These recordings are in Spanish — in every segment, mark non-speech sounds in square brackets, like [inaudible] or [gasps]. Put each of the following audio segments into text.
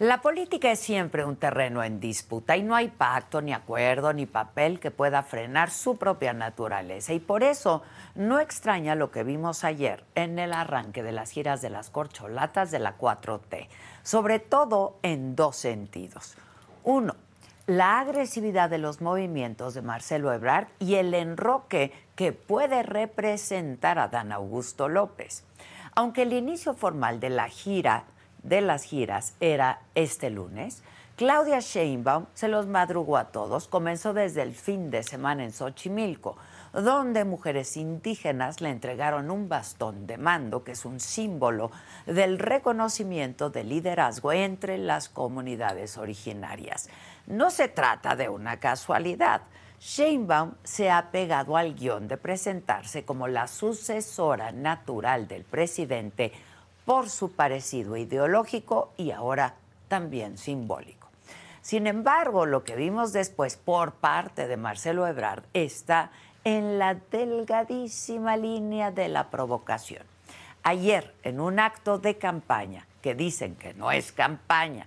La política es siempre un terreno en disputa y no hay pacto, ni acuerdo, ni papel que pueda frenar su propia naturaleza. Y por eso no extraña lo que vimos ayer en el arranque de las giras de las corcholatas de la 4T, sobre todo en dos sentidos. Uno, la agresividad de los movimientos de Marcelo Ebrard y el enroque que puede representar a Dan Augusto López. Aunque el inicio formal de la gira de las giras era este lunes, Claudia Sheinbaum se los madrugó a todos. Comenzó desde el fin de semana en Xochimilco, donde mujeres indígenas le entregaron un bastón de mando, que es un símbolo del reconocimiento del liderazgo entre las comunidades originarias. No se trata de una casualidad. Sheinbaum se ha pegado al guion de presentarse como la sucesora natural del presidente por su parecido ideológico y ahora también simbólico. Sin embargo, lo que vimos después por parte de Marcelo Ebrard está en la delgadísima línea de la provocación. Ayer, en un acto de campaña, que dicen que no es campaña,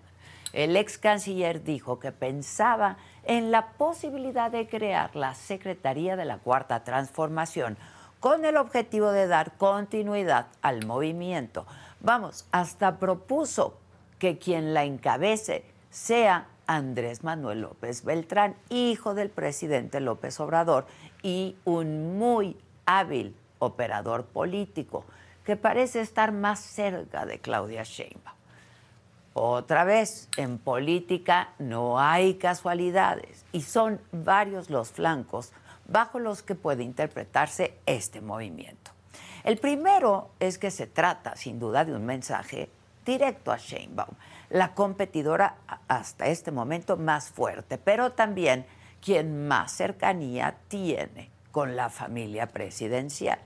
el ex canciller dijo que pensaba en la posibilidad de crear la Secretaría de la Cuarta Transformación con el objetivo de dar continuidad al movimiento Vamos, hasta propuso que quien la encabece sea Andrés Manuel López Beltrán, hijo del presidente López Obrador y un muy hábil operador político que parece estar más cerca de Claudia Sheinbaum. Otra vez, en política no hay casualidades y son varios los flancos bajo los que puede interpretarse este movimiento. El primero es que se trata, sin duda, de un mensaje directo a Sheinbaum, la competidora hasta este momento más fuerte, pero también quien más cercanía tiene con la familia presidencial.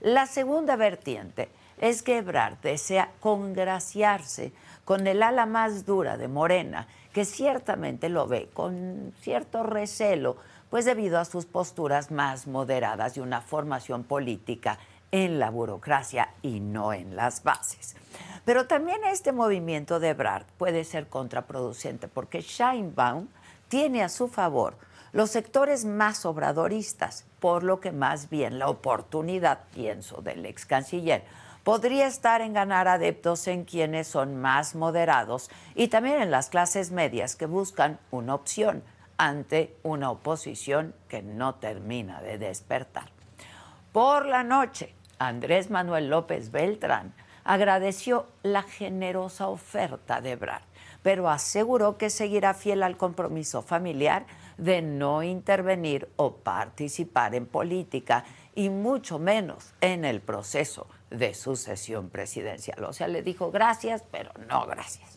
La segunda vertiente es que Ebrard desea congraciarse con el ala más dura de Morena, que ciertamente lo ve con cierto recelo, pues debido a sus posturas más moderadas y una formación política en la burocracia y no en las bases. Pero también este movimiento de Ebrard puede ser contraproducente porque Scheinbaum tiene a su favor los sectores más obradoristas, por lo que más bien la oportunidad, pienso, del ex canciller podría estar en ganar adeptos en quienes son más moderados y también en las clases medias que buscan una opción ante una oposición que no termina de despertar. Por la noche, Andrés Manuel López Beltrán agradeció la generosa oferta de Ebrard, pero aseguró que seguirá fiel al compromiso familiar de no intervenir o participar en política y mucho menos en el proceso de sucesión presidencial. O sea, le dijo gracias, pero no gracias.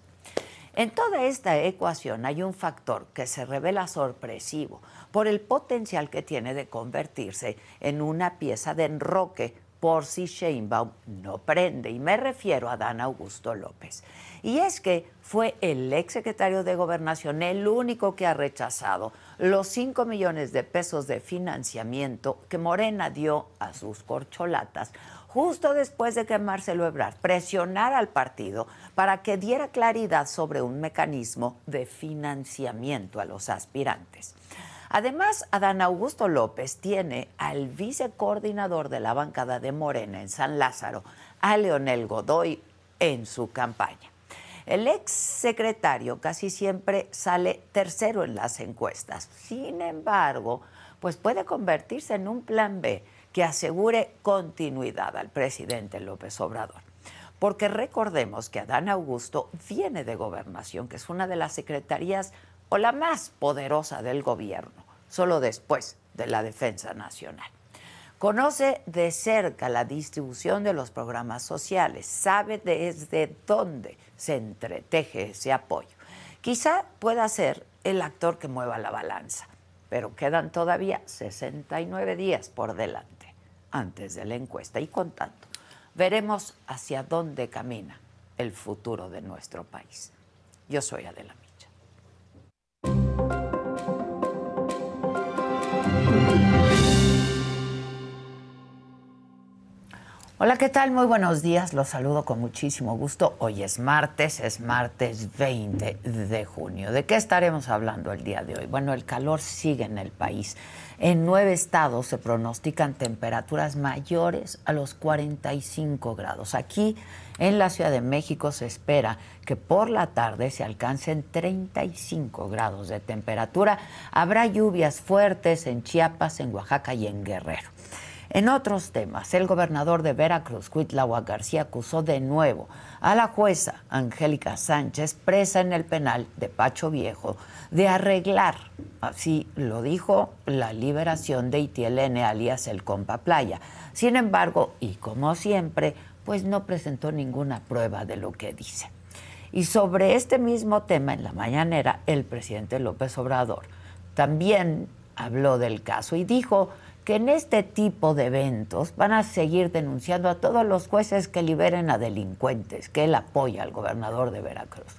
En toda esta ecuación hay un factor que se revela sorpresivo por el potencial que tiene de convertirse en una pieza de enroque por si Sheinbaum no prende. Y me refiero a Dan Augusto López. Y es que fue el ex secretario de Gobernación el único que ha rechazado los 5 millones de pesos de financiamiento que Morena dio a sus corcholatas justo después de que Marcelo Ebrard presionara al partido para que diera claridad sobre un mecanismo de financiamiento a los aspirantes. Además, Adán Augusto López tiene al vicecoordinador de la bancada de Morena en San Lázaro, a Leonel Godoy, en su campaña. El ex secretario casi siempre sale tercero en las encuestas. Sin embargo, pues puede convertirse en un plan B que asegure continuidad al presidente López Obrador. Porque recordemos que Adán Augusto viene de gobernación, que es una de las secretarías o la más poderosa del gobierno, solo después de la defensa nacional. Conoce de cerca la distribución de los programas sociales, sabe desde dónde se entreteje ese apoyo. Quizá pueda ser el actor que mueva la balanza, pero quedan todavía 69 días por delante antes de la encuesta y con tanto veremos hacia dónde camina el futuro de nuestro país. Yo soy Adela Hola, ¿qué tal? Muy buenos días. Los saludo con muchísimo gusto. Hoy es martes, es martes 20 de junio. ¿De qué estaremos hablando el día de hoy? Bueno, el calor sigue en el país. En nueve estados se pronostican temperaturas mayores a los 45 grados. Aquí en la Ciudad de México se espera que por la tarde se alcancen 35 grados de temperatura. Habrá lluvias fuertes en Chiapas, en Oaxaca y en Guerrero. En otros temas, el gobernador de Veracruz, Cuitláhuac García, acusó de nuevo a la jueza Angélica Sánchez, presa en el penal de Pacho Viejo, de arreglar, así lo dijo, la liberación de Itielene alias el Compa Playa. Sin embargo, y como siempre, pues no presentó ninguna prueba de lo que dice. Y sobre este mismo tema, en la mañanera, el presidente López Obrador también habló del caso y dijo que en este tipo de eventos van a seguir denunciando a todos los jueces que liberen a delincuentes, que él apoya al gobernador de Veracruz.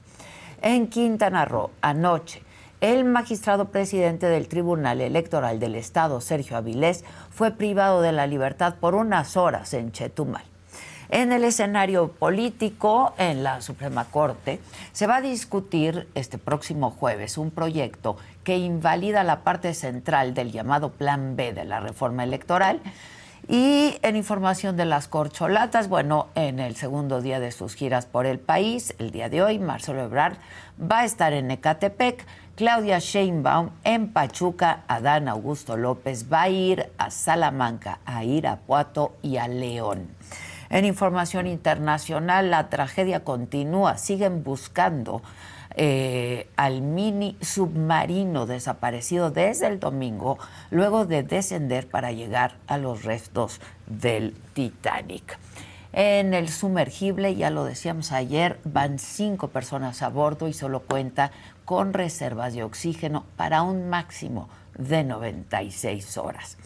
En Quintana Roo, anoche, el magistrado presidente del Tribunal Electoral del Estado, Sergio Avilés, fue privado de la libertad por unas horas en Chetumal. En el escenario político, en la Suprema Corte, se va a discutir este próximo jueves un proyecto que invalida la parte central del llamado Plan B de la reforma electoral. Y en información de las corcholatas, bueno, en el segundo día de sus giras por el país, el día de hoy, Marcelo Ebrard va a estar en Ecatepec, Claudia Sheinbaum en Pachuca, Adán Augusto López va a ir a Salamanca, a Irapuato y a León. En información internacional, la tragedia continúa. Siguen buscando eh, al mini submarino desaparecido desde el domingo, luego de descender para llegar a los restos del Titanic. En el sumergible, ya lo decíamos ayer, van cinco personas a bordo y solo cuenta con reservas de oxígeno para un máximo de 96 horas.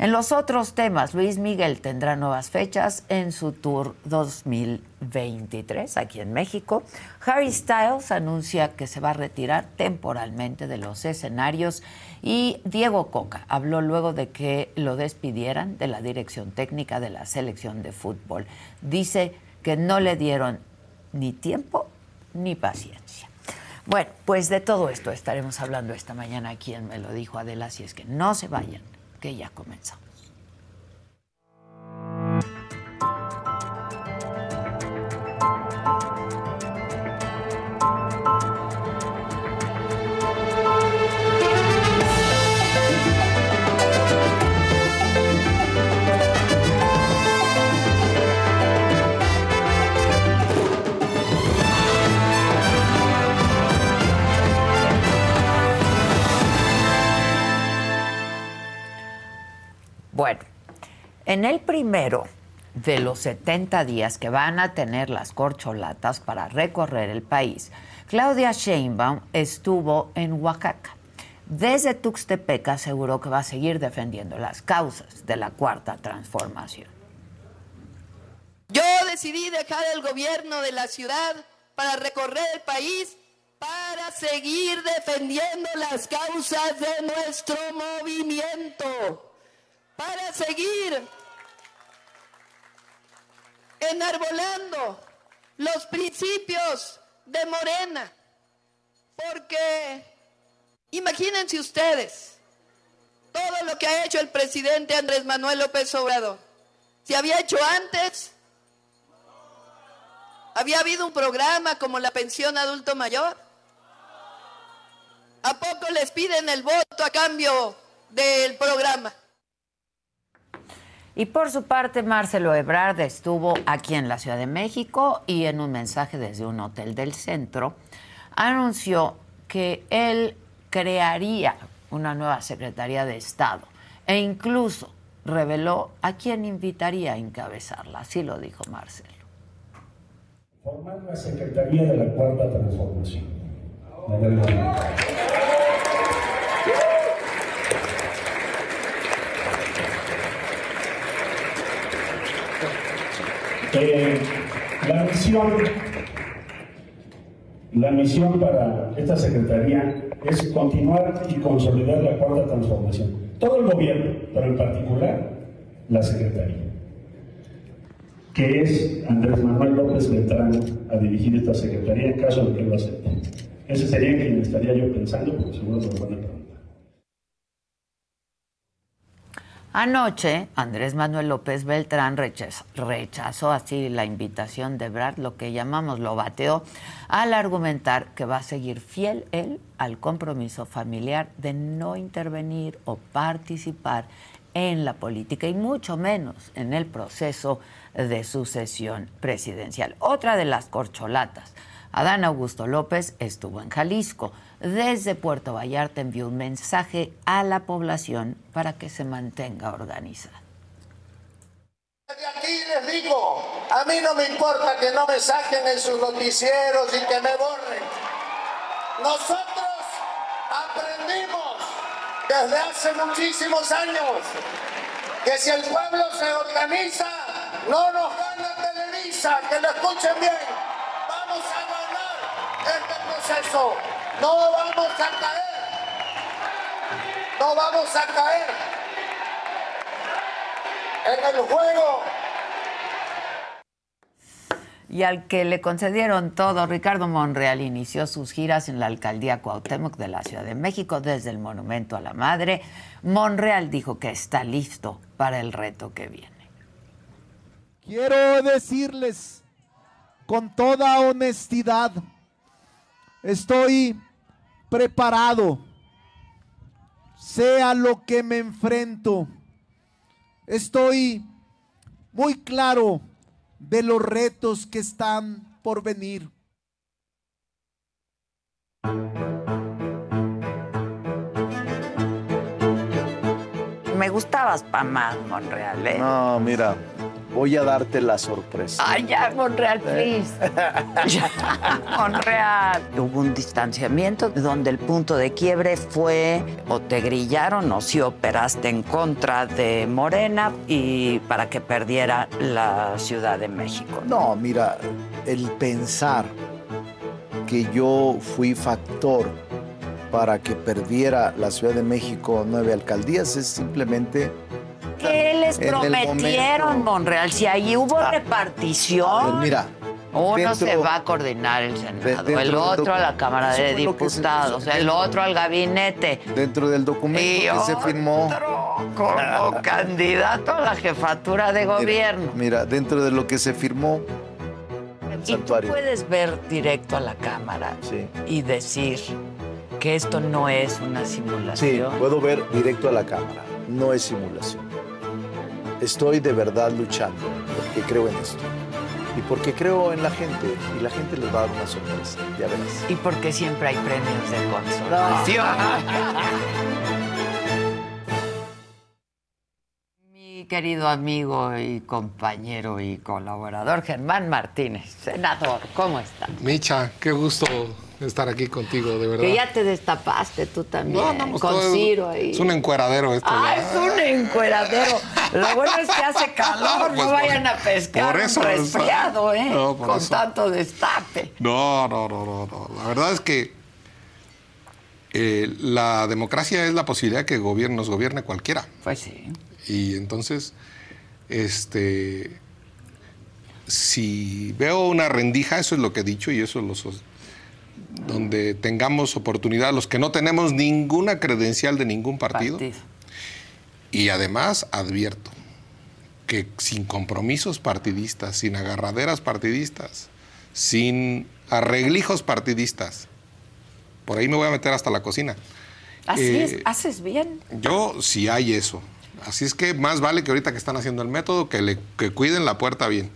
En los otros temas, Luis Miguel tendrá nuevas fechas en su tour 2023 aquí en México. Harry Styles anuncia que se va a retirar temporalmente de los escenarios y Diego Coca habló luego de que lo despidieran de la dirección técnica de la selección de fútbol. Dice que no le dieron ni tiempo ni paciencia. Bueno, pues de todo esto estaremos hablando esta mañana aquí en Me lo dijo Adela, si es que no se vayan que ya comenzamos. Bueno, en el primero de los 70 días que van a tener las corcholatas para recorrer el país, Claudia Sheinbaum estuvo en Oaxaca. Desde Tuxtepec aseguró que va a seguir defendiendo las causas de la cuarta transformación. Yo decidí dejar el gobierno de la ciudad para recorrer el país para seguir defendiendo las causas de nuestro movimiento para seguir enarbolando los principios de Morena. Porque imagínense ustedes, todo lo que ha hecho el presidente Andrés Manuel López Obrador. ¿Se había hecho antes? ¿Había habido un programa como la pensión adulto mayor? ¿A poco les piden el voto a cambio del programa? Y por su parte, Marcelo Ebrard estuvo aquí en la Ciudad de México y en un mensaje desde un hotel del centro anunció que él crearía una nueva Secretaría de Estado e incluso reveló a quién invitaría a encabezarla. Así lo dijo Marcelo. Formar la Secretaría de la Cuarta Transformación. Eh, la misión, la misión para esta secretaría es continuar y consolidar la cuarta transformación. Todo el gobierno, pero en particular la secretaría, que es Andrés Manuel López Beltrán a dirigir esta secretaría en caso de que lo acepte. Ese sería quien estaría yo pensando, porque seguro se lo van a preguntar. Anoche, Andrés Manuel López Beltrán rechazó, así la invitación de Brad, lo que llamamos lo bateó, al argumentar que va a seguir fiel él al compromiso familiar de no intervenir o participar en la política y mucho menos en el proceso de sucesión presidencial. Otra de las corcholatas, Adán Augusto López estuvo en Jalisco desde Puerto Vallarta envió un mensaje a la población para que se mantenga organizada. De aquí les digo, a mí no me importa que no me saquen en sus noticieros y que me borren. Nosotros aprendimos desde hace muchísimos años que si el pueblo se organiza, no nos gana Televisa, que lo escuchen bien. Vamos a ganar este proceso. No vamos a caer. No vamos a caer en el juego. Y al que le concedieron todo, Ricardo Monreal inició sus giras en la alcaldía Cuauhtémoc de la Ciudad de México desde el Monumento a la Madre. Monreal dijo que está listo para el reto que viene. Quiero decirles con toda honestidad, estoy preparado, sea lo que me enfrento. Estoy muy claro de los retos que están por venir. Me gustabas pa' más, Monreal, ¿eh? No, mira, voy a darte la sorpresa. Ay, ya, Monreal, please. [laughs] Ya, Monreal. Hubo un distanciamiento donde el punto de quiebre fue o te grillaron o si operaste en contra de Morena y para que perdiera la Ciudad de México. No, mira, el pensar que yo fui factor para que perdiera la Ciudad de México nueve alcaldías es simplemente ¿Qué les prometieron, Monreal? Si ahí hubo Ah, repartición. Mira, Uno dentro- se va a coordinar el Senado, el otro a la Cámara de se- Diputados, el otro al gabinete. dentro del documento Y que se firmó. como candidato a la jefatura de gobierno. Mira, dentro de lo que se firmó Y tú puedes ver directo a la cámara Sí. y decir que esto no es una Sí, simulación. puedo ver directo a la cámara. No es simulación. Estoy de verdad luchando porque creo en esto. Y porque creo en la gente. Y la gente les va a dar una sorpresa. Ya verás. Y porque siempre hay premios de consolación. Mi querido amigo y compañero y colaborador Germán Martínez, senador, ¿cómo estás? Micha, qué gusto estar aquí contigo, de verdad. Que ya te destapaste tú también, No, no, pues con todo- Ciro ahí. Es un encueradero esto. Ah, ya. es un encueradero. Lo bueno es que hace calor, [laughs] Pues no por- vayan a pescar por eso, un resfriado, ¿eh? no, por Con eso. tanto destape. No, no, no, no, no. La verdad es que eh, la democracia es la posibilidad que gobierne, nos gobierne cualquiera. Pues sí. Y entonces, este, si veo una rendija, eso es lo que he dicho y eso lo donde tengamos oportunidad, los que no tenemos ninguna credencial de ningún partido, Partido. Y además advierto que sin compromisos partidistas, sin agarraderas partidistas, sin arreglijos partidistas, por ahí me voy a meter hasta la cocina. Así Eh, es, haces bien. Yo sí hay eso. Así es que más vale que ahorita que están haciendo el método, que, le, que cuiden la puerta bien.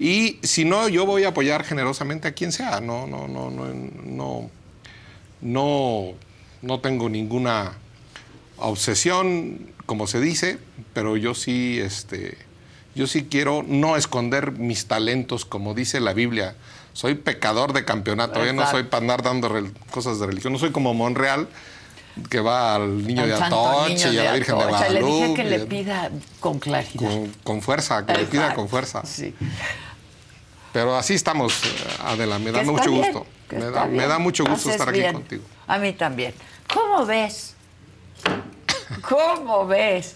Y si no, yo voy a apoyar generosamente a quien sea. No, no, no, no, no, no, no tengo ninguna obsesión, como se dice, pero yo sí, este, yo sí quiero no esconder mis talentos, como dice la Biblia. Soy pecador de campeonato, yo no soy para andar dando cosas de religión. No soy como Monreal, que va al niño de Atoche y a la Virgen de Atocha. Le dije que le Guadalupe. pida con claridad. Con, con fuerza, que le pida con fuerza. Sí. Pero así estamos, Adela, me da mucho bien, gusto. Me da, me bien. da mucho gusto Haces estar aquí bien. contigo. A mí también. ¿Cómo ves? [laughs] ¿Cómo ves?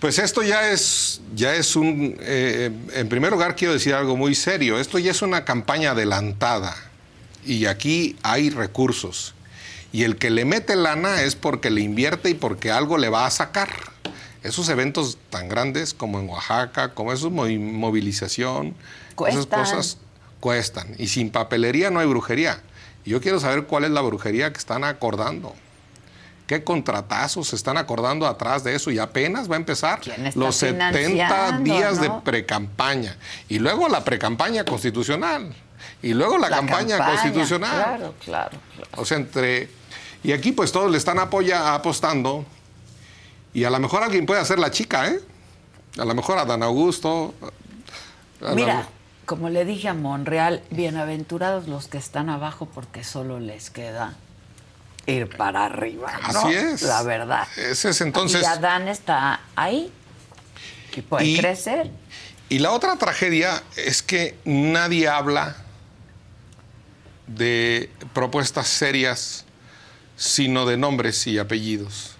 Pues esto ya es, ya es un, eh, en primer lugar quiero decir algo muy serio, esto ya es una campaña adelantada y aquí hay recursos. Y el que le mete lana es porque le invierte y porque algo le va a sacar. Esos eventos tan grandes como en Oaxaca, como movi- movilización, esas cosas cuestan. Y sin papelería no hay brujería. Y yo quiero saber cuál es la brujería que están acordando. ¿Qué contratazos se están acordando atrás de eso? Y apenas va a empezar ¿Quién está los 70 financiando, días de no? precampaña. Y luego la precampaña constitucional. Y luego la, campaña, constitucional. Claro, claro, claro. O sea, entre... Y aquí pues todos le están apoya, apostando. Y a lo mejor alguien puede hacer la chica, ¿eh? A lo mejor a Dan Augusto. a la- Mira, como le dije a Monreal, bienaventurados los que están abajo porque solo les queda ir para arriba. ¿no? Así es. La verdad. Ese es entonces... Y Adán está ahí y puede Y- crecer. Y la otra tragedia es que nadie habla de propuestas serias, sino de nombres y apellidos.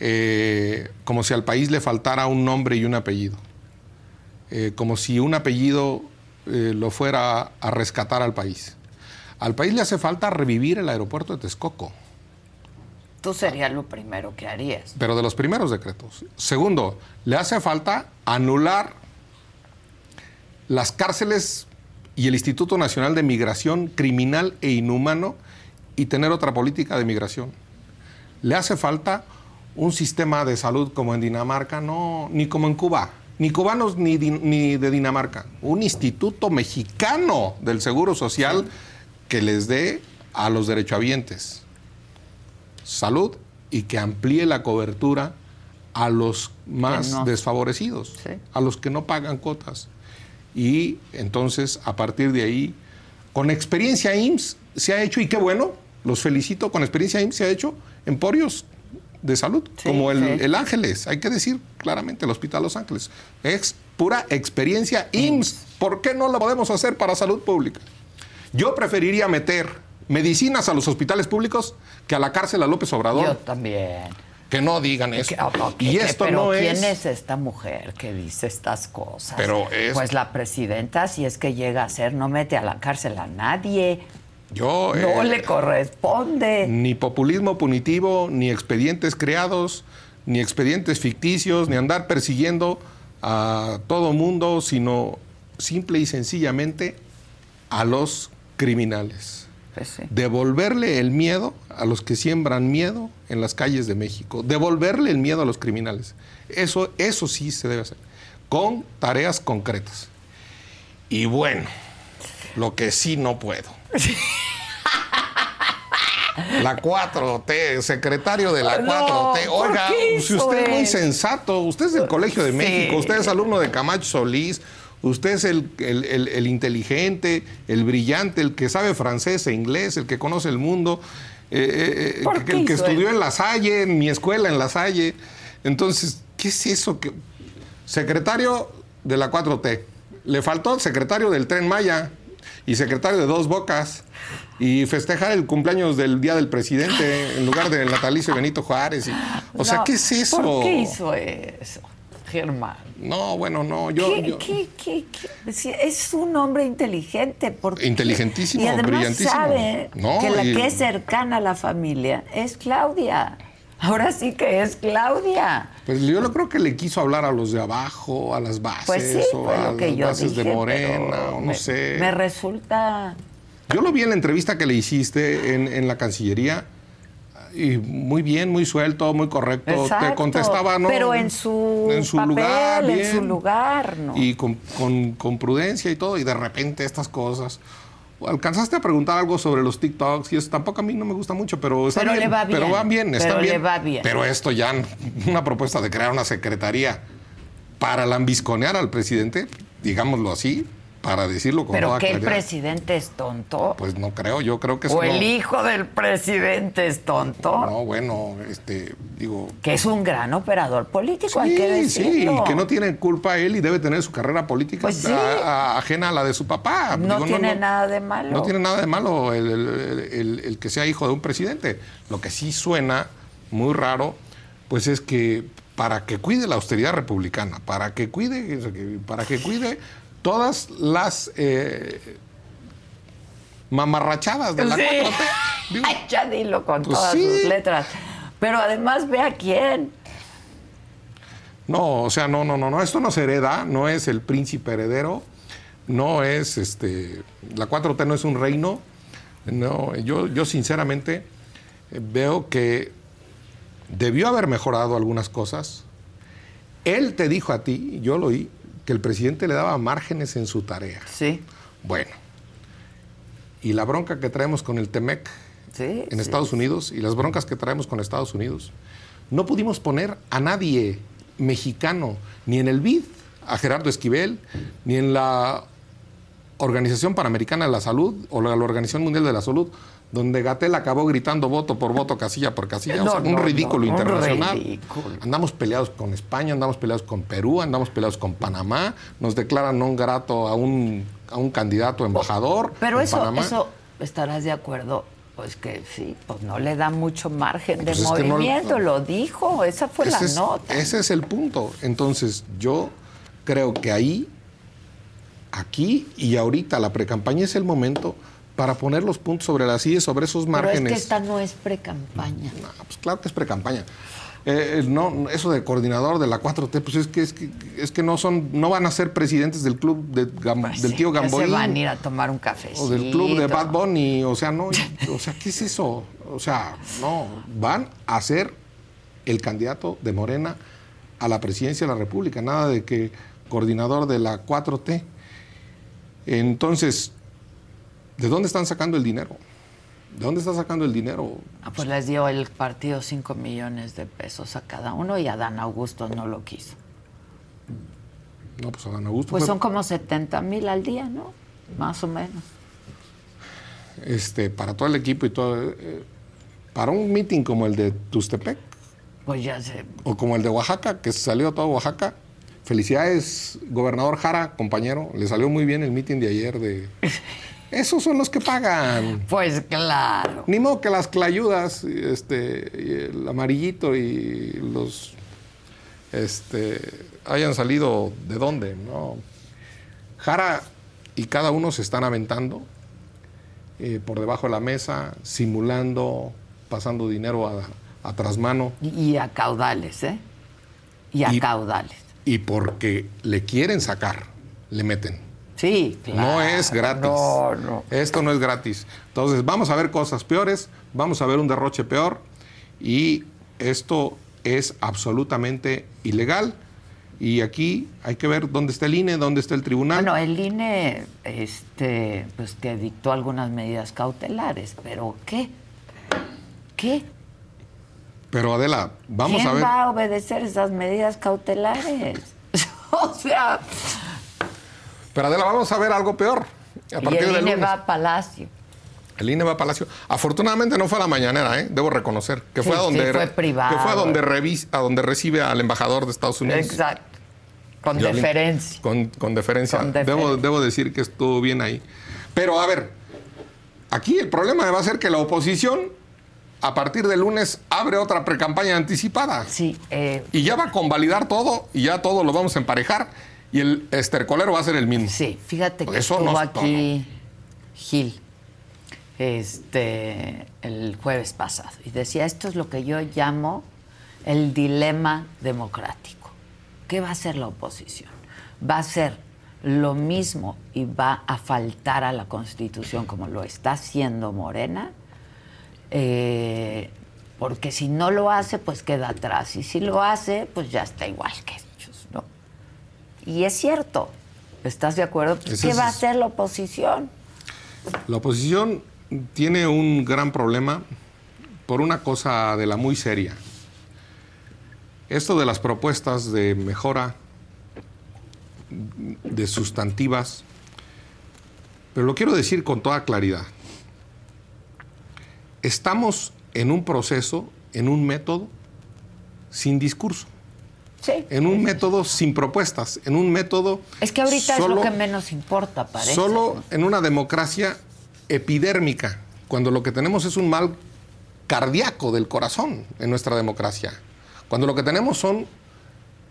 Eh, como si al país le faltara un nombre y un apellido. Eh, como si un apellido eh, lo fuera a rescatar al país. Al país le hace falta revivir el aeropuerto de Texcoco, Tú serías lo primero que harías. pero de los primeros decretos. Segundo, le hace falta anular las cárceles y el Instituto Nacional de Migración criminal e inhumano y tener otra política de migración. Le hace falta un sistema de salud como en Dinamarca, no, ni como en Cuba, ni cubanos ni, ni de Dinamarca. Un instituto mexicano del Seguro Social que les dé a los derechohabientes salud y que amplíe la cobertura a los más no. desfavorecidos, Sí. a los que no pagan cuotas. Y entonces, a partir de ahí, con experiencia IMSS se ha hecho, y qué bueno, los felicito, con experiencia IMSS se ha hecho emporios de salud, Sí, como el, sí. el Ángeles, hay que decir claramente, el Hospital Los Ángeles. Es pura experiencia IMSS. ¿Por qué no lo podemos hacer para salud pública? Yo preferiría meter medicinas a los hospitales públicos que a la cárcel a López Obrador. Yo también. Que no digan eso. Que- ok, y que- esto pero no ¿quién es... es esta mujer que dice estas cosas? Pero es- Pues la presidenta, si es que llega a ser, no mete a la cárcel a nadie. Yo, No eh, le corresponde. Ni populismo punitivo, ni expedientes creados, ni expedientes ficticios, ni andar persiguiendo a todo mundo, sino simple y sencillamente a los criminales. Pues sí. Devolverle el miedo a los que siembran miedo en las calles de México. Devolverle el miedo a los criminales. Eso, eso sí se debe hacer. Con tareas concretas. Y bueno, lo que sí no puedo. La 4T, secretario de la No, 4T. ¿por Oiga, si usted es muy sensato, usted es del Colegio de Sí. México, usted es alumno de Camacho Solís, usted es el, el- el- el inteligente, el brillante, el que sabe francés e inglés, el que conoce el mundo, eh, eh, ¿Por que- qué el que estudió en La Salle, en mi escuela en La Salle. Entonces, ¿qué es eso? que Secretario de la 4T. Le faltó secretario del Tren Maya y secretario de Dos Bocas y festejar el cumpleaños del Día del Presidente en lugar del natalicio de Benito Juárez. y- o sea, ¿qué es eso? ¿Por qué hizo eso, Germán? No, bueno, no, yo... ¿Qué- yo- qué- qué- qué? Si Es un hombre inteligente. ¿por qué? Inteligentísimo, y además brillantísimo. sabe No, que la y- que es cercana a la familia es Claudia. Ahora sí que es Claudia. Pues yo lo creo que le quiso hablar a los de abajo, a las bases, Pues sí, o a lo que las yo bases de dije, Morena, pero o no me- sé. Me resulta... Yo lo vi en la entrevista que le hiciste en, en la Cancillería. Y muy bien, muy suelto, muy correcto. Te contestaba, ¿no? Pero en su, en su papel, lugar, en su lugar, ¿no? Y con, con- con prudencia y todo, y de repente estas cosas. Alcanzaste a preguntar algo sobre los TikToks y eso tampoco a mí no me gusta mucho, pero está Pero bien, le va bien, Pero van bien, pero le bien. va bien. Pero esto ya, una propuesta de crear una secretaría para lambisconear al presidente, digámoslo así, para decirlo con Pero toda que el presidente es tonto. Pues no creo, yo creo que eso o el hijo del presidente es tonto. No, bueno, este, digo. Que es un gran operador político, hay Sí, que sí, decirlo. que no tiene culpa él y debe tener su carrera política Pues sí. a- a- ajena a la de su papá. No Digo, tiene nada de malo. No tiene nada de malo el, el- el- el que sea hijo de un presidente. Lo que sí suena muy raro, pues es que para que cuide la austeridad republicana, para que cuide, para que cuide todas las eh, mamarrachadas de la Sí. 4T. [laughs] Digo, Ay, ya dilo con Pues todas sí. sus letras. Pero además ve a quién. No, o sea, no, no, no, no, esto no se hereda, no es el príncipe heredero, no es este, la 4T no es un reino, no, yo, yo sinceramente eh, veo que debió haber mejorado algunas cosas. Él te dijo a ti, yo lo oí, que el presidente le daba márgenes en su tarea. Sí. Bueno, y la bronca que traemos con el TEMEC Sí. en Estados Unidos y las broncas que traemos con Estados Unidos. No pudimos poner a nadie mexicano, ni en el BID, a Gerardo Esquivel, ni en la Organización Panamericana de la Salud o la Organización Mundial de la Salud, donde Gatel acabó gritando voto por voto, casilla por casilla. O No, sea, un no, ridículo no, un internacional. ridículo. Andamos peleados con España, andamos peleados con Perú, andamos peleados con Panamá, nos declaran no grato a un, a un candidato embajador. Pero en eso, Panamá. eso estarás de acuerdo. Pues que sí, pues no le da mucho margen de Pues movimiento, lo dijo, esa fue la es, nota. Ese es el punto. Entonces, yo creo que ahí, aquí y ahorita, la precampaña es el momento para poner los puntos sobre las sillas, sobre esos Pero es márgenes. que esta no es pre-campaña. Ah, pues claro que es precampaña. Eh, eh, no, eso de coordinador de la 4T, pues es que, es que, es que no son, no van a ser presidentes del club de Gam- Pues del sí, tío Gamboín. Se van a ir a tomar un cafecito. O del club de Bad Bunny, o sea, no, [laughs] o sea, ¿qué es eso? O sea, no, van a ser el candidato de Morena a la presidencia de la República, nada de que coordinador de la 4T. Entonces, ¿de dónde están sacando el dinero? ¿De dónde está sacando el dinero? Ah, pues les dio el partido 5 millones de pesos a cada uno y Adán Augusto no lo quiso. No, pues Adán Augusto Pues fue- son como 70 mil al día, ¿no? Más o menos. este, para todo el equipo y todo. eh, para un meeting como el de Tustepec Pues ya sé. o como el de Oaxaca, que salió todo Oaxaca. Felicidades, gobernador Jara, compañero. Le salió muy bien el meeting de ayer de. Esos son los que pagan. Pues claro. Ni modo que las clayudas, este, y el amarillito y los. Este, hayan salido de dónde, ¿no? Jara y cada uno se están aventando eh, por debajo de la mesa, simulando, pasando dinero a, a trasmano. Y, a caudales, ¿eh? Y a Y- caudales. Y porque le quieren sacar, le meten. Sí, claro. No es gratis. No, no. Esto no es gratis. Entonces, vamos a ver cosas peores, vamos a ver un derroche peor y esto es absolutamente ilegal. Y aquí hay que ver dónde está el INE, dónde está el tribunal. Bueno, el INE, este, pues que dictó algunas medidas cautelares, pero ¿qué? ¿Qué? Pero Adela, vamos ¿Quién a ver. va a obedecer esas medidas cautelares? [laughs] o sea, Pero Adela, vamos a ver algo peor. A y partir el del INE lunes. va a Palacio. El INE va a Palacio. Afortunadamente no fue a la mañanera, ¿eh? debo reconocer. Que Sí, fue a sí, donde, fue privado. Que fue a donde, revis- a donde recibe al embajador de Estados Unidos. Exacto. Con deferencia. Con, con deferencia. Con Debo, debo decir que estuvo bien ahí. Pero a ver, aquí el problema va a ser que la oposición, a partir del lunes, abre otra precampaña anticipada. Sí, eh, Y ya va a convalidar todo y ya todo lo vamos a emparejar y el estercolero va a ser el mismo. sí, fíjate que Eso estuvo no- aquí Gil este, el jueves pasado y decía, esto es lo que yo llamo el dilema democrático. ¿Qué va a hacer la oposición? ¿Va a hacer lo mismo y va a faltar a la Constitución como lo está haciendo Morena? Eh, porque si no lo hace, pues queda atrás. Y si lo hace, pues ya está igual que. Y es cierto. ¿Estás de acuerdo? Pues, ¿Qué va a hacer la oposición? La oposición tiene un gran problema por una cosa de la muy seria. Esto de las propuestas de mejora de sustantivas, pero lo quiero decir con toda claridad. Estamos en un proceso, en un método sin discurso. Sí. En un método sin propuestas, en un método... Es que ahorita es lo que menos importa, parece. Solo en una democracia epidérmica, cuando lo que tenemos es un mal cardíaco del corazón en nuestra democracia. Cuando lo que tenemos son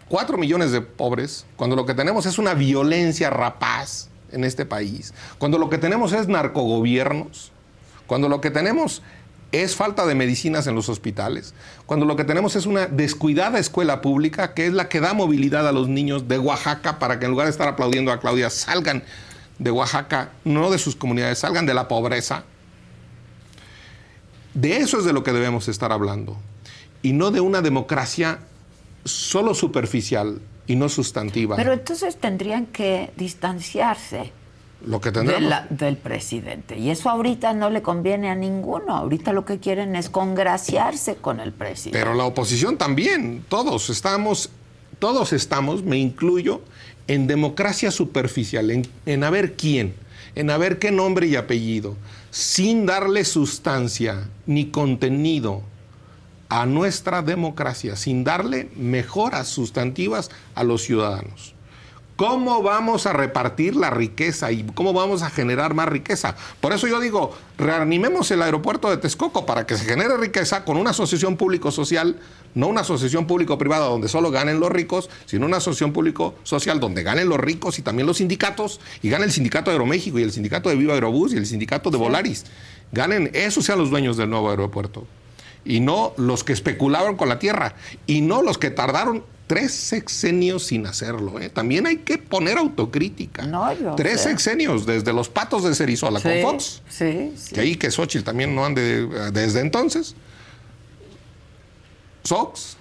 cuatro millones de pobres, cuando lo que tenemos es una violencia rapaz en este país, cuando lo que tenemos es narcogobiernos, cuando lo que tenemos es falta de medicinas en los hospitales, cuando lo que tenemos es una descuidada escuela pública que es la que da movilidad a los niños de Oaxaca para que en lugar de estar aplaudiendo a Claudia salgan de Oaxaca, no de sus comunidades, salgan de la pobreza. De eso es de lo que debemos estar hablando y no de una democracia solo superficial y no sustantiva. Pero entonces tendrían que distanciarse lo que del presidente. Y eso ahorita no le conviene a ninguno. Ahorita lo que quieren es congraciarse con el presidente. Pero la oposición también. Todos estamos, todos estamos, me incluyo, en democracia superficial, en, en a ver quién, en a ver qué nombre y apellido, sin darle sustancia ni contenido a nuestra democracia, sin darle mejoras sustantivas a los ciudadanos. ¿Cómo vamos a repartir la riqueza y cómo vamos a generar más riqueza? Por eso yo digo, reanimemos el aeropuerto de Texcoco para que se genere riqueza con una asociación público-social, no una asociación público-privada donde solo ganen los ricos, sino una asociación público-social donde ganen los ricos y también los sindicatos, y gane el sindicato de Aeroméxico y el sindicato de Viva Aerobús y el sindicato de Volaris. Ganen, esos sean los dueños del nuevo aeropuerto. Y no los que especulaban con la tierra. Y no los que tardaron tres sexenios sin hacerlo. ¿eh? También hay que poner autocrítica. tres sexenios, desde los patos de Cerizola con Fox. Sí, Que ahí que Xochitl también no ande desde entonces. Sox,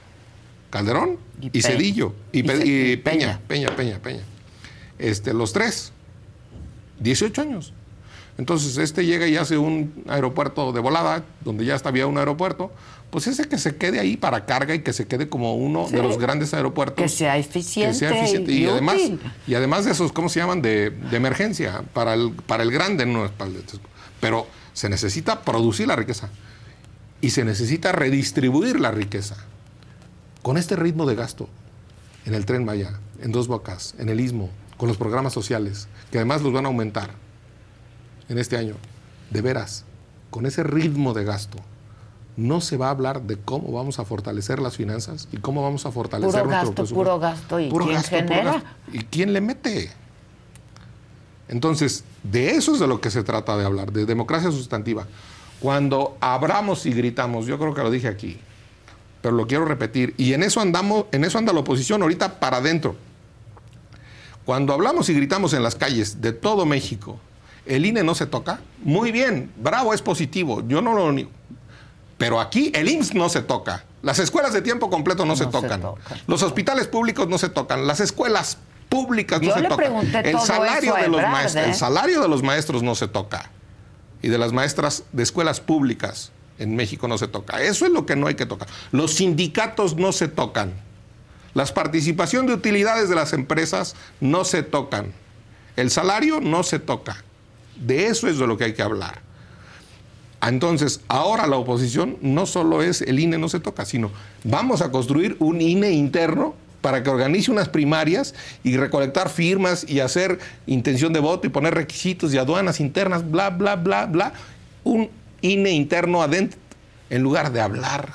Calderón y, Cedillo. Y, Peña, Peña, Peña, Peña. Este, los tres. 18 años. Entonces, este llega y hace un aeropuerto de volada, donde ya había un aeropuerto, pues ese que se quede ahí para carga y que se quede como uno de los grandes aeropuertos. Que sea eficiente. Que sea eficiente. Y, además, y además de esos, ¿cómo se llaman? De, emergencia, para el, para el grande, no es para el Pero se necesita producir la riqueza y se necesita redistribuir la riqueza. Con este ritmo de gasto, en el tren Maya, en Dos Bocas, en el Istmo, con los programas sociales, que además los van a aumentar en este año, de veras, con ese ritmo de gasto, no se va a hablar de cómo vamos a fortalecer las finanzas y cómo vamos a fortalecer puro nuestro gasto, Puro gasto, ¿y quién genera? ¿Y quién le mete? Entonces, de eso es de lo que se trata de hablar, de democracia sustantiva. Cuando abramos y gritamos, yo creo que lo dije aquí, pero lo quiero repetir, y en eso andamos, en eso anda la oposición ahorita para adentro. Cuando hablamos y gritamos en las calles de todo México, el INE no se toca, muy bien, bravo, es positivo, yo no lo pero aquí el IMSS no se toca. Las escuelas de tiempo completo no, se, tocan. Los hospitales públicos no se tocan. Las escuelas públicas no se tocan. El salario de los maestros, el ¿eh? salario de los maestros no se toca. Y de las maestras de escuelas públicas en México no se toca. Eso es lo que no hay que tocar. Los sindicatos no se tocan. Las participación de utilidades de las empresas no se tocan. El salario no se toca. De eso es de lo que hay que hablar. Entonces, ahora la oposición no solo es el INE no se toca, sino vamos a construir un INE interno para que organice unas primarias y recolectar firmas y hacer intención de voto y poner requisitos y aduanas internas, bla, bla, bla, bla. Un INE interno adentro, en lugar de hablar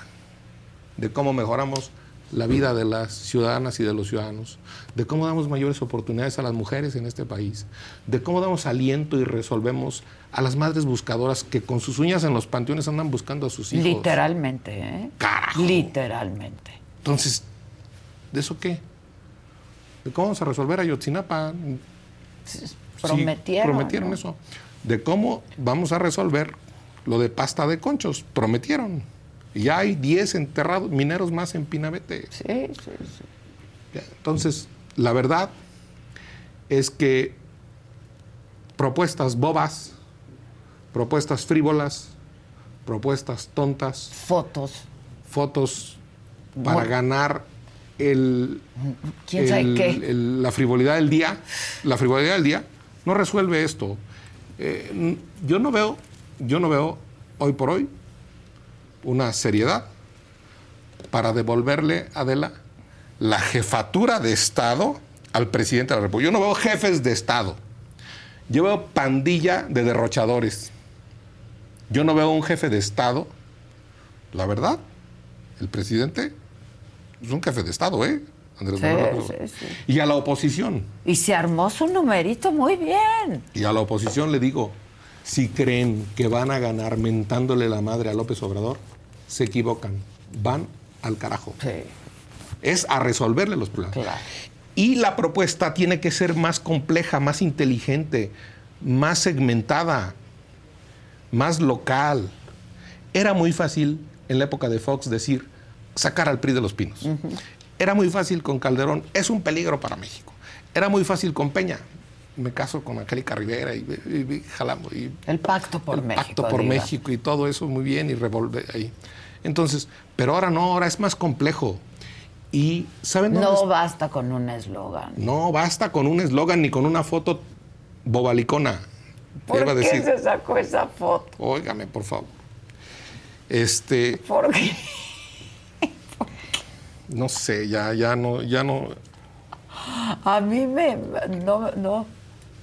de cómo mejoramos la vida de las ciudadanas y de los ciudadanos, de cómo damos mayores oportunidades a las mujeres en este país, de cómo damos aliento y resolvemos a las madres buscadoras que con sus uñas en los panteones andan buscando a sus hijos. Literalmente, ¿eh? Carajo. Literalmente. Entonces, ¿de eso qué? ¿De cómo vamos a resolver Ayotzinapa? Sí, Prometieron. prometieron ¿no? eso. De cómo vamos a resolver lo de pasta de conchos. Prometieron. Y ya hay 10 enterrados mineros más en Pinabete. Sí, sí, sí. Entonces, la verdad es que propuestas bobas, propuestas frívolas, propuestas tontas, Fotos. fotos para Bueno. ganar el, ¿Quién sabe qué? el- la frivolidad del día, la frivolidad del día no resuelve esto. Eh, yo no veo, yo no veo hoy por hoy una seriedad para devolverle a Adela la jefatura de Estado al presidente de la República. Yo no veo jefes de Estado. Yo veo pandilla de derrochadores. Yo no veo un jefe de Estado. La verdad, el presidente es un jefe de Estado, ¿eh? Andrés Sí. Y a la oposición, Y se armó su numerito muy bien. y a la oposición le digo, si creen que van a ganar mentándole la madre a López Obrador, se equivocan. Van al carajo. Sí. Es a resolverle los problemas. Claro. Y la propuesta tiene que ser más compleja, más inteligente, más segmentada, más local. Era muy fácil en la época de Fox decir, sacar al PRI de los pinos. Era muy fácil con Calderón, es un peligro para México. Era muy fácil con Peña. Me caso con Angélica Rivera y, y- y jalamos. Y El pacto por el México. pacto por diga. México y todo eso muy bien y revolver ahí. Entonces, pero ahora no, ahora es más complejo. Y ¿saben dónde No basta con un eslogan. No basta con un eslogan ni con una foto bobalicona. ¿Por qué decir, se sacó esa foto? óigame, por favor. Este, ¿Por qué? no sé, ya, ya no, ya no, A mí me. No, no.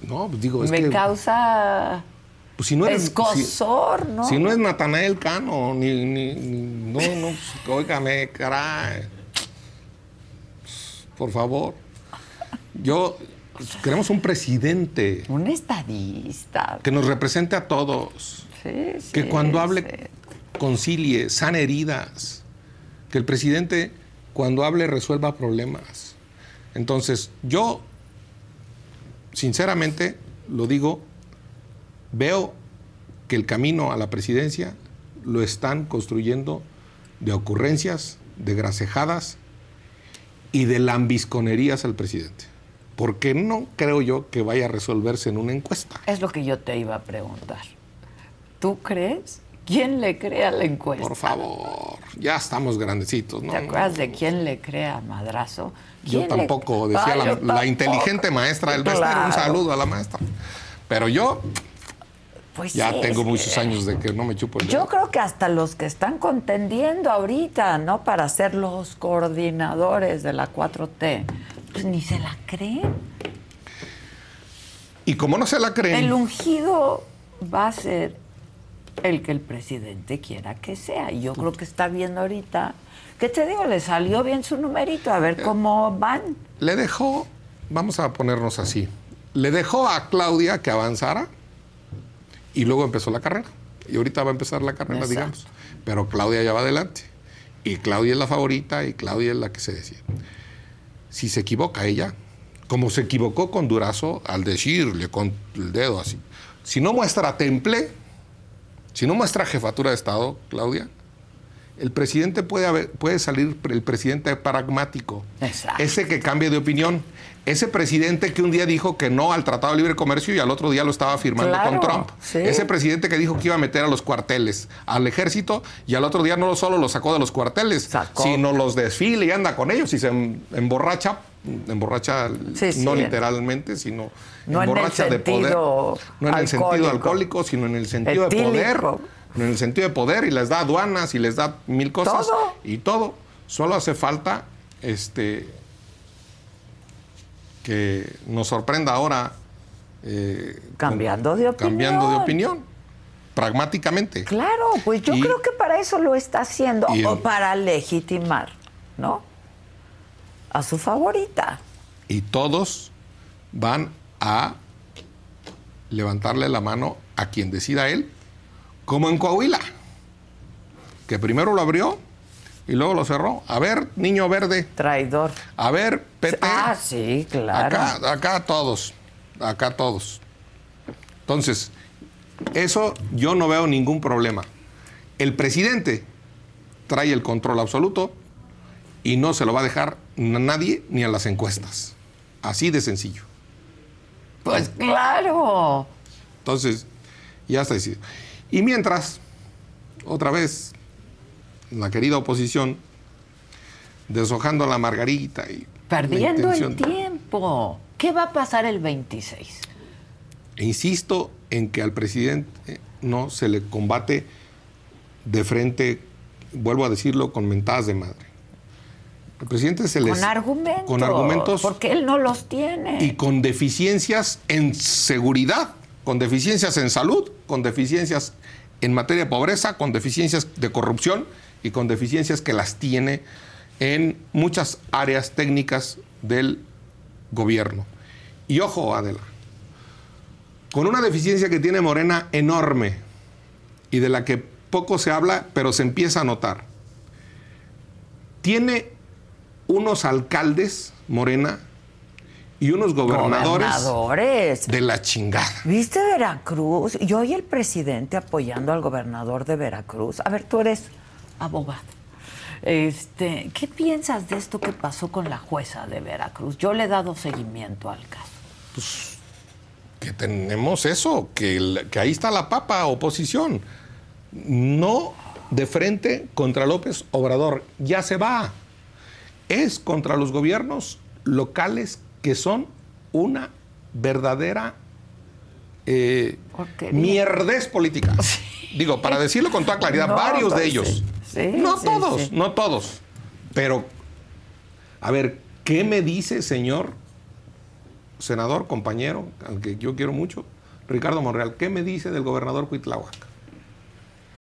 No, pues digo, es me que causa. pues si no eres, si, escosor, ¿no? si no es Natanael Cano, ni, ni, ni- no, no, pues, óigame, caray. Por favor. Yo, pues, queremos un presidente Un estadista. que nos represente a todos. Sí, sí, que cuando sí. hable concilie, sane heridas, que el presidente cuando hable resuelva problemas. Entonces, yo, sinceramente, lo digo, veo que el camino a la presidencia lo están construyendo de ocurrencias, de gracejadas y de lambisconerías al presidente. Porque no creo yo que vaya a resolverse en una encuesta. Es lo que yo te iba a preguntar. ¿Tú crees? ¿Quién le cree a la encuesta? Por favor, ya estamos grandecitos, ¿no? ¿Te acuerdas de quién le cree a Madrazo? Yo ¿Quién le- tampoco, decía la, yo la tampoco. inteligente maestra del Bester, Claro. un saludo a la maestra. Pero yo Pues ya sí, tengo muchos que- años de que no me chupo el Yo dedo. creo que hasta los que están contendiendo ahorita, ¿no? Para ser los coordinadores de la 4T, pues ni se la creen. Y como no se la creen, El ungido va a ser el que el presidente quiera que sea. Y yo creo que está viendo ahorita, que te digo, le salió bien su numerito, a ver cómo van. le dejó, vamos a ponernos así, le dejó a Claudia que avanzara y luego empezó la carrera. Y ahorita va a empezar la carrera, Exacto. digamos. Pero Claudia ya va adelante. Y Claudia es la favorita y Claudia es la que se decide. Si se equivoca ella, como se equivocó con Durazo al decirle con el dedo así, si no muestra temple, si no muestra jefatura de Estado, Claudia, el presidente puede, haber- puede salir el presidente pragmático. Exacto. Ese que cambie de opinión. Ese presidente que un día dijo que no al Tratado de Libre Comercio y al otro día lo estaba firmando Claro, con Trump. sí. Ese presidente que dijo que iba a meter a los cuarteles al ejército y al otro día no solo los sacó de los cuarteles, Sacó. sino los desfile y anda con ellos y se em- emborracha, emborracha Sí, sí. no literalmente, sino No en el emborracha de poder. sentido No en el sentido alcohólico. sino en el sentido de poder. En el sentido de poder y les da aduanas y les da mil cosas Todo. y todo. Solo hace falta este que nos sorprenda ahora eh, Cambiando de opinión. cambiando de opinión pragmáticamente. Claro, pues yo Y- creo que para eso lo está haciendo, o para legitimar, ¿no? A su favorita. y todos van a levantarle la mano a quien decida él, como en Coahuila, que primero lo abrió y luego lo cerró. A ver, niño verde. Traidor. A ver, PT. Ah, sí, claro. Acá, acá todos. Acá todos. Entonces, eso yo no veo ningún problema. El presidente trae el control absoluto y no se lo va a dejar a nadie ni a las encuestas. Así de sencillo. Pues claro. Entonces, ya está decidido. Y mientras, otra vez, la querida oposición, deshojando la margarita y... Perdiendo el tiempo. ¿Qué va a pasar el 26? E insisto en que al presidente no se le combate de frente, vuelvo a decirlo, con mentadas de madre. Presidente se les... Con argumentos. Con argumentos Porque él no los tiene. y con deficiencias en seguridad, con deficiencias en salud, con deficiencias en materia de pobreza, con deficiencias de corrupción y con deficiencias que las tiene en muchas áreas técnicas del gobierno. Y ojo, Adela, con una deficiencia que tiene Morena enorme y de la que poco se habla, pero se empieza a notar. Tiene unos alcaldes, Morena, y unos gobernadores, Gobernadores. de la chingada. ¿Viste Veracruz? Yo y el presidente apoyando al gobernador de Veracruz. A ver, tú eres abogado. Este, ¿Qué piensas de esto que pasó con la jueza de Veracruz? Yo le he dado seguimiento al caso. Que tenemos eso, que, el- que ahí está la papa, oposición. No de frente contra López Obrador, ya se va. Es contra los gobiernos locales que son una verdadera eh, mierdez política. [laughs] Digo, para decirlo con toda claridad, No, varios de pues, ellos. sí. No sí, todos, no todos. Pero, a ver, ¿qué me dice, señor senador, compañero, al que yo quiero mucho, Ricardo Monreal? ¿Qué me dice del gobernador Cuitláhuac?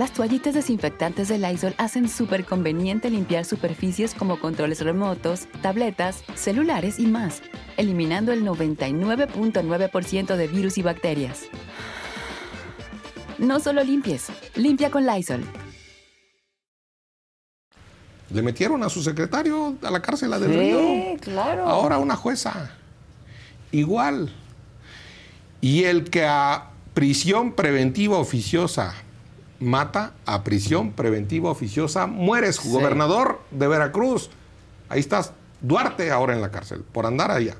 Las toallitas desinfectantes de Lysol hacen súper conveniente limpiar superficies como controles remotos, tabletas, celulares y más, eliminando el 99.9% de virus y bacterias. No solo limpies, limpia con Lysol. Le metieron a su secretario a la cárcel, a Del Sí, Río. claro. Ahora una jueza. Igual. Y el que a prisión preventiva oficiosa mata, a prisión preventiva oficiosa mueres, Sí. gobernador de Veracruz. Ahí estás, Duarte ahora en la cárcel, por andar allá.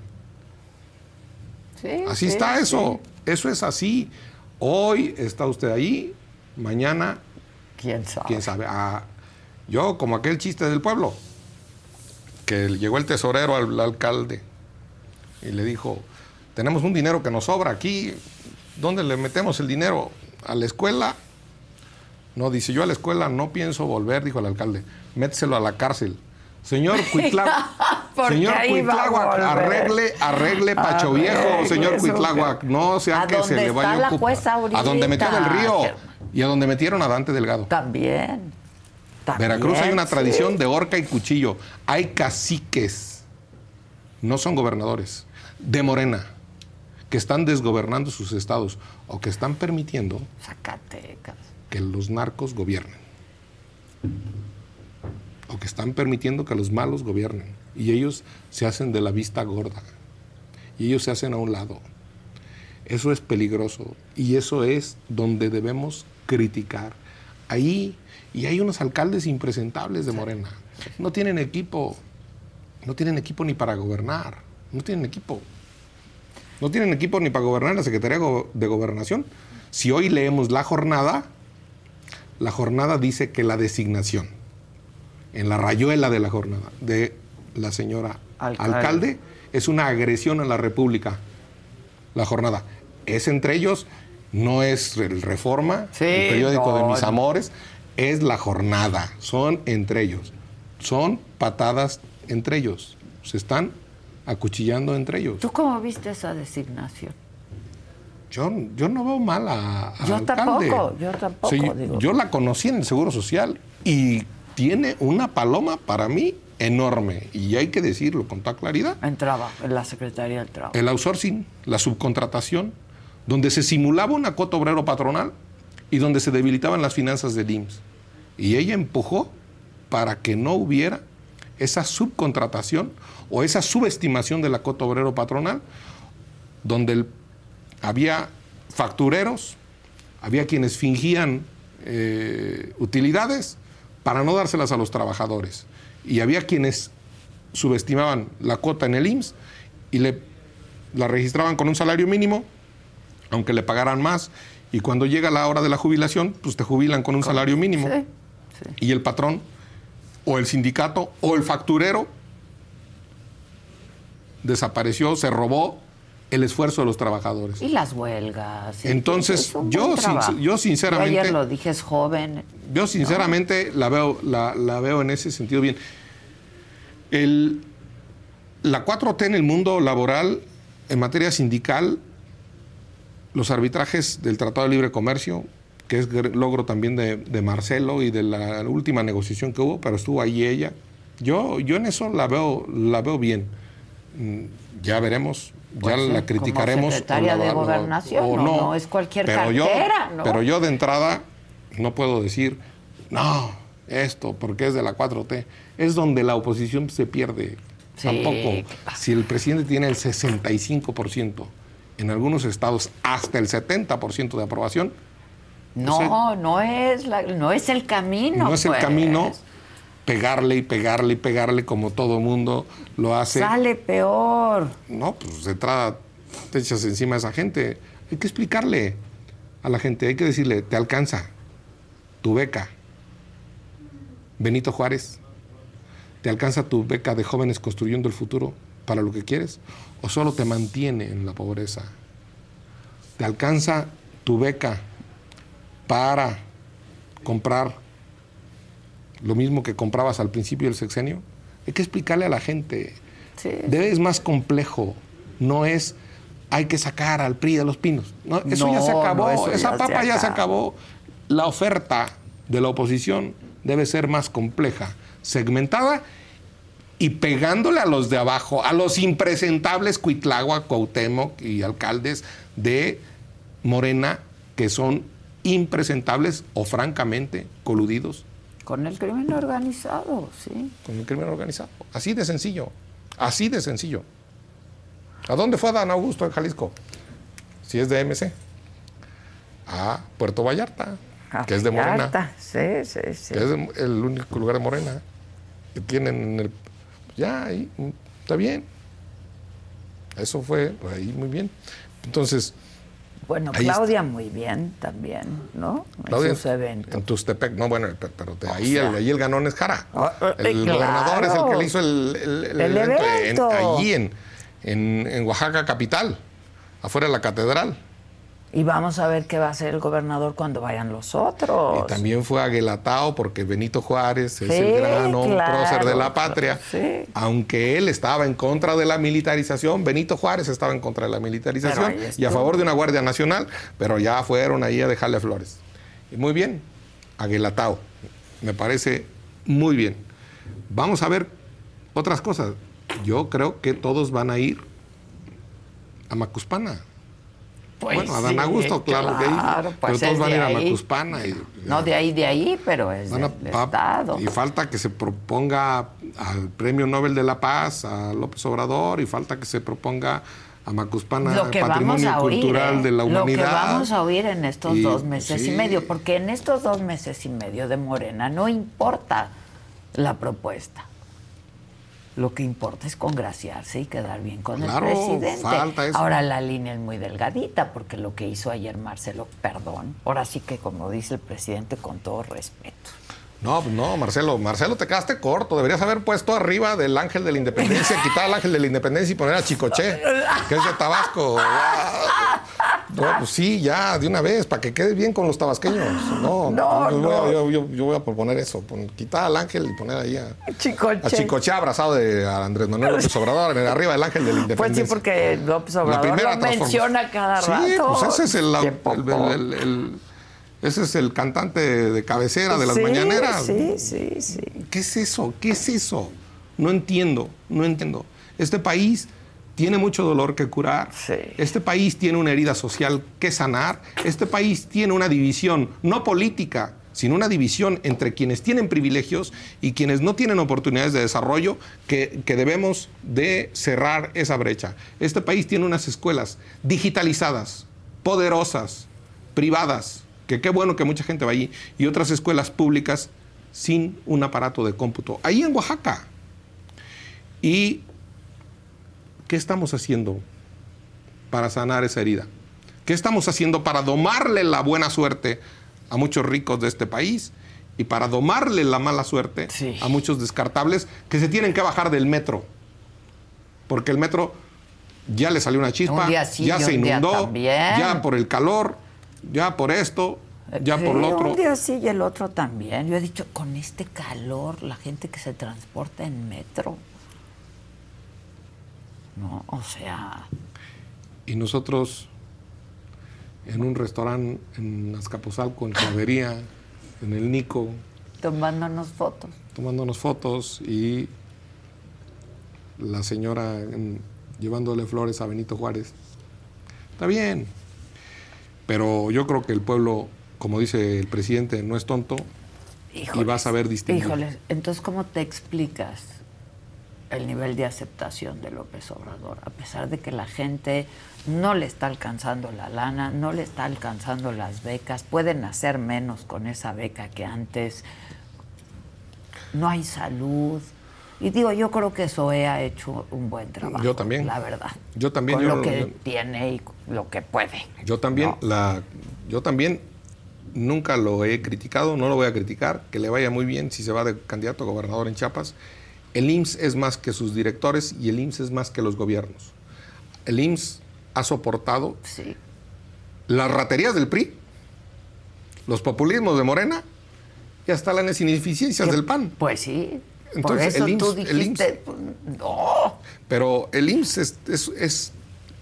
Sí, Así sí, está eso. Eso es así. Hoy está usted ahí, mañana, ¿Quién sabe? quién sabe. Ah, yo, como aquel chiste del pueblo, que llegó el tesorero al alcalde y le dijo, tenemos un dinero que nos sobra aquí, ¿dónde le metemos el dinero? ¿A la escuela? No, dice, yo a la escuela no pienso volver, dijo el alcalde, méteselo a la cárcel. Señor [laughs] Cuitláhuac, [laughs] señor Cuitláhuac, arregle, arregle Pacho Viejo, señor Cuitláhuac, no sea ¿A que se le vaya a donde metió del río y a donde metieron a Dante Delgado. También. También, Veracruz hay una sí. tradición de horca y cuchillo. Hay caciques, no son gobernadores, de Morena, que están desgobernando sus estados o que están permitiendo Zacatecas. Que los narcos gobiernen. O que están permitiendo que los malos gobiernen. Y ellos se hacen de la vista gorda. Y ellos se hacen a un lado. Eso es peligroso. Y eso es donde debemos criticar. Ahí, y hay unos alcaldes impresentables de Morena. No tienen equipo. No tienen equipo ni para gobernar. No tienen equipo. No tienen equipo ni para gobernar la Secretaría de Gobernación. Si hoy leemos la jornada, la jornada dice que la designación en la rayuela de la jornada de la señora Alcalde. alcalde, es una agresión a la República. La jornada. Es entre ellos, no es el Reforma, Sí, el periódico de mis no. amores, es la jornada. Son entre ellos. Son patadas entre ellos. Se están acuchillando entre ellos. ¿Tú cómo viste esa designación? Yo, yo no veo mal a, a Yo alcalde. tampoco, yo tampoco, digo. yo la conocí en el Seguro Social y tiene una paloma para mí enorme. Y hay que decirlo con toda claridad. Entraba en la Secretaría del Trabajo. El outsourcing, la subcontratación, donde se simulaba una cuota obrero patronal y donde se debilitaban las finanzas del IMSS. Y ella empujó para que no hubiera esa subcontratación o esa subestimación de la cuota obrero patronal, donde el- había factureros, había quienes fingían eh, utilidades para no dárselas a los trabajadores. Y había quienes subestimaban la cuota en el IMSS y le, la registraban con un salario mínimo, aunque le pagaran más. Y cuando llega la hora de la jubilación, pues te jubilan con un salario mínimo. Sí, Y el patrón, o el sindicato, o el facturero, desapareció, se robó el esfuerzo de los trabajadores. Y las huelgas. Entonces, yo sin- yo sinceramente- Yo ayer lo dije, es joven. Yo sinceramente la, veo, la, la veo en ese sentido bien. El- la 4T en el mundo laboral, en materia sindical, los arbitrajes del Tratado de Libre Comercio, que es gr- logro también de, de Marcelo y de la última negociación que hubo, pero estuvo ahí ella. Yo, yo en eso la veo, la veo bien. Mm, Ya veremos, Pues ya sí, la como criticaremos. secretaria o la- de Gobernación, o no, no es cualquier pero yo- cartera, ¿no? Pero yo de entrada no puedo decir, no, esto, porque es de la 4T. Es donde la oposición se pierde. Sí, Tampoco. Si el presidente tiene el 65%, en algunos estados hasta el 70% de aprobación, No, no es, la- no es el camino. no es el pues. camino pegarle y pegarle y pegarle como todo mundo lo hace. Sale peor. No, pues de entrada te echas encima a esa gente. Hay que explicarle a la gente, hay que decirle, te alcanza tu beca. Benito Juárez, ¿te alcanza tu beca de jóvenes construyendo el futuro para lo que quieres? ¿O solo te mantiene en la pobreza? ¿Te alcanza tu beca para comprar lo mismo que comprabas al principio del sexenio? Hay que explicarle a la gente. Sí. Debe- es más complejo. No es hay que sacar al PRI de los pinos. No, eso No, ya se acabó. no, Esa se papa ya se acabó. acabó. La oferta de la oposición debe ser más compleja, segmentada y pegándole a los de abajo, a los impresentables Cuitlagua, Cuauhtémoc y alcaldes de Morena que son impresentables o francamente coludidos Con el crimen organizado, sí. con el crimen organizado. Así de sencillo. Así de sencillo. ¿A dónde fue Dan Augusto en Jalisco? Si es de MC. A Puerto Vallarta, que es de Morena. Vallarta, Sí, sí, sí. Que es el único lugar de Morena que tienen en el. Ya, ahí, mm, está bien. Eso fue ahí muy bien. Entonces, Bueno, Ahí está. Claudia muy bien también, ¿no? Claudia, en sus eventos. en Tustepec, no, bueno, pe- pero de ahí, el, ahí el ganón es Jara. Ah, El claro. gobernador es el que le hizo el, el- el El evento, en- evento. allí en, en- en Oaxaca capital, afuera de la catedral. Y vamos a ver qué va a hacer el gobernador cuando vayan los otros. Y también fue a Guelatao porque Benito Juárez es el gran claro, prócer de la patria. sí. Aunque él estaba en contra de la militarización, Benito Juárez estaba en contra de la militarización y a favor de una Guardia Nacional, pero ya fueron ahí a dejarle flores. Y muy bien, a Guelatao. Me parece muy bien. Vamos a ver otras cosas. Yo creo que todos van a ir a Macuspana. Pues bueno, a Dan sí, Augusto, claro, que claro, ahí, pues pero todos van a ir a. Macuspana. Y, No de ahí, de ahí, pero es Van a- del va- Estado. Y falta que se proponga al Premio Nobel de la Paz a López Obrador y falta que se proponga a Macuspana Lo que vamos Patrimonio a oír, Cultural ¿eh? de la lo que Humanidad. vamos a oír en estos Y- dos meses y medio, porque en estos dos meses y medio de Morena no importa la propuesta. Lo que importa es congraciarse y quedar bien con Claro, el presidente. falta eso. Ahora la línea es muy delgadita, porque lo que hizo ayer Marcelo, perdón, ahora sí que como dice el presidente, con todo respeto. No, pues no, Marcelo, Marcelo, te quedaste corto. Deberías haber puesto arriba del ángel de la independencia, quitar al ángel de la independencia y poner a Chicoche, que es de Tabasco. [laughs] No, pues sí, ya, de una vez, para que quede bien con los tabasqueños. No, No, yo, no. Voy a, yo- yo- yo voy a proponer eso, pon- quitar al ángel y poner ahí a, Chicoche. a Chicoche abrazado de a Andrés Manuel López Obrador, en el arriba del ángel de la Pues independencia. sí, porque López Obrador lo transformación. menciona cada Sí, rato. pues ese es el, Qué el- poco. el- el- ese es el cantante de cabecera de las Sí, mañaneras. Sí, sí, sí. ¿Qué es eso? ¿Qué es eso? No entiendo, no entiendo. Este país tiene mucho dolor que curar. Sí. Este país tiene una herida social que sanar. Este país tiene una división, no política, sino una división entre quienes tienen privilegios y quienes no tienen oportunidades de desarrollo que, que debemos de cerrar esa brecha. Este país tiene unas escuelas digitalizadas, poderosas, privadas, que qué bueno que mucha gente va allí, y otras escuelas públicas sin un aparato de cómputo. Ahí en Oaxaca. ¿Y qué estamos haciendo para sanar esa herida? ¿Qué estamos haciendo para domarle la buena suerte a muchos ricos de este país y para domarle la mala suerte Sí. a muchos descartables que se tienen que bajar del metro? Porque el metro ya le salió una chispa, Un día sí ya se inundó, ya por el calor, ya por esto, ya Sí, por lo otro. Un día sí y el otro también. Yo he dicho, con este calor, la gente que se transporta en metro. No, o sea, Y nosotros en un restaurante en Azcapotzalco, en Clavería, en el Nico, tomándonos fotos. tomándonos fotos y la señora en- llevándole flores a Benito Juárez. Está bien, pero yo creo que el pueblo, como dice el presidente, no es tonto y va a saber distinguir. Híjoles, entonces, ¿cómo te explicas el nivel de aceptación de López Obrador? A pesar de que la gente no le está alcanzando la lana, no le está alcanzando las becas, pueden hacer menos con esa beca que antes, no hay salud. Y digo, yo creo que Zoe ha hecho un buen trabajo. Yo también. La verdad. Yo también, Con yo lo que yo- tiene y lo que puede. Yo también, la, yo también nunca lo he criticado, no lo voy a criticar, que le vaya muy bien si se va de candidato a gobernador en Chiapas. El IMSS es más que sus directores y el IMSS es más que los gobiernos. El IMSS ha soportado Sí. las raterías del PRI, los populismos de Morena y hasta las ineficiencias del PAN. Pues sí. Por Entonces, eso el tú el dijiste, no. Pero el IMSS es, es- es-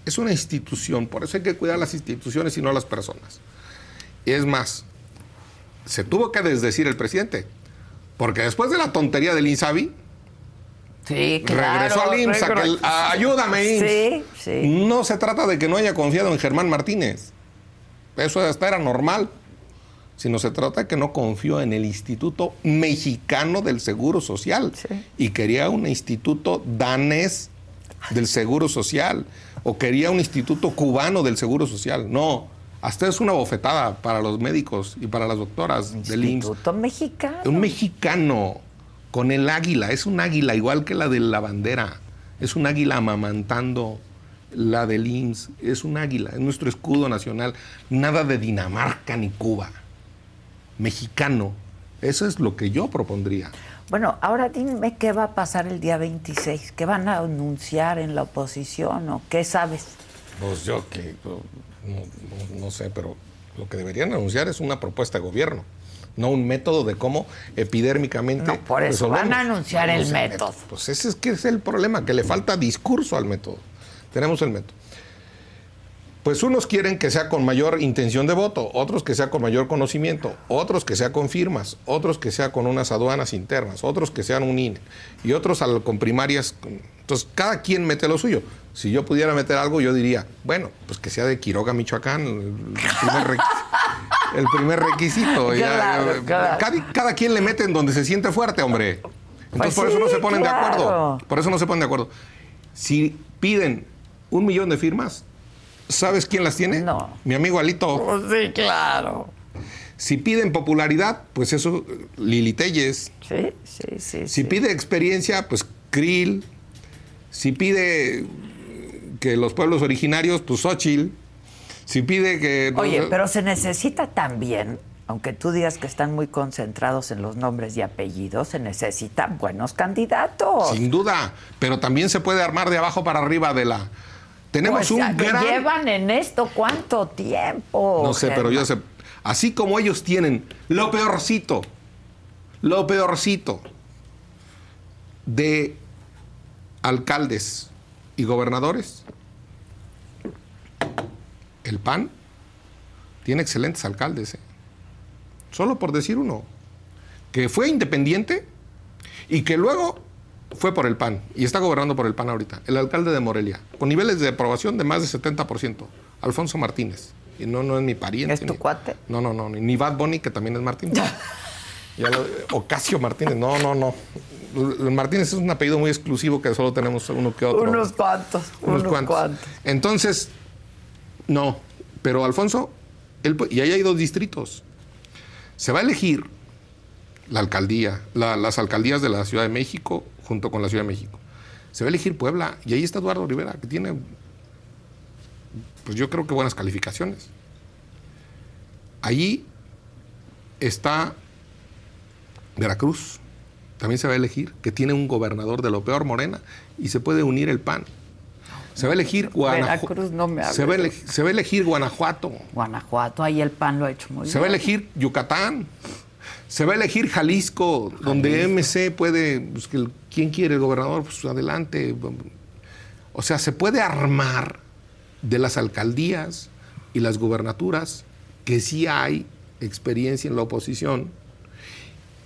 es una institución, por eso hay que cuidar las instituciones y no las personas. Y es más, se tuvo que desdecir el presidente, porque después de la tontería del INSABI, Sí, claro. regresó al IMSS, a que el- a- ayúdame IMSS. Sí, sí. No se trata de que no haya confiado en Germán Martínez, eso hasta era normal, sino se trata de que no confió en el Instituto Mexicano del Seguro Social y quería un instituto danés del Seguro Social o quería un instituto cubano del Seguro Social. No, hasta es una bofetada para los médicos y para las doctoras del IMSS. Instituto Mexicano. Un mexicano con el águila, es un águila igual que la de la bandera, es un águila amamantando la del IMSS, es un águila, es nuestro escudo nacional, nada de Dinamarca ni Cuba, mexicano, eso es lo que yo propondría. Bueno, ahora dime qué va a pasar el día 26, qué van a anunciar en la oposición o qué sabes. Pues yo que no, no- no sé, pero lo que deberían anunciar es una propuesta de gobierno, no un método de cómo epidérmicamente. No, por eso, van a anunciar el Tenemos método. Pues ese es que es el problema, que le falta discurso al método. Tenemos el método. Pues unos quieren que sea con mayor intención de voto, otros que sea con mayor conocimiento, otros que sea con firmas, otros que sea con unas aduanas internas, otros que sean un INE y otros al- con primarias. Entonces, cada quien mete lo suyo. Si yo pudiera meter algo, yo diría, bueno, pues que sea de Quiroga, Michoacán, el primer, el primer requisito. ya- Claro, ya- claro. Cada, cada quien le mete en donde se siente fuerte, hombre. Entonces, Pues por eso no se ponen de acuerdo. Por eso no se ponen de acuerdo. Si piden un millón de firmas, ¿sabes quién las tiene? No. Mi amigo Alito. Pues sí, claro. Si piden popularidad, pues eso, Lili Telles. Sí, sí, sí. Si sí. pide experiencia, pues Krill. Si pide que los pueblos originarios, pues Xochitl. Si pide que... Oye, pero se necesita también aunque tú digas que están muy concentrados en los nombres y apellidos, se necesitan buenos candidatos. Sin duda, pero también se puede armar de abajo para arriba de la... Tenemos Pues, un gran... llevan en esto cuánto tiempo. No sé, pero yo sé. Así como ellos tienen lo peorcito, lo peorcito de alcaldes y gobernadores, el PAN tiene excelentes alcaldes. ¿eh? Solo por decir uno, que fue independiente y que luego fue por el PAN y está gobernando por el PAN ahorita. El alcalde de Morelia, con niveles de aprobación de más de 70%, Alfonso Martínez. Y no, no es mi pariente. ¿Es tu ni- cuate? No, no, no. Ni Bad Bunny, que también es Martínez. [laughs] Ya lo- Ocasio Martínez. No, no, no. Martínez es un apellido muy exclusivo que solo tenemos uno que otro. Unos cuantos, Unos unos cuantos. cuantos. Entonces, no. Pero Alfonso, él y ahí hay dos distritos. Se va a elegir la alcaldía, la- las alcaldías de la Ciudad de México junto con la Ciudad de México. Se va a elegir Puebla y ahí está Eduardo Rivera, que tiene, pues yo creo que buenas calificaciones. Allí está Veracruz, también se va a elegir, que tiene un gobernador de lo peor Morena y se puede unir el PAN. Se va a elegir Guanajuato. No me se, va se va a elegir Guanajuato. Guanajuato, ahí el PAN lo ha hecho muy Se va a bien. elegir Yucatán. Se va a elegir Jalisco, donde MC puede, pues, que ¿quién quiere el gobernador? Pues adelante. O sea, se puede armar de las alcaldías y las gubernaturas que sí hay experiencia en la oposición.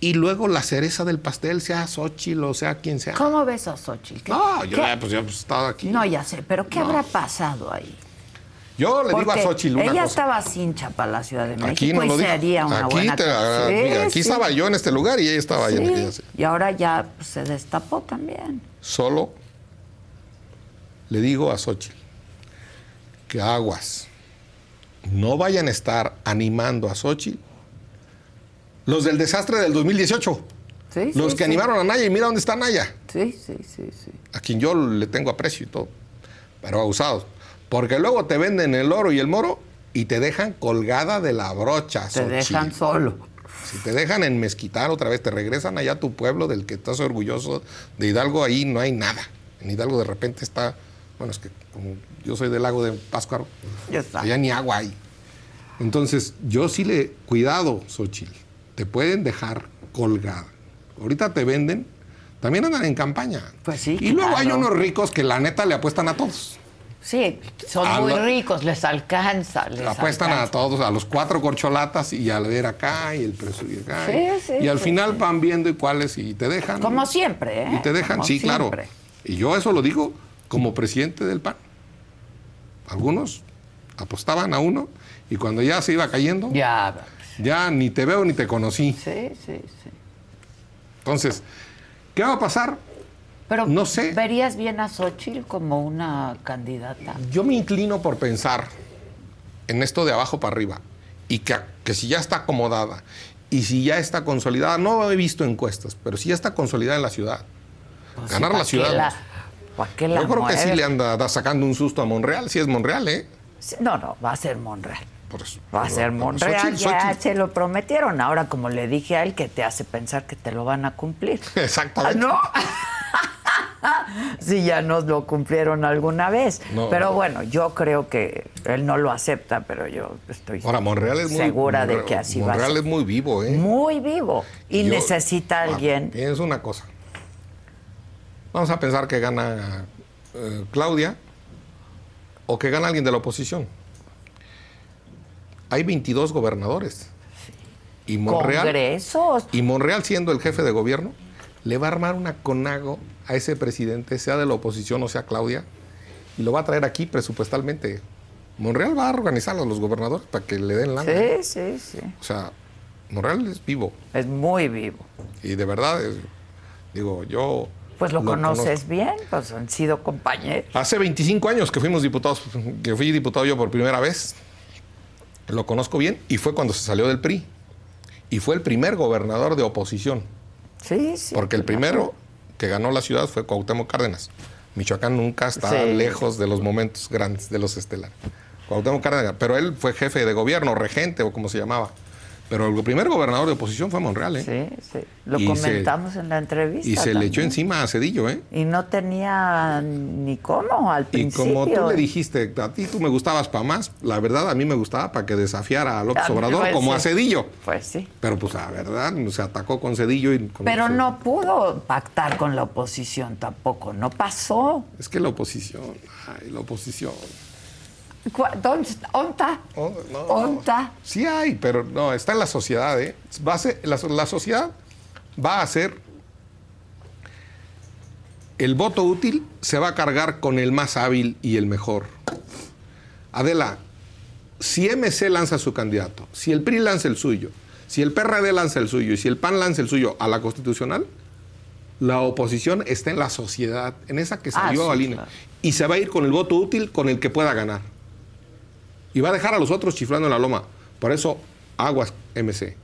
Y luego la cereza del pastel, sea Xochitl o sea quien sea. ¿Cómo ves a Xochitl? ¿Qué- No, yo ya, pues, ya, pues, estaba aquí. No, ya sé, pero ¿qué habrá pasado ahí? Yo le digo a Xochitl una ella cosa. estaba cincha para la Ciudad de México Aquí no y lo sería una aquí buena te-. Sí, aquí sí. estaba yo en este lugar y ella estaba allá en aquella. Y ahora ya pues, se destapó también. Solo le digo a Xochitl que aguas. No vayan a estar animando a Xochitl los del desastre del 2018. Sí, los sí, que sí. animaron a Naya y mira dónde está Naya. Sí, sí, sí, sí. A quien yo le tengo aprecio y todo. Pero abusados. Porque luego te venden el oro y el moro y te dejan colgada de la brocha. Te Xochitl. dejan solo. Si te dejan en mezquitar otra vez, te regresan allá a tu pueblo del que estás orgulloso. De Hidalgo ahí no hay nada. En Hidalgo de repente está, bueno, es que como yo soy del lago de Páscuaro, Ya está. allá ni agua hay. Entonces, yo sí le, cuidado, Xochitl, te pueden dejar colgada. Ahorita te venden, también andan en campaña. Pues sí, Y luego hay claro. unos ricos que la neta le apuestan a todos. Sí, son A muy lo- ricos, les alcanza. Les apuestan a todos, a los cuatro corcholatas y al ver acá y el precio y acá. Sí, y, sí, y al sí, final van viendo y cuáles y te dejan. Como siempre, ¿eh? Y te dejan, Como sí, claro. siempre. Y yo eso lo digo como presidente del PAN. Algunos apostaban a uno y cuando ya se iba cayendo, Ya. Ya ni te veo ni te conocí. Sí, sí, sí. Entonces, ¿qué va a pasar? Pero No sé. ¿verías bien a Xochitl como una candidata? Yo me inclino por pensar en esto de abajo para arriba y que, que si ya está acomodada y si ya está consolidada, no he visto encuestas, pero si ya está consolidada en la ciudad, Pues ganar la ¿pa' ciudad. la- ¿pa' qué la Yo creo que sí le anda da sacando un susto a Monreal, si es Monreal, ¿eh? No, no, va a ser Monreal. Eso. Va a ser pero Monreal, Xochitl- ya Xochitl- se lo prometieron. Ahora, como le dije a él, que te hace pensar que te lo van a cumplir. [laughs] Exactamente. ¿No? [laughs] sí, ya nos lo cumplieron alguna vez. No. pero bueno, yo creo que él no lo acepta, pero yo estoy Ahora, Monreal es muy. segura de Monreal- que así va a Monreal ser. es muy vivo, ¿eh? Muy vivo. Y Yo- necesita a Ah, alguien. Pienso una cosa. Vamos a pensar que gana eh, Claudia o que gana alguien de la oposición. Hay 22 gobernadores. Y Monreal, Congresos. y Monreal siendo el jefe de gobierno, le va a armar una conago a ese presidente, sea de la oposición o sea Claudia, y lo va a traer aquí presupuestalmente. Monreal va a organizar a los gobernadores para que le den lana. Sí, sí, sí. O sea, Monreal es vivo. Es muy vivo. Y de verdad, es- digo, yo... Pues lo, conoces conozco. bien, pues han sido compañeros. Hace 25 años que fuimos diputados, que fui diputado yo por primera vez. Lo conozco bien y fue cuando se salió del PRI. Y fue el primer gobernador de oposición. Sí, sí. Porque el primero que ganó la ciudad fue Cuauhtémoc Cárdenas. Michoacán nunca está Sí. lejos de los momentos grandes de los estelares. Cuauhtémoc Cárdenas, pero él fue jefe de gobierno, regente o como se llamaba. Pero el primer gobernador de oposición fue Monreal, ¿eh? Sí, sí. Lo Y se- comentamos en la entrevista. Y se le echó encima a Cedillo, ¿eh? Y no tenía ni cómo al Y principio. como tú le dijiste, a ti tú me gustabas para más, la verdad a mí me gustaba para que desafiara a López Obrador pues como sí. a Cedillo. Pues sí. Pero pues la verdad se atacó con Cedillo y con Pero no pudo pactar con la oposición tampoco. No pasó. Es que la oposición, ay, la oposición. Cu- ¿Dónde está? ¿Dónde está? ¿Dónde está? Sí hay, pero no, está en la sociedad, ¿eh? Va a ser, la, la sociedad va a ser. El voto útil se va a cargar con el más hábil y el mejor. Adela, si MC lanza su candidato, si el PRI lanza el suyo, si el PRD lanza el suyo y si el PAN lanza el suyo a la constitucional, la oposición está en la sociedad, en esa que Ah, salió sí, al INE. claro. Y se va a ir con el voto útil con el que pueda ganar. Y va a dejar a los otros chiflando en la loma. Por eso, aguas, MC.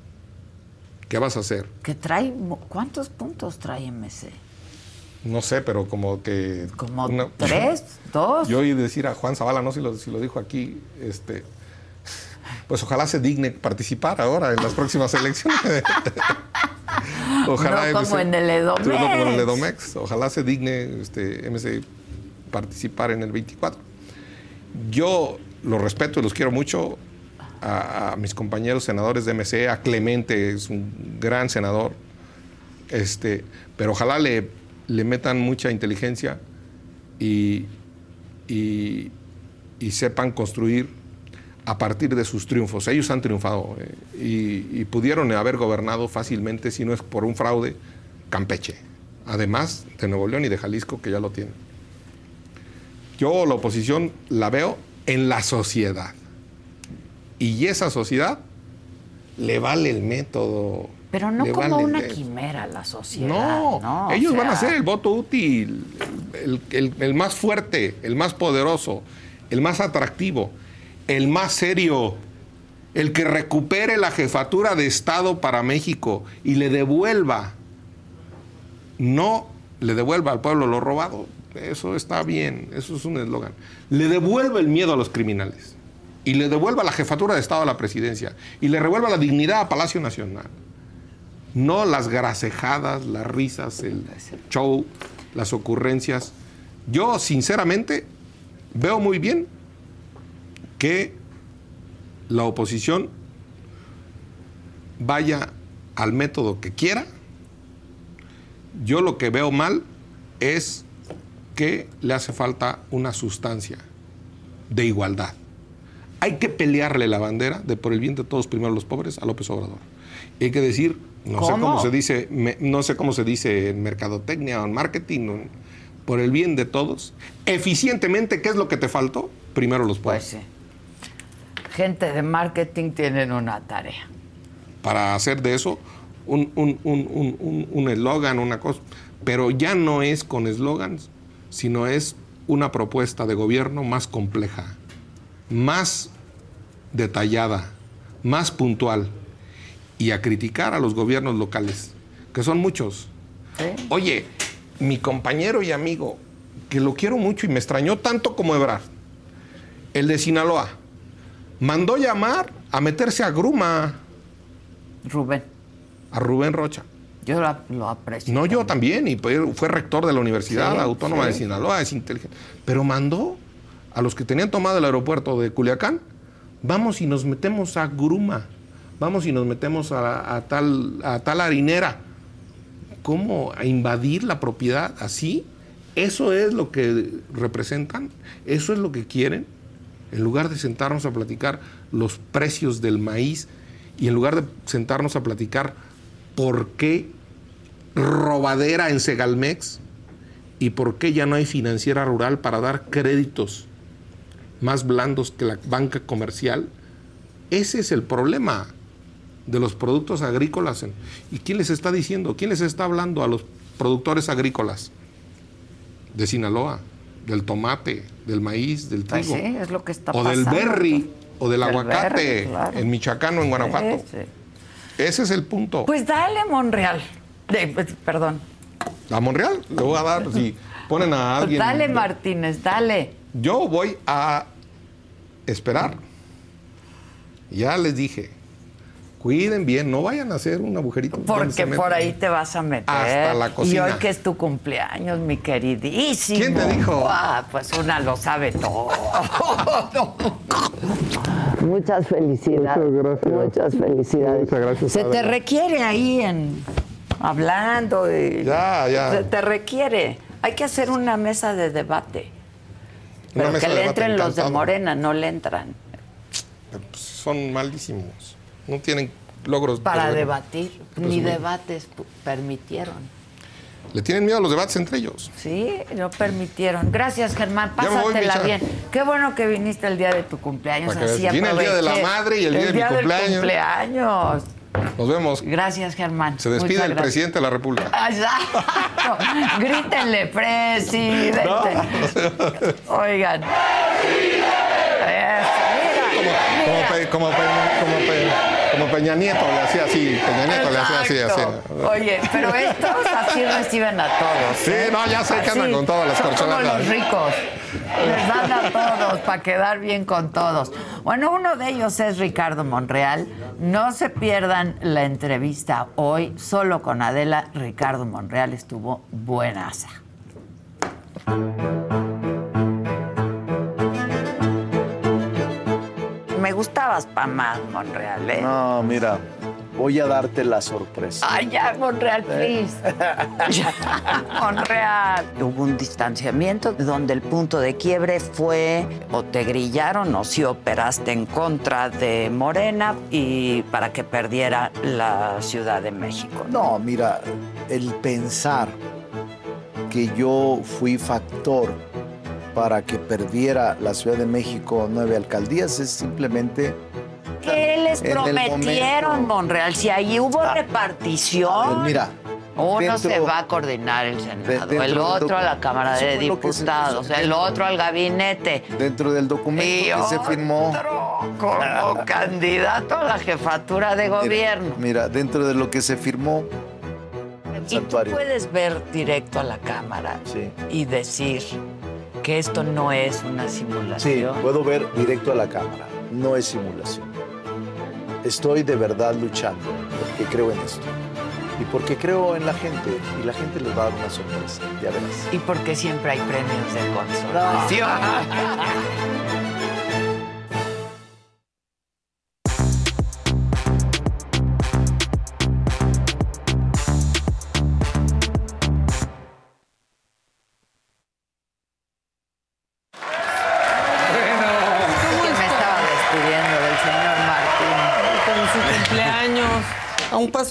¿Qué vas a hacer? Que trae. ¿Cuántos puntos trae MC? No sé, pero como que... Como una- [laughs] tres, dos. Yo oí decir a Juan Zavala, no sé si lo, si lo dijo aquí, este, pues ojalá se digne participar ahora en las próximas elecciones. [laughs] No como en el Edomex. No como en el Edomex. Ojalá se digne este, MC participar en el 24. Yo los respeto y los quiero mucho a, mis compañeros senadores de MC, a Clemente, es un gran senador, este, pero ojalá le, le metan mucha inteligencia y, y- y sepan construir a partir de sus triunfos. Ellos han triunfado eh, y, y pudieron haber gobernado fácilmente, si no es por un fraude, Campeche, además de Nuevo León y de Jalisco, que ya lo tienen. Yo la oposición la veo en la sociedad. Y esa sociedad le vale el método. Pero no como vale una quimera la sociedad. no, No, o ellos van a ser el voto útil, el, el- el más fuerte, el más poderoso, el más atractivo, el más serio, el que recupere la jefatura de Estado para México y le devuelva, no le devuelva al pueblo lo robado. Eso está bien, eso es un eslogan. Le devuelva el miedo a los criminales y le devuelva la jefatura de Estado a la presidencia y le revuelva la dignidad a Palacio Nacional. No las gracejadas, las risas, el show, las ocurrencias. Yo, sinceramente, veo muy bien que la oposición vaya al método que quiera. Yo lo que veo mal es que le hace falta una sustancia de igualdad. Hay que pelearle la bandera de por el bien de todos, primero los pobres, a López Obrador. Y hay que decir, no sé ¿Cómo? se dice, me- no sé cómo se dice en mercadotecnia o en marketing, o por el bien de todos, eficientemente, ¿qué es lo que te faltó? Primero los pobres. Pues sí. Gente de marketing tienen una tarea. para hacer de eso un un- un- un- un- un eslogan, una cosa. Pero ya no es con eslogans, sino es una propuesta de gobierno más compleja, más detallada, más puntual. Y a criticar a los gobiernos locales, que son muchos. Oye, mi compañero y amigo, que lo quiero mucho y me extrañó tanto como Ebrard, el de Sinaloa, mandó llamar a meterse a Gruma. Rubén. A Rubén Rocha. Yo lo aprecio. No, yo también, y fue fue rector de la Universidad Sí, Autónoma sí. de Sinaloa, es inteligente. Pero mandó a los que tenían tomado el aeropuerto de Culiacán, vamos y nos metemos a Gruma, vamos y nos metemos a, a tal, a tal harinera. ¿Cómo? ¿A invadir la propiedad así? ¿Eso es lo que representan? ¿Eso es lo que quieren? En lugar de sentarnos a platicar los precios del maíz y en lugar de sentarnos a platicar por qué robadera en Segalmex y por qué ya no hay financiera rural para dar créditos más blandos que la banca comercial. Ese es el problema de los productos agrícolas. ¿Y quién les está diciendo? ¿Quién les está hablando a los productores agrícolas? De Sinaloa, del tomate, del maíz, del Pues trigo. sí, es lo que está o del berry, o del, Del aguacate, berry, claro. en Michoacán o en Guanajuato. Sí, sí. Ese es el punto. Pues dale, Monreal. De- pues, perdón. A Monreal le voy a dar, si ponen a alguien. Dale, Martínez, dale. Yo voy a esperar. Ya les dije, Cuiden bien, no vayan a hacer un agujerito. Porque por ahí te vas a meter. Hasta la Y cocina. hoy que es tu cumpleaños, mi queridísimo. ¿Quién te dijo? Ah, pues una lo sabe todo. Muchas felicidades. Muchas gracias. Muchas felicidades. Muchas gracias, Se te requiere ahí en hablando. y- Ya, ya. Se te requiere. Hay que hacer una mesa de debate. Pero que de le debate, entren los de. Morena, no le entran. Son malísimos. No tienen logros. Para pues, debatir. Ni debates permitieron. Le tienen miedo a los debates entre ellos. Sí, no permitieron. Gracias, Germán. Voy, Pásatela bien. Qué bueno que viniste el día de tu cumpleaños. Así. Viene el día de la madre y el día de mi del cumpleaños. cumpleaños. Nos vemos. Gracias, Germán. Se despide Muchas el gracias. presidente de la República. [laughs] Exacto. Grítenle, presidente. Oigan. Eso, mira, Como, mira. Como Peña Nieto le hacía así. Peña Nieto le hacía así, así. Oye, pero estos así reciben a todos. Sí, ¿eh? no, ya sé que andan con todas las son como los ricos. Les dan a todos para quedar bien con todos. Bueno, uno de ellos es Ricardo Monreal. No se pierdan la entrevista hoy solo con Adela. Ricardo Monreal estuvo buenaza. Me gustabas pa' más, Monreal, ¿eh? No, mira, voy a darte la sorpresa. Ay, ya, Monreal, please. Ya, [laughs] Monreal. Hubo un distanciamiento donde el punto de quiebre fue o te grillaron o si operaste en contra de Morena y para que perdiera la Ciudad de México. No, mira, el pensar que yo fui factor para que perdiera la Ciudad de México nueve alcaldías es simplemente... ¿Qué les prometieron, Monreal? Si ahí hubo A ver, repartición. mira, Uno dentro- se va a coordinar el Senado, el otro a la Cámara de se Diputados, el otro al gabinete. dentro del documento que se firmó... como [laughs] candidato a la jefatura de gobierno. Mira, dentro de lo que se firmó, Y tú puedes ver directo a la cámara Sí. y decir que esto no es una Sí, simulación. puedo ver directo a la cámara. No es simulación. Estoy de verdad luchando porque creo en esto. Y porque creo en la gente. Y la gente les va a dar una sorpresa. Ya verás. Y porque siempre hay premios de consolación. Que [laughs]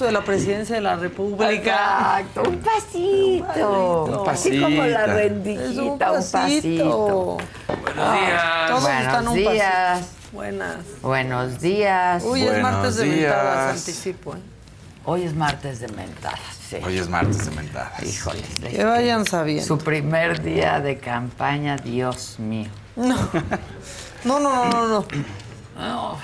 de la presidencia de la República. Exacto, un pasito. Un Así como la un rendijita, un pasito. pasito. Buenos días. Todos Buenos están un días. pasito. Buenas. Buenos días. Uy, es martes de mentadas, anticipo. ¿eh? Hoy es martes de mentadas, sí. Hoy es martes de mentadas. Híjole. Que vayan sabiendo. Su primer día de campaña, Dios mío. No. No, no, no, no, no.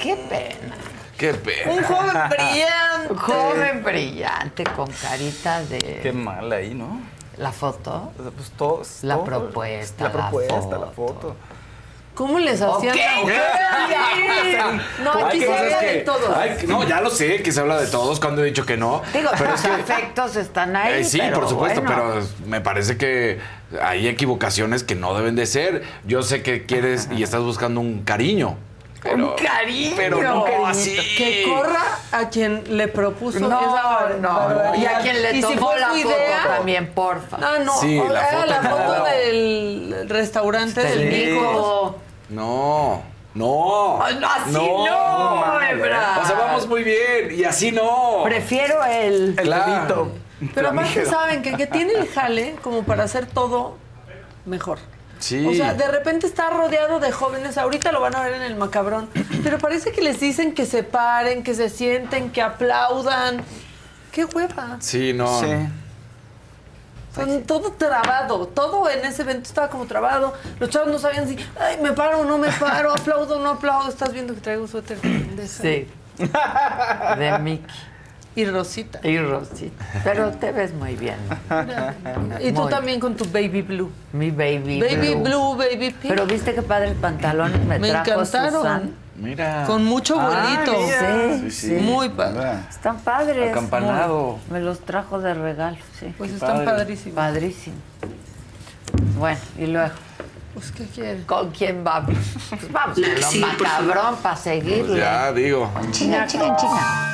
Qué pena. Qué pena. Un joven [laughs] brillante. Un joven brillante con carita de... Qué mal ahí, ¿no? ¿La foto? Pues todos. La todos. propuesta, La la propuesta, foto. la foto. ¿Cómo les hacían? Ok. [laughs] No, aquí se habla de todos. No, ya lo sé que se habla de todos cuando he dicho que no. Digo, pero los es que- afectos están ahí. Eh, sí, pero por supuesto, bueno. pero me parece que hay equivocaciones que no deben de ser. Yo sé que quieres y estás buscando un cariño. Pero, Un cariño. Pero no Cariñito. así. Que corra a quien le propuso No, esa no, barbaridad. Y a quien le si tomó fue la su foto idea, también, porfa. Ah, no. Sí, o- la era foto la no. foto del restaurante del. Nico. No, no. No, así no, Ebra. O sea, vamos muy bien y así no. Prefiero el... Claro. Pero aparte saben que, que tiene el jale como para hacer todo mejor. Sí. O sea, de repente está rodeado de jóvenes, ahorita lo van a ver en el macabrón, pero parece que les dicen que se paren, que se sienten, que aplaudan. ¡Qué hueva! Sí, no. Son todo trabado, todo en ese evento estaba como trabado. Los chavos no sabían si, ay, me paro o no me paro, aplaudo o no aplaudo. Estás viendo que traigo suéter de. Sí. [laughs] De Mickey Y Rosita. y Rosita. Pero te ves muy bien. Y tú Muy. también con tu baby blue. Mi baby, Baby blue. blue, baby pink. Pero viste qué padres pantalones me, Me trajo encantaron. Susan. Mira. Con mucho Ah, abuelito. mira. Sí, sí. Muy padre. Están padres. Acampanado. Muy- Me los trajo de regalo, sí. Pues están padre. padrísimos. Padrísimo. Bueno, y luego, Pues, ¿qué quiere? ¿con quién vamos? Pues vamos con lo macabrón para seguirle. Pues ya digo. Chinga, chinga, chinga.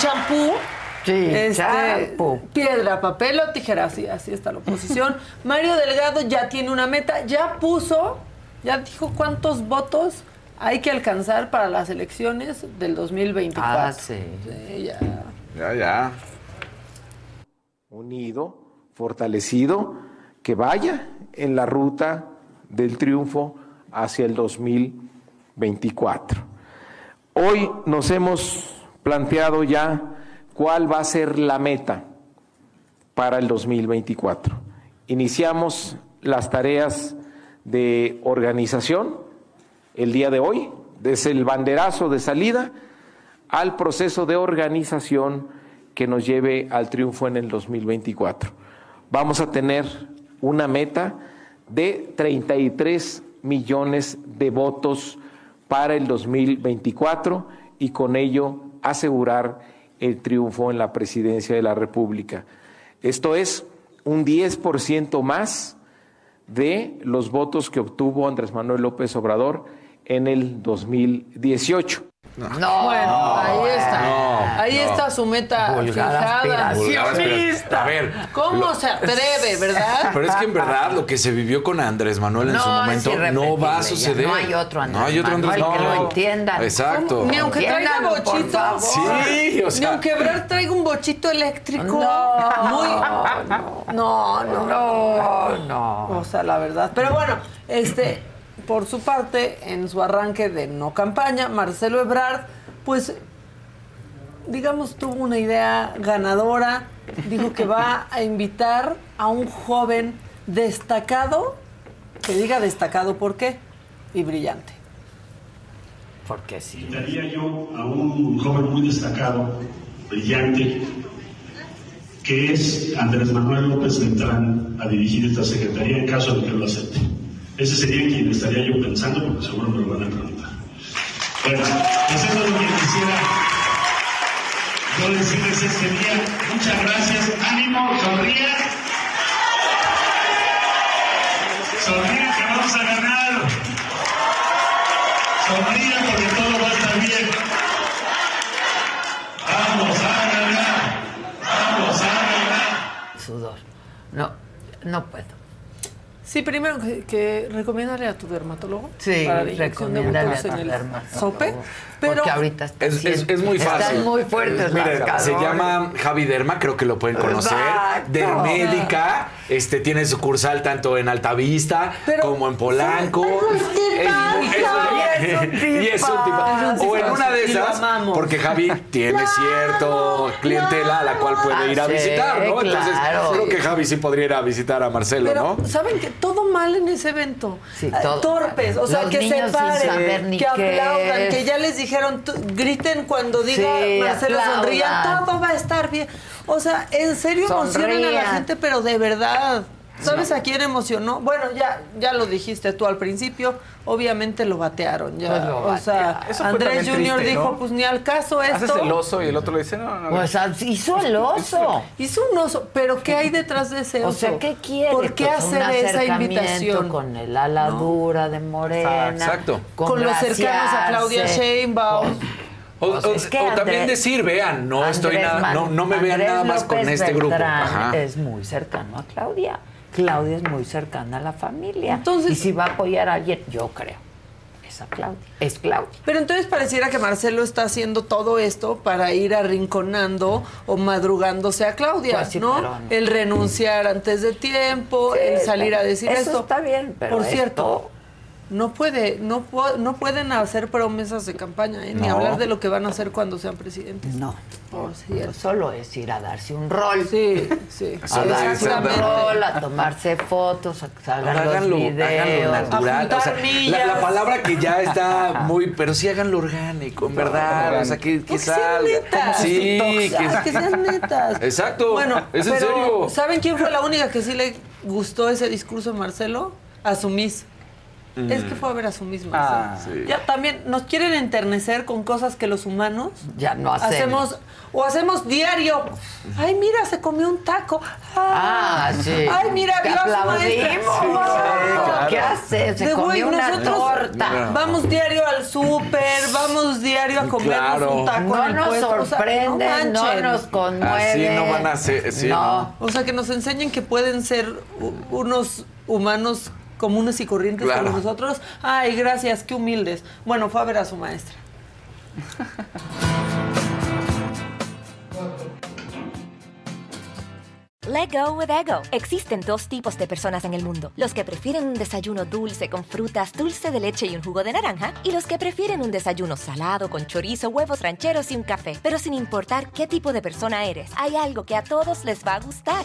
Chinchampú, Sí, este, champú. piedra, papel o tijera, así, así está la oposición. [laughs] Mario Delgado ya tiene una meta, ya puso, ya dijo cuántos votos hay que alcanzar para las elecciones del 2024. Ah, sí. Sí, ya. Ya, ya. unido, fortalecido, que vaya en la ruta del triunfo hacia el 2024. Hoy nos hemos planteado ya cuál va a ser la meta para el 2024. Iniciamos las tareas de organización el día de hoy, desde el banderazo de salida al proceso de organización que nos lleve al triunfo en el 2024. Vamos a tener una meta de 33 millones de votos para el 2024 y con ello asegurar el triunfo en la presidencia de la República. Esto es un 10% más de los votos que obtuvo Andrés Manuel López Obrador en el 2018. No, Bueno, ahí está. no, ahí no. está su meta Vulgar fijada. A ver. ¿Cómo lo- se atreve, verdad? Pero es que en verdad lo que se vivió con Andrés Manuel en No, su momento no va a ya. suceder. No hay otro Andrés No hay otro Andrés Manuel que no. lo entiendan. Exacto. ¿Cómo? Ni aunque traiga bochito. Sí, o sea. Ni aunque Brad traiga un bochito eléctrico. No, Muy... no, no, No, no. O sea, la verdad. Pero bueno, este, por su parte, en su arranque de no campaña, Marcelo Ebrard, pues, digamos, tuvo una idea ganadora. Dijo que va a invitar a un joven destacado, que diga destacado por qué, y brillante. Porque sí. Invitaría yo a un joven muy destacado, brillante, que es Andrés Manuel López Beltrán, a dirigir esta secretaría en caso de que lo acepte. Ese sería quien estaría yo pensando, porque seguro me lo van a preguntar. Bueno, pues eso es lo que quisiera yo decirles este día. Muchas gracias. Ánimo, sonría. Sonría que vamos a ganar. Sonría porque todo va a estar bien. Vamos a ganar. Vamos a ganar. Sudor. No, no puedo. Sí, primero que, que recomiéndale a tu dermatólogo. Sí, para la inyección de a en tu el dermatólogo. sope. Pero Porque ahorita está Es, es- es muy fácil. Están muy fuertes Miren, las se llama Javi Derma, creo que lo pueden conocer. Exacto. Dermédica, este tiene sucursal tanto en Altavista Pero- como en Polanco. [laughs] y es un. O en una de esas, porque Javi [laughs] tiene cierto clientela a la cual puede ir a Ah, visitar, ¿no? Entonces, claro. creo que Javi sí podría ir a visitar a Marcelo, Pero, ¿no? ¿saben que Todo mal en ese evento. Sí, Ah, todo. Torpes, o sea, que se paren, que aplaudan, que ya les dijeron, griten cuando diga Sí, Marcelo aplaudan. sonría, todo va a estar bien. O sea, en serio emocionan a la Sonrían. gente, pero de verdad. ¿Sabes a quién emocionó? Bueno, ya, ya lo dijiste tú al principio, obviamente lo batearon ya. Pues lo o sea, Andrés Junior triste, dijo, ¿no? pues ni al caso esto. Haces el oso y el otro le dice, no, no. Pues ah, hizo el oso. [laughs] Hizo un oso, pero ¿qué hay detrás de ese O oso? sea, ¿qué quiere? ¿Por qué Pues un hacer esa invitación? Con el ala dura de Morena. Exacto. Con los cercanos a Claudia. Sheinbaum. O, o- Pues es que o también decir, vean, no estoy nada, Man- no, no me vean nada más con este grupo. Ajá. Es muy cercano a Claudia. Claudia es muy cercana a la familia. Entonces- y si va a apoyar a alguien, yo creo, es a Claudia. Es Claudia. Pero entonces pareciera que Marcelo está haciendo todo esto para ir arrinconando o madrugándose a Claudia, Pues sí, ¿no? El renunciar antes de tiempo, Sí, el salir a decir eso esto. está bien, pero Por cierto, no puede, no, pu- no pueden hacer promesas de campaña, ¿eh? ni No. hablar de lo que van a hacer cuando sean presidentes. No. Por cierto. Solo es ir a darse un rol. Sí, sí. [laughs] A darse un rol, a tomarse fotos, a que Ahora salgan los háganlo, videos. háganlo natural. A juntar o sea, la, millas. la palabra que ya está [laughs] muy, pero sí háganlo orgánico, en verdad. O sea, que, que sean netas. Sí, que sean netas. [laughs] Exacto. Bueno, es en serio. ¿saben quién fue la única que sí le gustó ese discurso de Marcelo? A su Es que fue a ver a su Marcelo. Ah, sí. Ya también nos quieren enternecer con cosas que los humanos Ya no hacemos. o hacemos diario. Ay, mira, se comió un taco. Ah, sí. Ay, mira, Te vio a su aplaudimos. maestra. Sí, Wow. claro. ¿Qué hace? Se De comió güey, una nosotros torta. Vamos diario al súper, vamos diario a comernos Claro. un taco No nos puesto. O sea, sorprenden, no, nos conmueven. Así no van a ser. Sí, no. O sea, que nos enseñen que pueden ser unos humanos comunes y corrientes Claro. como nosotros. Ay, gracias, qué humildes. Bueno, fue a ver a su maestra. Let go with ego. Existen dos tipos de personas en el mundo: los que prefieren un desayuno dulce con frutas, dulce de leche y un jugo de naranja, y los que prefieren un desayuno salado con chorizo, huevos rancheros y un café. Pero sin importar qué tipo de persona eres, hay algo que a todos les va a gustar.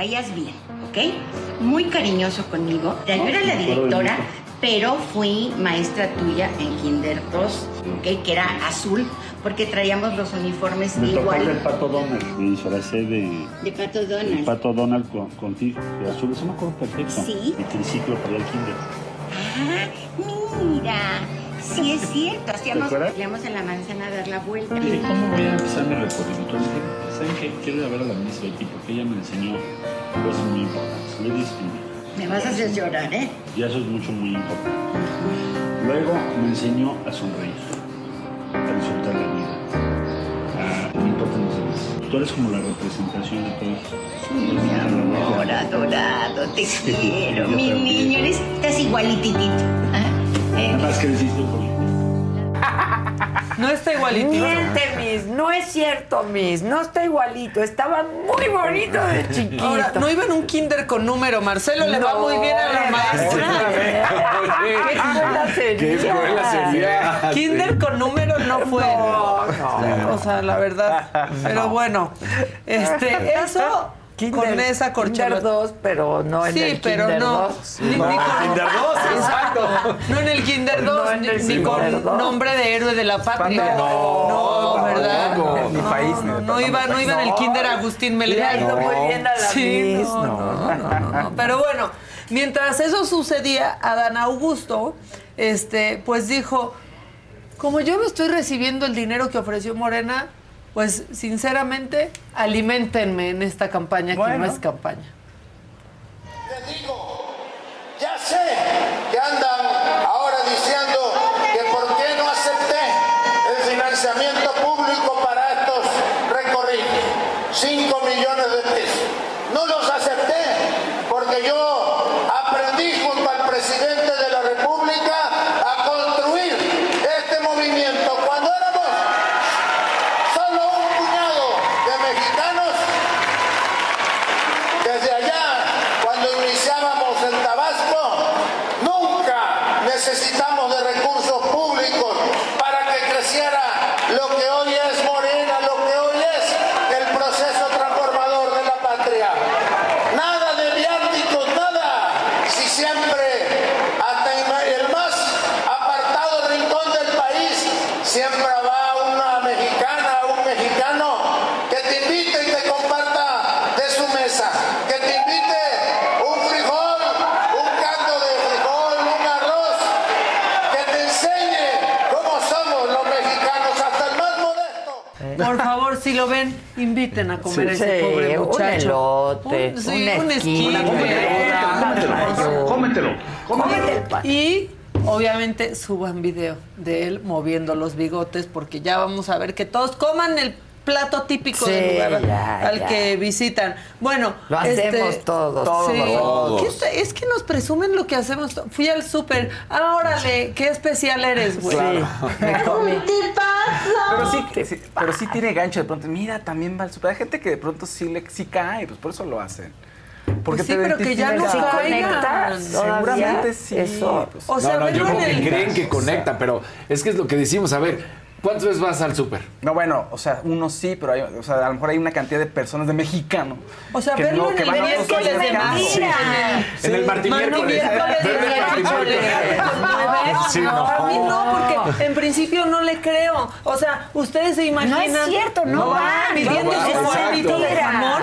Caías bien, ¿ok? Muy cariñoso conmigo. Yo era la directora, pero fui maestra tuya en Kinder 2, ¿ok? Que era azul, porque traíamos los uniformes Me tocó igual el Pato Donald, me disfracé de, de Pato de Donald. Pato Donald con, contigo, de azul, eso me acuerdo perfecto. Sí. Mi triciclo para el kinder. Ah, mira, sí es cierto. Hacíamos, ¿Te a la manzana a dar la vuelta. ¿cómo voy a empezar mi recorrido? ¿Saben qué? Quiero ir a ver a la Miss Betty porque ella me enseñó cosas muy importantes. Me vas a hacer llorar, ¿eh? Y eso es mucho, muy importante. Luego me enseñó a sonreír, a disfrutar la vida. A, no importan los demás. Tú eres como la representación de todo eso. Sí, mi amor, adorado, te Sí, quiero, mi niño, eres, estás igualititito. ¿ah? Eh, Nada más que deciste por No está igualito. Miente, Miss. No es cierto, Miss. No está igualito. Estaba muy bonito de chiquito. Ahora, no iba en un kinder con número. Marcelo le va muy bien a la maestra. ¿Qué escuela sería? ¿Qué escuela sería? Kinder con número no fue. No, no. O sea, la verdad. [laughs] Pero bueno, este, [laughs] eso con esa Kinder corcholata. 2, pero no en sí, el pero Kinder no. 2. Ni, ni No, con- Kinder 2, [laughs] exacto. No en el Kinder 2, No en ni, el ni con Kinder 2. nombre de héroe de la patria. No, no, ¿verdad? tampoco. No, país, ni no, de iba, no iba en el No. Kinder Agustín Le ha Melgar. ido muy bien a la Sí, Miss. no, no, no, no, no. Pero bueno, mientras eso sucedía, Adán Augusto, este, pues dijo, como yo no estoy recibiendo el dinero que ofreció Morena, pues sinceramente, alimentenme en esta campaña que no es campaña. Les digo, ya sé que andan ahora diciendo que por qué no acepté el financiamiento público para estos recorridos. 5 millones de pesos. No los acepté porque yo aprendí junto al presidente de la República a construir este movimiento. Cuando éramos solo un puñado de mexicanos, desde allá, cuando iniciábamos en Tabasco, nunca necesitamos de recursos públicos para que creciera lo que hoy es Morena, lo que hoy es el proceso transformador de la patria. Nada de viáticos, nada por favor, si lo ven, inviten a comer a ese Sí, pobre un muchacho. elote, Un- sí, un un. Cómetelo, cómetelo. Cómetelo. Y obviamente suban video de él moviendo los bigotes porque ya vamos a ver que todos coman el plato típico Sí, del lugar ya, al ya. que visitan. Bueno, Lo hacemos todos, sí. todos. ¿Qué está- Es que nos presumen lo que hacemos. Fui al súper. Ah, órale, qué especial eres, güey. Claro. Me comí. Pero sí, sí, pero sí tiene gancho de pronto. Mira, también va al super. Hay gente que de pronto sí, le, sí cae, pues por eso lo hacen. Porque Pues sí, te pero que ya no identificas. caigan. Seguramente sí. Eso. pues. O sea, no, no, yo creo en que el- creen que conectan, pero es que es lo que decimos. A ver, ¿cuántas veces vas al súper? No, bueno, o sea, uno sí, pero hay, o sea, a lo mejor hay una cantidad de personas de mexicanos. O sea, que verlo no, en que el miércoles de. Sí. En el Martín miércoles. Sí, No, no. A mí no, porque en principio no le creo. O sea, ustedes se imaginan. No es cierto, no va van, Midiendo no su de jamón.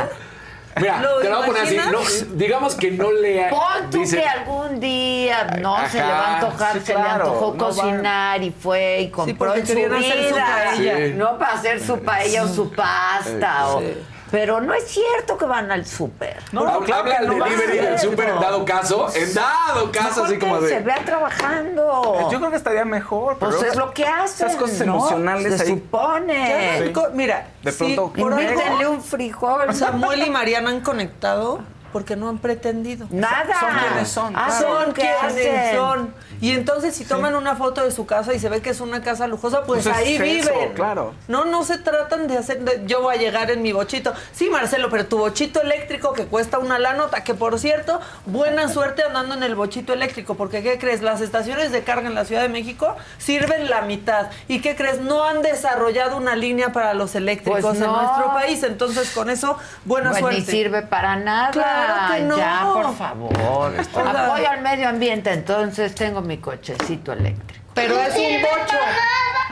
Mira, ¿Lo te lo voy a poner así. no, digamos que no le. Pon tú dice- que algún día no se le Ajá, va a antojar, sí, se claro, le antojó no va- cocinar y fue y compró porque en su hacer su vida. paella. Sí. No para hacer su paella o su pasta. o- Pero no es cierto que van al súper. No, Habla- claro habla el no delivery del súper en no. dado caso. En dado caso, Mejor así como que se de. vea trabajando. Yo creo que estaría mejor. pues pero es lo que hacen. Esas cosas ¿no? emocionales Se ahí. supone. Sí. Mira, De sí, pronto- Invítenle un frijol. Samuel y Mariana han conectado porque no han pretendido. Nada. Son quienes son, Ah, claro. Son quienes hacen. son. Y entonces si toman una foto de su casa y se ve que es una casa lujosa, pues, Pues es ahí eso, viven. claro. No, no se tratan de hacer, de- yo voy a llegar en mi bochito. Sí, Marcelo, pero tu bochito eléctrico que cuesta una la nota, que por cierto, buena [laughs] suerte andando en el bochito eléctrico, porque ¿qué crees? Las estaciones de carga en la Ciudad de México sirven la mitad. ¿Y qué crees? No han desarrollado una línea para los eléctricos Pues en nuestro país. Entonces, con eso, buena Pues suerte. ni sirve para nada. Claro que no. Ya, por favor. [laughs] Apoyo al medio ambiente, entonces tengo mi cochecito eléctrico. Pero es un bocho.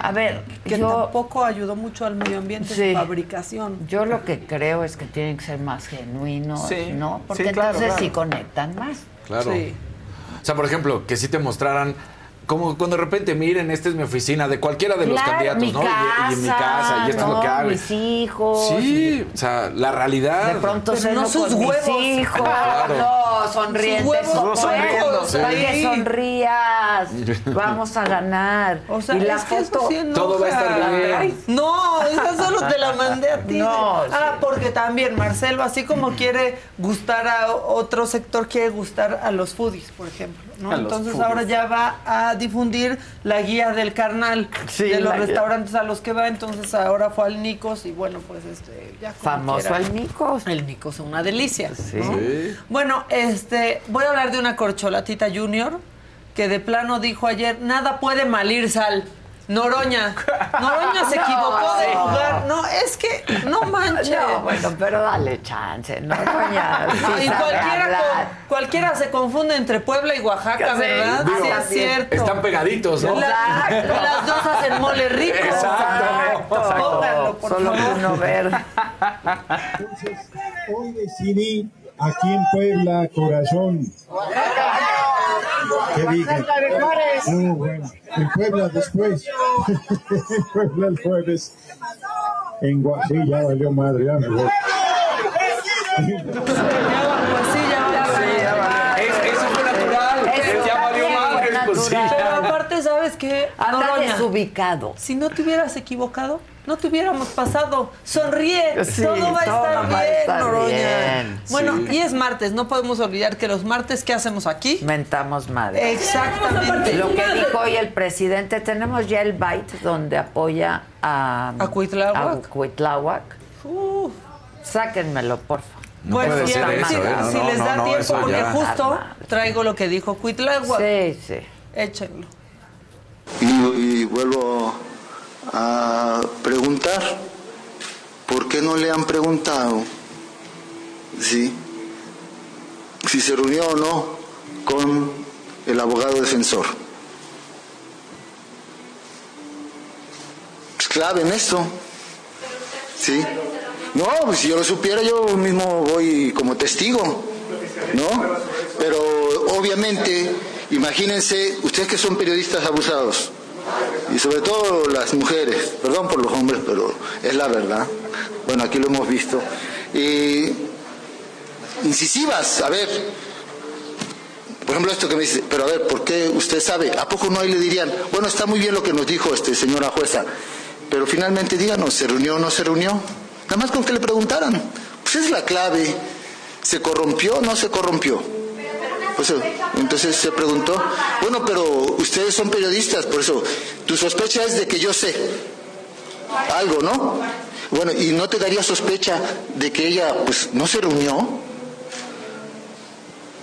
A ver, Que yo, tampoco ayudó mucho al medio ambiente Sí. su fabricación. yo lo que creo es que tienen que ser más genuinos, Sí. ¿no? Porque Sí, claro, entonces claro. sí conectan más. Claro. Sí. O sea, por ejemplo, que si te mostraran. Como cuando de repente miren, esta es mi oficina de cualquiera de los Claro, candidatos, mi ¿no? Y- casa, y, en mi casa, y esto es lo ¿no? que hago. Mis hijos. Sí, o sea, la realidad. De pronto Pero ceno no sus con mis huevos. hijos. Claro. No, sonrientes. Sus huevos es. sí. Que sonrías. Vamos a ganar. O sea, y la foto. sí. Todo va a estar bien. No, esa solo te la mandé a ti. [laughs] No, ah, sí. porque también Marcelo, así como quiere gustar a otro sector, quiere gustar a los foodies, por ejemplo. ¿No? Entonces foodies. ahora ya va a difundir la guía del carnal Sí, de los guía. restaurantes a los que va. Entonces ahora fue al Nicos y bueno, pues este, ya Famoso el Nicos. El Nicos, una delicia. Sí. ¿no? Sí. Bueno, este, voy a hablar de una corcholatita junior que de plano dijo ayer, nada puede malir sal. Noroña. Noroña se [laughs] No. equivocó de lugar. No, es que no [laughs] manches. No, bueno, pero dale chance, [laughs] ¿no? Doña, sí No, y cualquiera, cualquiera se confunde entre Puebla y Oaxaca, ¿verdad? digo, sí, es cierto. Están pegaditos, ¿no? La- Exacto. las dos hacen mole rico. Exacto. Pónganlo, por Solo favor. uno ver. Entonces, hoy decidí aquí en Puebla, corazón. ¿Qué dije? En Puebla después. [laughs] en Puebla el jueves. En Gua- sí, madre, ya. Pues sí, ya valió. Es- eso fue natural. Eso ya valió también fue madre. Pues sí. natural. Pero aparte, ¿sabes qué? Anda desubicado. si no te hubieras equivocado, no te hubiéramos pasado. Sonríe, Sí, todo va a todo estar va bien, estar Noroña. bien, Bueno, sí. y es martes, no podemos olvidar que los martes, ¿qué hacemos aquí? Mentamos madre. Exactamente. Lo que dijo hoy el presidente, tenemos ya el byte donde apoya a, ¿A Cuitláhuac? a Cuitláhuac. Uh, Sáquenmelo, por favor. No bueno, puede si, ser si- eso, ¿eh? No, si no, les da no, tiempo, porque justo traigo lo que dijo Cuitláhuac. Sí, sí. Échenlo. Y, vuelvo a preguntar, ¿por qué no le han preguntado ¿sí? si se reunió o no con el abogado defensor? Es clave en esto. ¿Sí? No, pues si yo lo supiera yo mismo voy como testigo, ¿no? Pero obviamente, imagínense, ustedes que son periodistas abusados, y sobre todo las mujeres, perdón por los hombres, pero es la verdad. Bueno, aquí lo hemos visto. Y incisivas, a ver, por ejemplo, esto que me dice, pero a ver, ¿por qué usted sabe? ¿A poco no ahí le dirían, bueno, está muy bien lo que nos dijo este señora jueza, pero finalmente díganos, ¿se reunió o no se reunió? Nada más con que le preguntaran. Pues es la clave. ¿Se corrompió o no se corrompió? Pues, entonces se preguntó, bueno, pero ustedes son periodistas, por eso, tu sospecha es de que yo sé algo, ¿no? Bueno, ¿y no te daría sospecha de que ella, pues, no se reunió?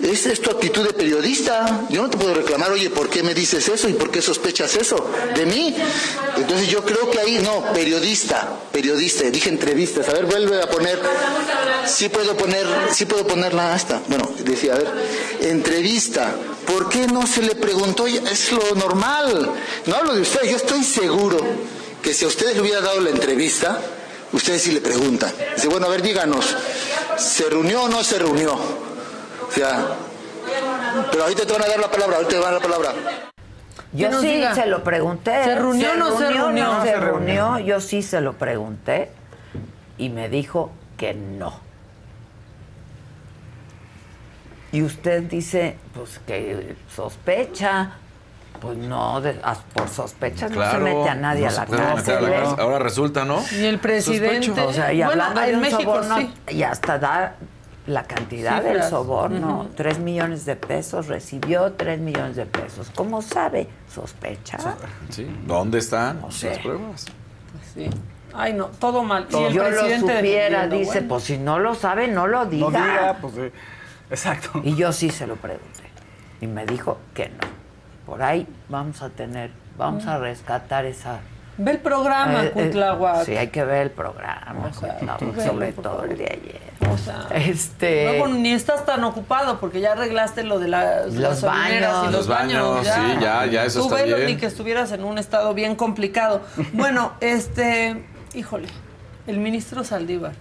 Esa es tu actitud de periodista. Yo no te puedo reclamar, oye, ¿por qué me dices eso y por qué sospechas eso de mí? Entonces yo creo que ahí, no, periodista, periodista, dije entrevistas. A ver, vuelve a poner, sí puedo poner, sí puedo ponerla esta. Bueno, decía, a ver, entrevista. ¿Por qué no se le preguntó? Es lo normal. No hablo de ustedes, yo estoy seguro que si a ustedes le hubiera dado la entrevista, ustedes sí le preguntan. Dice, bueno, a ver, díganos, ¿se reunió o no se reunió? Pero ahorita te van a dar la palabra, ahorita te van a dar la palabra. Yo sí diga. se lo pregunté. ¿Se reunió o no se reunió? no No se reunió? Yo sí se lo pregunté y me dijo que no. Y usted dice, pues que sospecha. Pues no, de- por sospecha no se mete a nadie no a la a cárcel. la ¿eh? cárcel. Ahora resulta, ¿no? Y el presidente. Sospecho. O sea, y Bueno, hablando de en un México soborno, sí. y hasta da la cantidad del soborno, Ujú. tres millones de pesos, recibió tres millones de pesos. ¿Cómo sabe? ¿Sospecha? Sí. ¿Dónde están sé. las pruebas? Sí. Ay, no, todo mal. Si yo lo presidente supiera, dice, bueno. pues si no lo sabe, no lo diga. No diga, pues sí. Exacto. Y yo sí se lo pregunté. Y me dijo que no. Por ahí vamos a tener, vamos a rescatar esa... Ve el programa, eh, eh, sí, hay que ver el programa, O sea, sobre todo el de ayer. O sea, Este... luego ni estás tan ocupado porque ya arreglaste lo de las Los baños. y los, Los baños, sí, ya, ya, eso Tú está velo bien. ni que estuvieras en un estado bien complicado. [laughs] Bueno, este, híjole, el ministro Saldívar.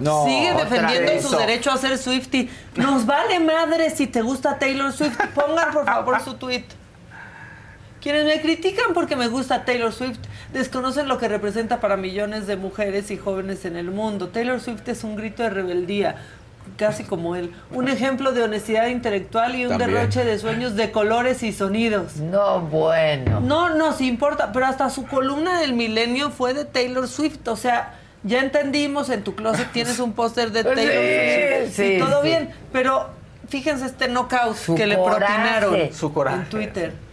No, Sigue defendiendo su derecho a ser Swifty. Nos vale madre si te gusta Taylor Swift. Pongan por favor su tweet. Quienes me critican porque me gusta Taylor Swift desconocen lo que representa para millones de mujeres y jóvenes en el mundo. Taylor Swift es un grito de rebeldía, casi como él. Un ejemplo de honestidad intelectual y un También. derroche de sueños de colores y sonidos. No, bueno. No nos importa, pero hasta su columna del milenio fue de Taylor Swift. O sea, ya entendimos, en tu closet tienes un póster de [laughs] Sí, Taylor Swift. sí, y todo sí. bien, pero fíjense este knockout Su que le propinaron Su coraje. en Twitter.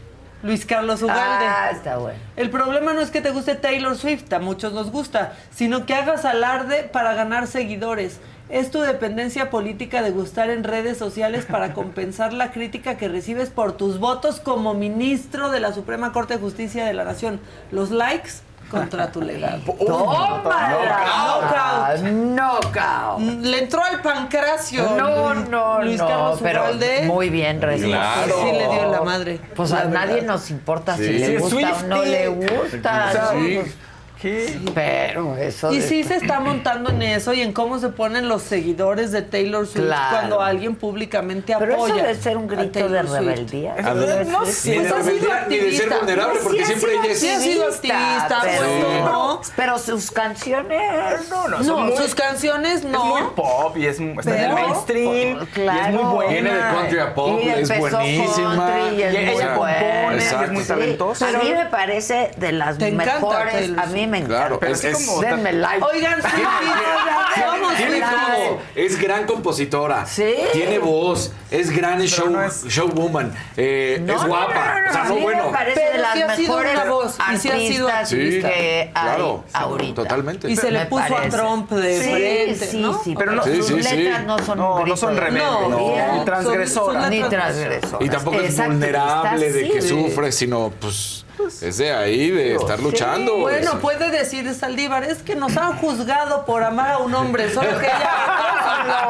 Luis Carlos Ugalde. Ah, está bueno. El problema no es que te guste Taylor Swift, a muchos nos gusta, sino que hagas alarde para ganar seguidores. Es tu dependencia política de gustar en redes sociales para [laughs] compensar la crítica que recibes por tus votos como ministro de la Suprema Corte de Justicia de la Nación. Los likes contra tu legado. [laughs] ¡Tómala! Knockout. Knockout. Le entró al pancracio. No, no, Luis no, Carlos pero muy bien respondido. Claro. Sí le dio en la madre. Pues la a nadie nos importa Sí. si le Sí, gusta o no le gusta. ¿No? Sí. Pues, Pero eso Y de- sí se está montando en eso y en cómo se ponen los seguidores de Taylor Swift Claro. cuando alguien públicamente Pero eso apoya. debe ser un grito de rebeldía. A ver, no sé. de Pues ha sido rebeldía, ni de ser activista. vulnerable, porque Sí siempre ella es- Sí ha sido activista, pero, bueno, ¿no? pero sus canciones. No, no, No, son muy- sus canciones Es no. muy pop y es, está en el Pero- mainstream. Y es Claro. muy buena. Viene de country a pop, Y es empezó buenísima. country y es Y muy ella compone, y es muy talentosa. a mí me parece de las mejores. A mí me encanta. Claro, Pero es- así es- como- Denme like. Oigan, sí, somos Tiene todo. Es gran compositora. Sí. Tiene voz. Es gran show, no es- showwoman. eh, No, es guapa. no, no, o sea, no bueno. me parece Pero de las sí ha sido mejores una voz, y sí ha sido hay Claro, ahorita. totalmente. Y se le Me puso a. Trump de sí, frente, sí, ¿no? Sí, pero no, Sí, sus sí, sí. letras no son No, no son de rebeldes, ni transgresoras. ni transgresoras. Y tampoco es vulnerable de que sí. sufre, sino pues es de ahí, de estar luchando. Bueno, puede decir Saldívar, es que nos han juzgado por amar a un hombre, solo que ella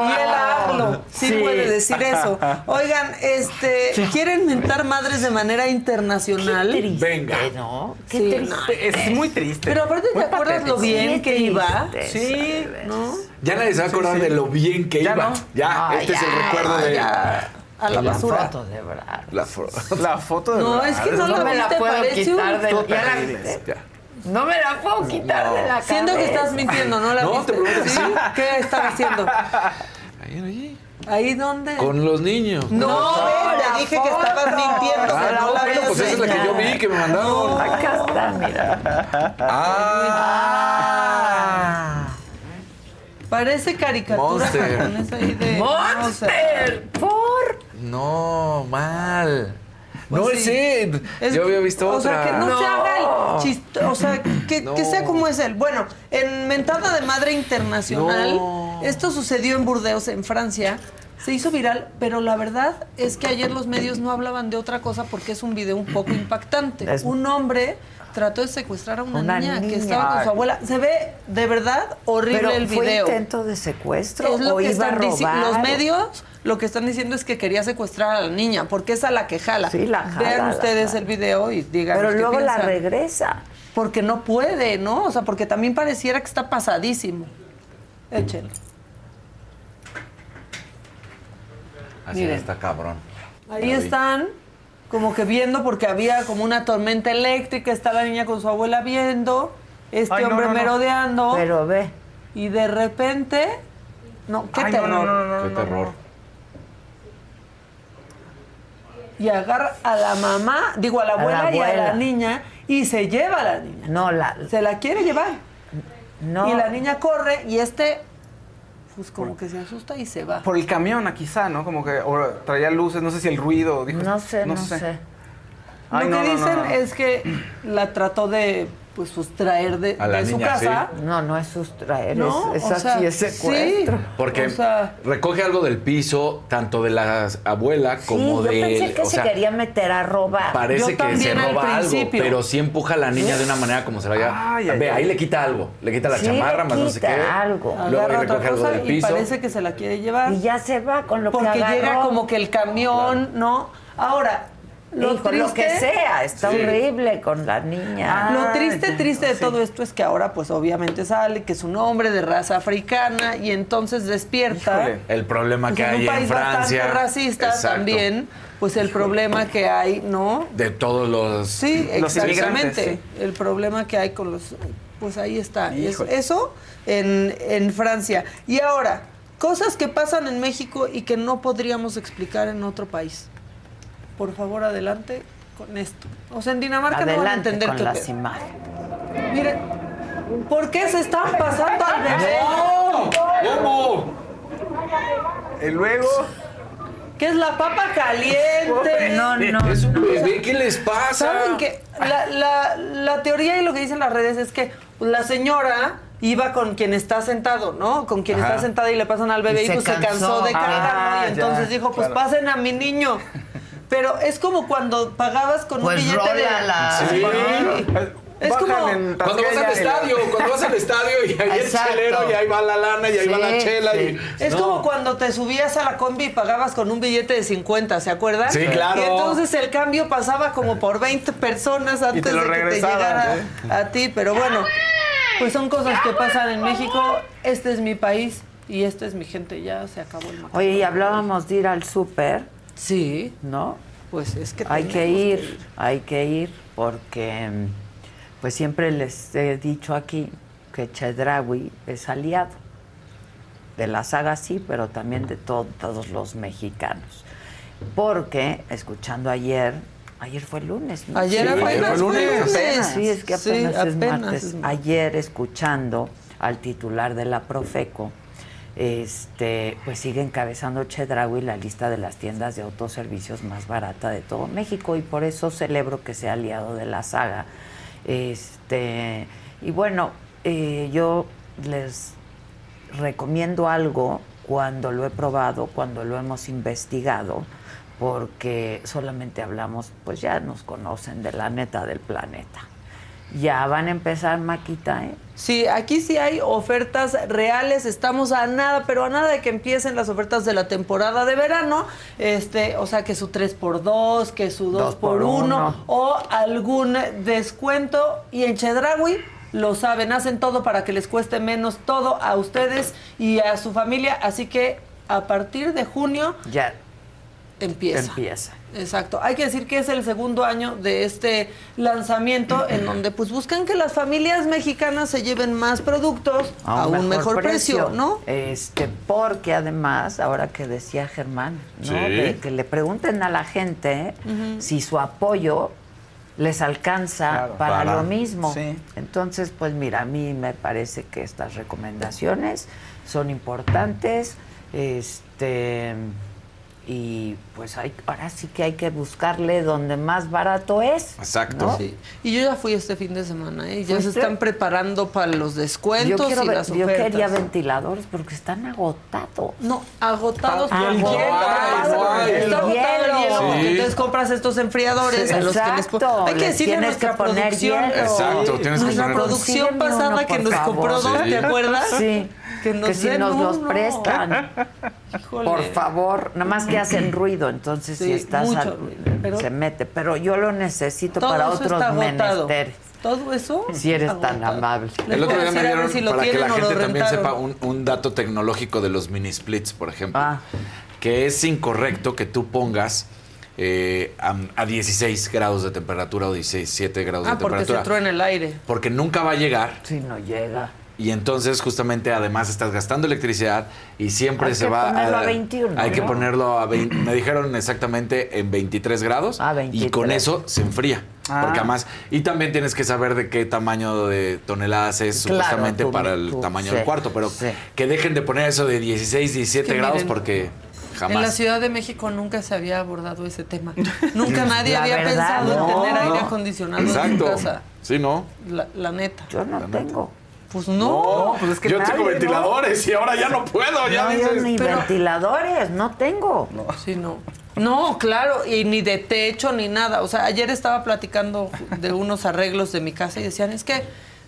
[laughs] y él hablo. Sí, Sí. puede decir eso. [laughs] Oigan, este, ¿quieren mentar madres de manera internacional? Venga. ¿no? Qué Sí, triste. no. Es muy triste. Pero aparte, ¿te acuerdas lo bien Sí, que iba? triste, Sí. ¿No? Ya nadie se va a acordar sí. de lo bien que Ya iba. no. Ya, No, este es el ya, recuerdo de. A la La basura. foto de Ebrard. La, fo- [laughs] [laughs] La foto de No, es que no la me la puedo parece quitar un- de la. Ya. No me la puedo quitar de la Siento que cabeza. estás mintiendo, ¿no la No, viste? te pregunto ¿Sí? ¿Qué estás haciendo? Ahí, ahí. ¿Ahí dónde? Con los niños. No, No, dije que estabas mintiendo. Ah, no, no, la bueno, pues esa es la que yo vi que me mandaron. Acá está, mira. Ah, Parece caricatura Monster. japonesa ahí de... ¡Monster! ¿Por? no, mal. Pues no sí. sé. Es- Yo había visto o otra. sea, que no, No. se haga el chiste, o sea, que, No. que sea como es él. Bueno, en Mentada de Madre Internacional, No. esto sucedió en Burdeos, en Francia, se hizo viral, pero la verdad es que ayer los medios no hablaban de otra cosa porque es un video un poco impactante. Es- Un hombre trató de secuestrar a una, Una niña, que estaba con su abuela. Se ve de verdad horrible Pero el fue video. intento de secuestro Es lo o que iba a están dici- robar. Los medios lo que están diciendo es que quería secuestrar a la niña, porque es a la que jala. Sí, la jala, Vean la ustedes jala. el video y digan. Pero qué luego la regresa. Porque no puede, ¿no? O sea, porque también pareciera que está pasadísimo. Échenlo. Así Miren. está cabrón. Ahí están, como que viendo, porque había como una tormenta eléctrica, está la niña con su abuela viendo, este Ay, no, hombre no, no. merodeando, Pero ve. y de repente. No, qué Ay, terror. no, no, no, Qué terror. Y agarra a la mamá, digo, a la A la abuela, y a abuela. la niña, y se lleva a la niña. No, la. Se la quiere llevar. No. Y la niña corre y este, pues como que se asusta y se va. Por el camión, quizá, ¿no? Como que o traía luces, no sé si el ruido. Dijo, No sé, no, sé. Ay, Lo no, que no, no, dicen no. es que la trató de pues sustraer de, A la de su niña, casa. No, no es sustraer, No, es, o es sea, así, es secuestro. sí. Porque O sea- recoge algo del piso, tanto de la abuela Sí, como yo de. pensé que o se sea, quería meter a robar. Parece Yo que se roba algo, pero sí empuja a la niña de una manera como se vaya. Ay, ay, Ve, ay. ahí le quita algo. Le quita la Sí, chamarra, le más no sé quita qué. algo. Luego ahí recoge algo cosa del y piso. parece que se la quiere llevar. Y ya se va con lo porque que agarró. llega como que el camión, ¿no? Ahora, lo Hijo, lo que triste- sea, está Sí. horrible con la niña. Lo Ah, triste, ya, triste de sí. todo esto es que ahora, pues obviamente sale que es un hombre de raza africana y entonces despierta. Híjole. El problema pues, que en hay un país en Francia. bastante racista Exacto. también, pues el problema que hay, ¿no? De todos los. Sí, Los exactamente. El problema que hay con los. Pues ahí está. Es- Híjole. eso en, en Francia. Y ahora, cosas que pasan en México y que no podríamos explicar en otro país. Por favor, adelante con esto. O sea, en Dinamarca no van a Adelante entender con qué las imágenes. Miren, ¿por qué se están pasando al bebé? ¿Cómo? Y luego. ¿Qué es la papa caliente? No, no. Es un bebé, ¿qué les pasa? ¿Saben que la, la, la teoría y lo que dicen las redes es que la señora iba con quien está sentado, ¿no? Con quien Ajá. está sentada y le pasan al bebé Y y, se pues se cansó. cansó de cargarlo Ah, y entonces ya, dijo, pues claro. pasen a mi niño. Pero es como cuando pagabas con Pues un billete de... rólala. Sí. Es Bajan como- en Cuando vas al estadio, cuando vas al estadio y ahí el Exacto. chelero y ahí va la lana y ahí va la chela sí. y. Es No. como cuando te subías a la combi y pagabas con un billete de 50, ¿se acuerdan? Sí, claro. Y entonces el cambio pasaba como por 20 personas antes de que te llegara ¿eh? a ti. Pero bueno, pues son cosas que pasan en México. Este es mi país y esta es mi gente. Ya se acabó el macaco. Oye, y hablábamos de ir al súper, Sí, ¿no? pues es que Hay que ir, hay que ir, porque pues siempre les he dicho aquí que Chedraui es aliado de la saga sí, pero también de to- todos los mexicanos. Porque, escuchando ayer, ayer fue lunes, ¿no? Ayer Sí, apenas ayer fue lunes. apenas. Sí, es que Sí, apenas, es apenas martes. es martes. Ayer escuchando al titular de la Profeco, este, pues sigue encabezando Chedraui la lista de las tiendas de autoservicios más barata de todo México y por eso celebro que sea aliado de la saga. Este, y bueno, eh, yo les recomiendo algo cuando lo he probado, cuando lo hemos investigado, porque solamente hablamos, pues ya nos conocen de la neta del planeta. Ya van a empezar, Maquita, ¿eh? Sí, aquí sí hay ofertas reales. Estamos a nada, pero a nada de que empiecen las ofertas de la temporada de verano. Este, o sea, que su 3x2, que su 2x1 Dos por uno. o algún descuento. Y en Chedraui lo saben, hacen todo para que les cueste menos todo a ustedes y a su familia. Así que a partir de junio Ya. Empieza. Empieza. Exacto. Hay que decir que es el segundo año de este lanzamiento en donde pues buscan que las familias mexicanas se lleven más productos a, un mejor, precio, ¿no? Este, porque además, ahora que decía Germán, ¿no? Sí. De que le pregunten a la gente si su apoyo les alcanza Claro. para, Para. lo mismo. Sí. Entonces, pues mira, a mí me parece que estas recomendaciones son importantes. Este y pues hay, ahora sí que hay que buscarle donde más barato es. Exacto. ¿no? Sí. Y yo ya fui este fin de semana, ¿eh? Ya se están preparando para los Yo, descuentos quiero y las yo ofertas. quería ventiladores porque están agotados. No, agotados por el hielo. Está agotado el Hielo. hielo. Sí. Entonces compras estos enfriadores Sí, a los que les exacto. Hay que decirle nuestra que poner producción. hielo. Exacto, tienes que nuestra poner- producción Consígueme pasada uno, que nos favor. compró dos, Sí. ¿te acuerdas? Sí. Que nos que si den nos los prestan. Híjole. Por favor, nada más que hacen ruido, entonces si estás mucho al- ruido, pero- se mete, pero yo lo necesito para otros menesteres. Todo eso. Si eres tan agotado. amable. El otro día me dieron si para que la gente también sepa un, un dato tecnológico de los mini splits, por ejemplo. Ah. Que es incorrecto que tú pongas eh, a, a 16 grados de temperatura o 17 grados Ah, de porque se temperatura. entró en el aire. Porque nunca va a llegar. Si no llega. Y entonces justamente además estás gastando electricidad y siempre Hay se va a 21, Hay que ponerlo a 20. me dijeron exactamente en 23 grados Ah, y 23. con eso se enfría. Ah. Porque además y también tienes que saber de qué tamaño de toneladas es Claro, supuestamente tú- para el tú- tamaño sí, del cuarto, pero sí. que dejen de poner eso de 16, 17 Que grados miren, porque En la jamás. Ciudad de México nunca se había abordado ese tema. Nunca [laughs] nadie La había verdad, pensado en no, tener aire acondicionado en su Exacto. casa. Sí, ¿no? La, la neta. Yo no tengo. Pues no. No, pues es que yo nadie, tengo ¿no? ventiladores y ahora ya no puedo, ya No, yo dices. ni pero- ventiladores, no tengo. Sí, no. No, claro, y ni de techo ni nada. O sea, ayer estaba platicando de unos arreglos de mi casa y decían, es que,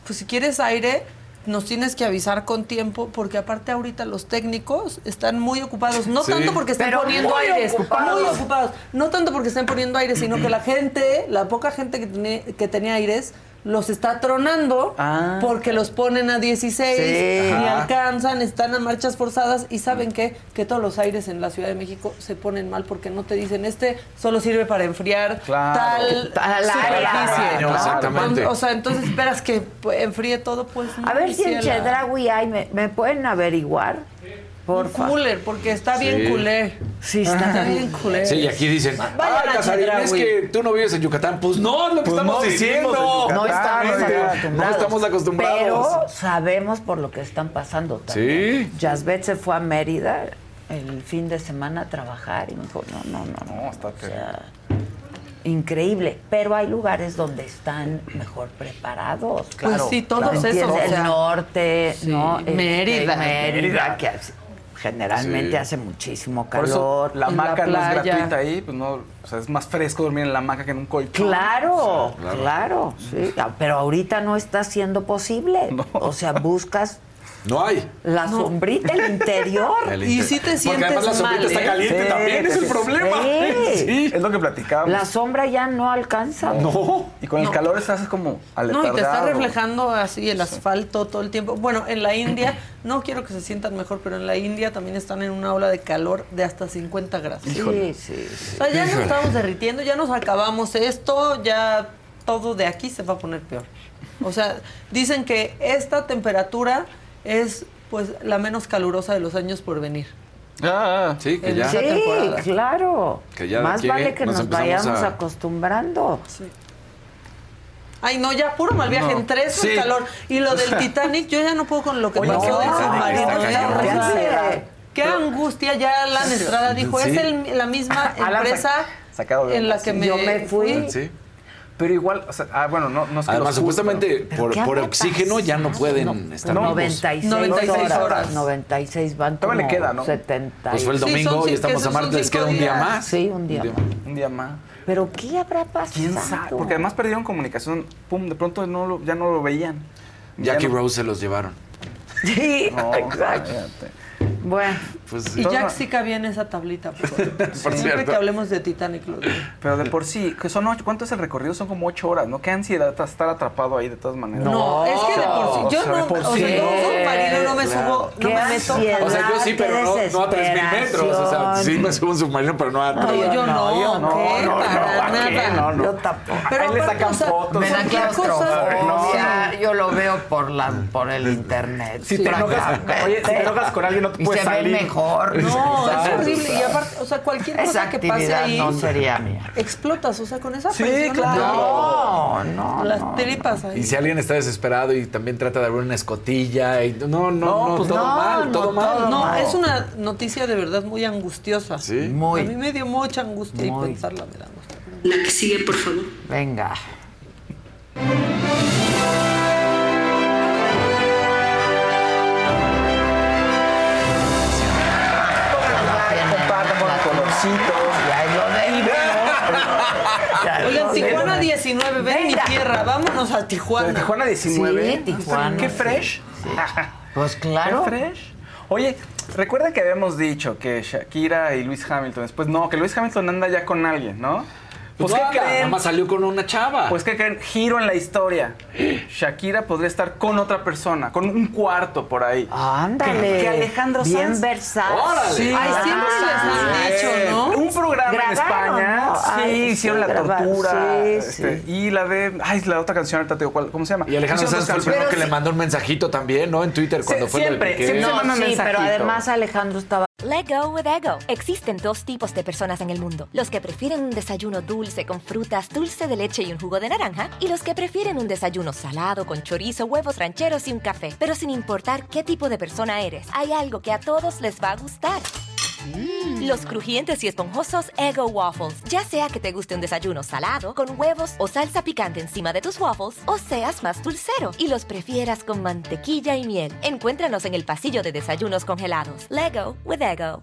pues si quieres aire, nos tienes que avisar con tiempo, porque aparte ahorita los técnicos están muy ocupados. No Sí. tanto porque estén Pero poniendo muy aires, ocupados. muy ocupados. No tanto porque estén poniendo aires, sino que la gente, la poca gente que, tiene- que tenía aires, los está tronando Ah. porque los ponen a 16 Sí. y Ajá. alcanzan, están a marchas forzadas y saben qué? que todos los aires en la Ciudad de México se ponen mal porque no te dicen este solo sirve para enfriar Claro. tal Tal superficie. área, ¿no? Exactamente. O sea, entonces esperas que enfríe todo, pues no. A ver si en. Chedraui hay, me, me pueden averiguar. Por cooler, porque está bien Sí. culé. Sí, Está bien culé. Sí, y aquí dicen, ay, Casarín, es Chedraui". que tú no vives en Yucatán. Pues no, es lo que Pues estamos no diciendo. No estamos acostumbrados. No estamos acostumbrados. Pero sabemos por lo que están pasando también. Sí. Jasbet se fue a Mérida el fin de semana a trabajar y me dijo, no, no, no, no. Está o sea, increíble. Pero hay lugares donde están mejor preparados. Pues sí, todos ¿Me esos, entiendes? o sea, el norte, sí, ¿no? Este, Mérida. Mérida, Mérida. que hace- generalmente Sí. hace muchísimo Por eso calor. la hamaca no es gratuita ahí, pues no, o sea, es más fresco dormir en la hamaca que en un colchón. Claro, claro. claro, sí. Ah, Pero ahorita no está siendo posible. [laughs] No. O sea, buscas No hay. la sombrita, el interior. El Y sí te Porque además la sientes sombrita mal, está ¿eh? caliente Sí, también, es el problema. Sí. [laughs] Sí. Es lo que platicábamos. La sombra ya no alcanza. No. Y con el No. calor estás como No, aletardado. y te está reflejando así el asfalto todo el tiempo. Bueno, en la India, [clears throat] no quiero que se sientan mejor, pero en la India también están en una ola de calor de hasta 50 grados. Sí, sí, sí. O sea, ya nos estamos derritiendo, ya nos acabamos esto, ya todo de aquí se va a poner peor. O sea, dicen que esta temperatura es pues la menos calurosa de los años por venir. Ah, Sí, que En ya. Sí, claro. Que ya de Más vale que nos vayamos a- acostumbrando. Ay, no, ya puro mal viaje, No. entre eso Sí. el calor y lo [laughs] del Titanic, yo ya no puedo con lo que Oye, pasó no, del submarino. Qué angustia, ya Alan Estrada dijo, Sí. es el- la misma [laughs] empresa en la que sí. me Yo me fui. Sí. Pero igual, o sea, ah, bueno, no, no es que Además, los juzgue, supuestamente ¿Pero por, qué por oxígeno ya no pueden estar no, vivos. 96, 96 horas. horas. 96 van Todavía como le queda, ¿no? 70. Pues fue el Sí, domingo son y cin- estamos a son martes, les cinco queda un día días. más. Sí, un día más. Un día más. Pero ¿qué habrá pasado? ¿Quién sabe? Porque además perdieron comunicación. Pum, de pronto no lo- ya no lo veían. Ya Jackie no- Rose se los llevaron. [laughs] Sí, No, exacto. cállate. Bueno, pues Y Jack sí cabía en esa tablita. Por, [laughs] Por Siempre cierto. que hablemos de Titanic. lo digo. Pero de por sí, que son ocho, ¿cuánto es el recorrido? Son como ocho horas, ¿no? Qué ansiedad estar atrapado ahí de todas maneras. No, es que de por sí. Yo O sea, de no, por o sí. sea, yo un submarino no me Claro. subo, no me meto. ansiedad. O sea, yo sí, pero no, no a 3000 metros. O sea, sí me subo un submarino, pero no a No, yo no, yo no, ¿qué? no, no, Para nada. No, no. Yo tampoco. Pero Ahí le sacan o sea, fotos. Me da cosa- claustrofobia. Yo lo veo por la por el internet. Si te enojas, oye, si te enojas con alguien no te puedes se ve salir. mejor. [laughs] No, es horrible. Y aparte, o sea, cualquier Esa cosa que pase ahí. no sería mía. Explotas, o sea, con esa Sí, presión. claro. No, no, Las no. tripas ahí. Y si alguien está desesperado y también trata de abrir una escotilla y no, no, no, No, pues todo no, mal, no, todo mal. todo No, mal. es una noticia de verdad muy angustiosa. Sí. Muy. A mí me dio mucha angustia Muy. y pensarla me da angustia. La que sigue, por favor. Venga. Ya lo de Ya Oigan, Tijuana de- 19, ven mi tierra, vámonos a Tijuana. Tijuana 19. Sí, Tijuana, Qué sí. fresh. Pues claro. Qué fresh. Oye, recuerden que habíamos dicho que Shakira y Luis Hamilton, después no, que Luis Hamilton anda ya con alguien, ¿no? Pues, ¿qué nada, creen? Nada más salió con una chava. Pues que creen, giro en la historia. [gasps] Shakira podría estar con otra persona, con un cuarto por ahí. Ándale. Que, que Alejandro Bien Sanz. Órale. Sí. Ay, siempre les han Sí. dicho, ¿no? Un programa en Grabaron, España. ¿no? Sí, Ay, hicieron sí, la grabaron, tortura. sí, este, sí. Y la de. Ay, la otra canción, ahorita te digo cuál- ¿cómo se llama? Y Alejandro Sanz fue el primero que le mandó un mensajito también, ¿no? En Twitter cuando Sí, fue siempre, Piqué. siempre se No, manda sí, pero mensajito. además Alejandro estaba Let go with ego. Existen dos tipos de personas en el mundo: los que prefieren un desayuno dulce con frutas, dulce de leche y un jugo de naranja, y los que prefieren un desayuno salado con chorizo, huevos rancheros y un café. Pero sin importar qué tipo de persona eres, hay algo que a todos les va a gustar. Los crujientes y esponjosos Ego Waffles. Ya sea que te guste un desayuno salado, con huevos o salsa picante encima de tus waffles, o seas más dulcero y los prefieras con mantequilla y miel. Encuéntranos en el pasillo de desayunos congelados. Lego with Ego.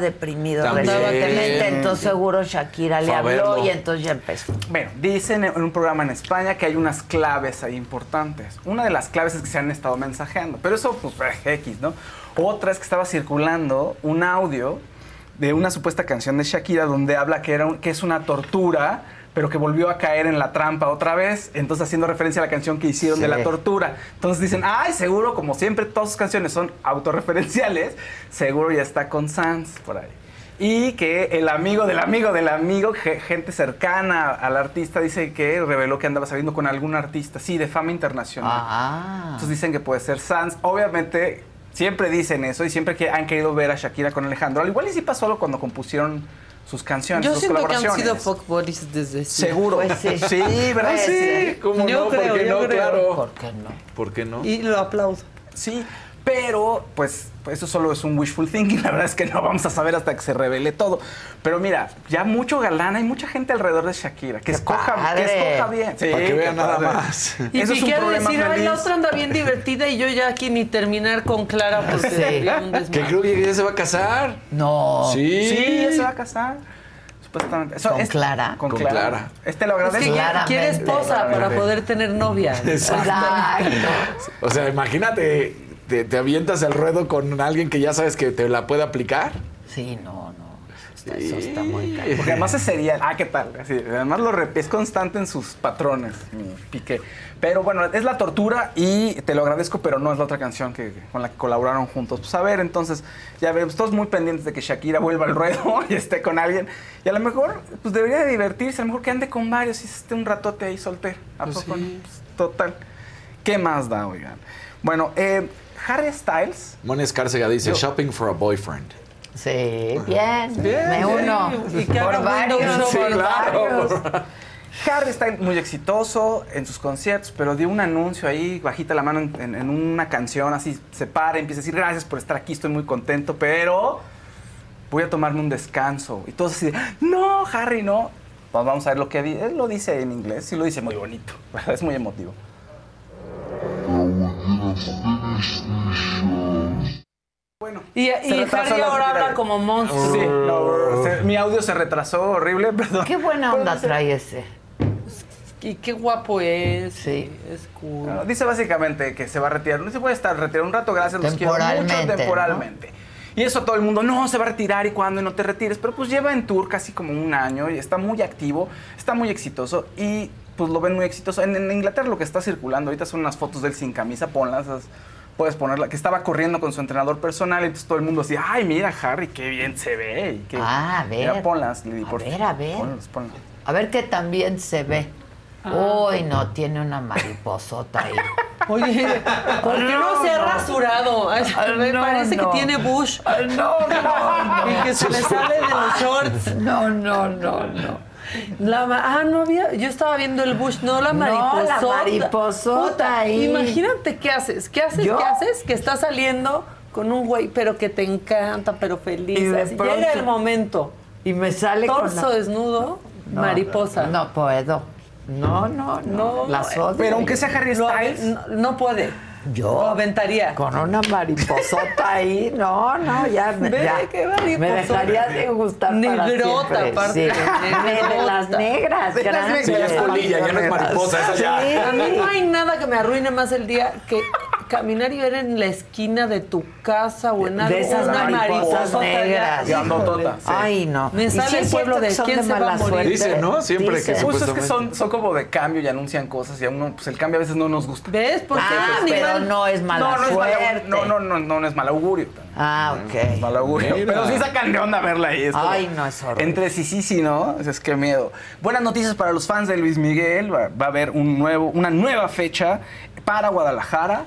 Deprimido recientemente, entonces seguro Shakira le habló y entonces ya empezó. Bueno, dicen en un programa en España que hay unas claves ahí importantes. Una de las claves es que se han estado mensajeando, pero eso, pues, X, ¿no? Otra es que estaba circulando un audio de una supuesta canción de Shakira donde habla que, era un- que es una tortura, pero que volvió a caer en la trampa otra vez, entonces haciendo referencia a la canción que hicieron de Sí. la tortura. Entonces dicen, ay, seguro, como siempre todas sus canciones son autorreferenciales, seguro ya está con Sans por ahí. Y que el amigo del amigo del amigo, ge- gente cercana al artista, dice que reveló que andaba saliendo con algún artista, sí, de fama internacional. Ah. Entonces dicen que puede ser Sans. Obviamente, siempre dicen eso y siempre que han querido ver a Shakira con Alejandro. Al igual y sí pasó cuando compusieron sus canciones, Yo sus siento que han colaboraciones. sido fuck buddies desde Seguro. Pues sí. Sí, ¿verdad? Pues sí. sí. ¿Cómo Yo no? creo, ¿Por qué yo no? creo. Claro. ¿Por qué no? ¿Por qué no? Y lo aplaudo. Sí, pero pues pues, eso solo es un wishful thinking. [laughs] La verdad es que no vamos a saber hasta que se revele todo. Pero mira, ya mucho galán, hay mucha gente alrededor de Shakira. Que, escoja, que escoja bien. Para que vean nada más. Y Eso es un de problema decir, ay, la otra anda bien [laughs] divertida y yo ya aquí ni terminar con Clara porque Sí. sería un Que creo que ya se va a casar. No. Sí. Sí, ya se va a casar. Supuestamente. Eso ¿Con es- Clara? Con, Con Clara. Clara. Este lo Es agradece. que quiere, esposa para poder tener novia. Exacto. O sea, imagínate, te, te avientas el ruedo con alguien que ya sabes que te la puede aplicar. Sí, no, no. Está- Eso está muy caro. Porque además es serial. Ah, ¿qué tal? Así, además lo rep- es constante en sus patrones, mi Piqué. Pero bueno, es la tortura y te lo agradezco, pero no es la otra canción que, con la que colaboraron juntos. Pues a ver, entonces, ya veremos, todos muy pendientes de que Shakira vuelva al ruedo [laughs] y esté con alguien. Y a lo mejor, pues debería de divertirse, a lo mejor que ande con varios y esté un ratote ahí soltero. ¿A Pues poco sí. Pues, total. ¿Qué más da, oigan? Bueno, eh, Harry Styles Moni Escárcega dice, Yo- shopping for a boyfriend. Sí, bien. Bien, Me bien. uno. Y que haga por varios. Windows Sí, claro. varios. Harry está muy exitoso en sus conciertos, pero dio un anuncio ahí, bajita la mano en, en- en una canción, así se para, empieza a decir gracias por estar aquí, estoy muy contento, pero voy a tomarme un descanso. Y todos así, de, no, Harry, no. Pues vamos a ver lo que él lo dice en inglés, sí lo dice muy bonito, [laughs] es muy emotivo. Y, Se y Harry la ahora habla como monstruo. Sí, no, se- mi audio se retrasó horrible, [laughs] perdón. Qué buena onda trae ese. Y qué guapo es. Sí. Es cool. No, dice básicamente que se va a retirar. No se puede estar retirado un rato, gracias, los quiero mucho Temporalmente, temporalmente. Y eso todo el mundo, no, se va a retirar y cuándo y no te retires. Pero pues lleva en tour casi como un año y está muy activo, está muy exitoso y pues lo ven muy exitoso. En, en Inglaterra lo que está circulando ahorita son unas fotos de él sin camisa, ponlas. Puedes ponerla, que estaba corriendo con su entrenador personal y entonces todo el mundo así, ay, mira Harry, qué bien se ve. y qué- Ah, a ver. Mira, ponlas, Lili, A por ver, a ver. Ponlas, ponlas. A ver que también se ve. Uy, no, tiene una mariposota ahí. [laughs] Oye, ¿por qué no, se ha no. rasurado? Ay, me no, parece no. que tiene bush. No, no, no. [laughs] Y que se le sale de los [laughs] shorts. No, no, no, no. La ah, no había. Yo estaba viendo el bush, no la No, la mariposota. mariposota Puta, ahí. Imagínate qué haces. ¿Qué haces? ¿Yo? ¿Qué haces? Que estás saliendo con un güey, pero que te encanta, pero feliz. Y de Así pronto- Llega el momento. Y me sale con Torso la- desnudo, No, mariposa. No puedo. No, no, no. No, Las odio. Pero aunque sea Harry Styles, no, no puede. Yo. Lo aventaría. Con una mariposota ahí, no, no, ya, me- Ve, ya. qué mariposota. me dejaría de gustar Negrota, para aparte, sí. negrota. De las negras, De las grandes. negras. Sí, ya es polilla, ya no es mariposa, esa ya. Sí. A mí no hay nada que me arruine más el día que caminar y ver en la esquina de tu casa o en algo De esas una mariposas negras. Grandotota. Híjole. Ay, no. Me ¿Y sale sí el es pueblo de quién de se va a mala morir. suerte? Dice, ¿no? Siempre Dice. que Pues es que supuestamente. son, son como de cambio y anuncian cosas y a uno, pues el cambio a veces no nos gusta. ¿Ves? Porque Ah, es un pero animal- no es mala no, no es mal suerte. No, no, no, no, no es mal augurio. Ah, Es ok. mal augurio. Mira. Pero sí sacan de onda verla ahí. es como- Ay, no, es horrible. Entre sí, sí, sí, ¿no? Es que miedo. Buenas noticias para los fans de Luis Miguel. Va, va a haber un nuevo, una nueva fecha para Guadalajara.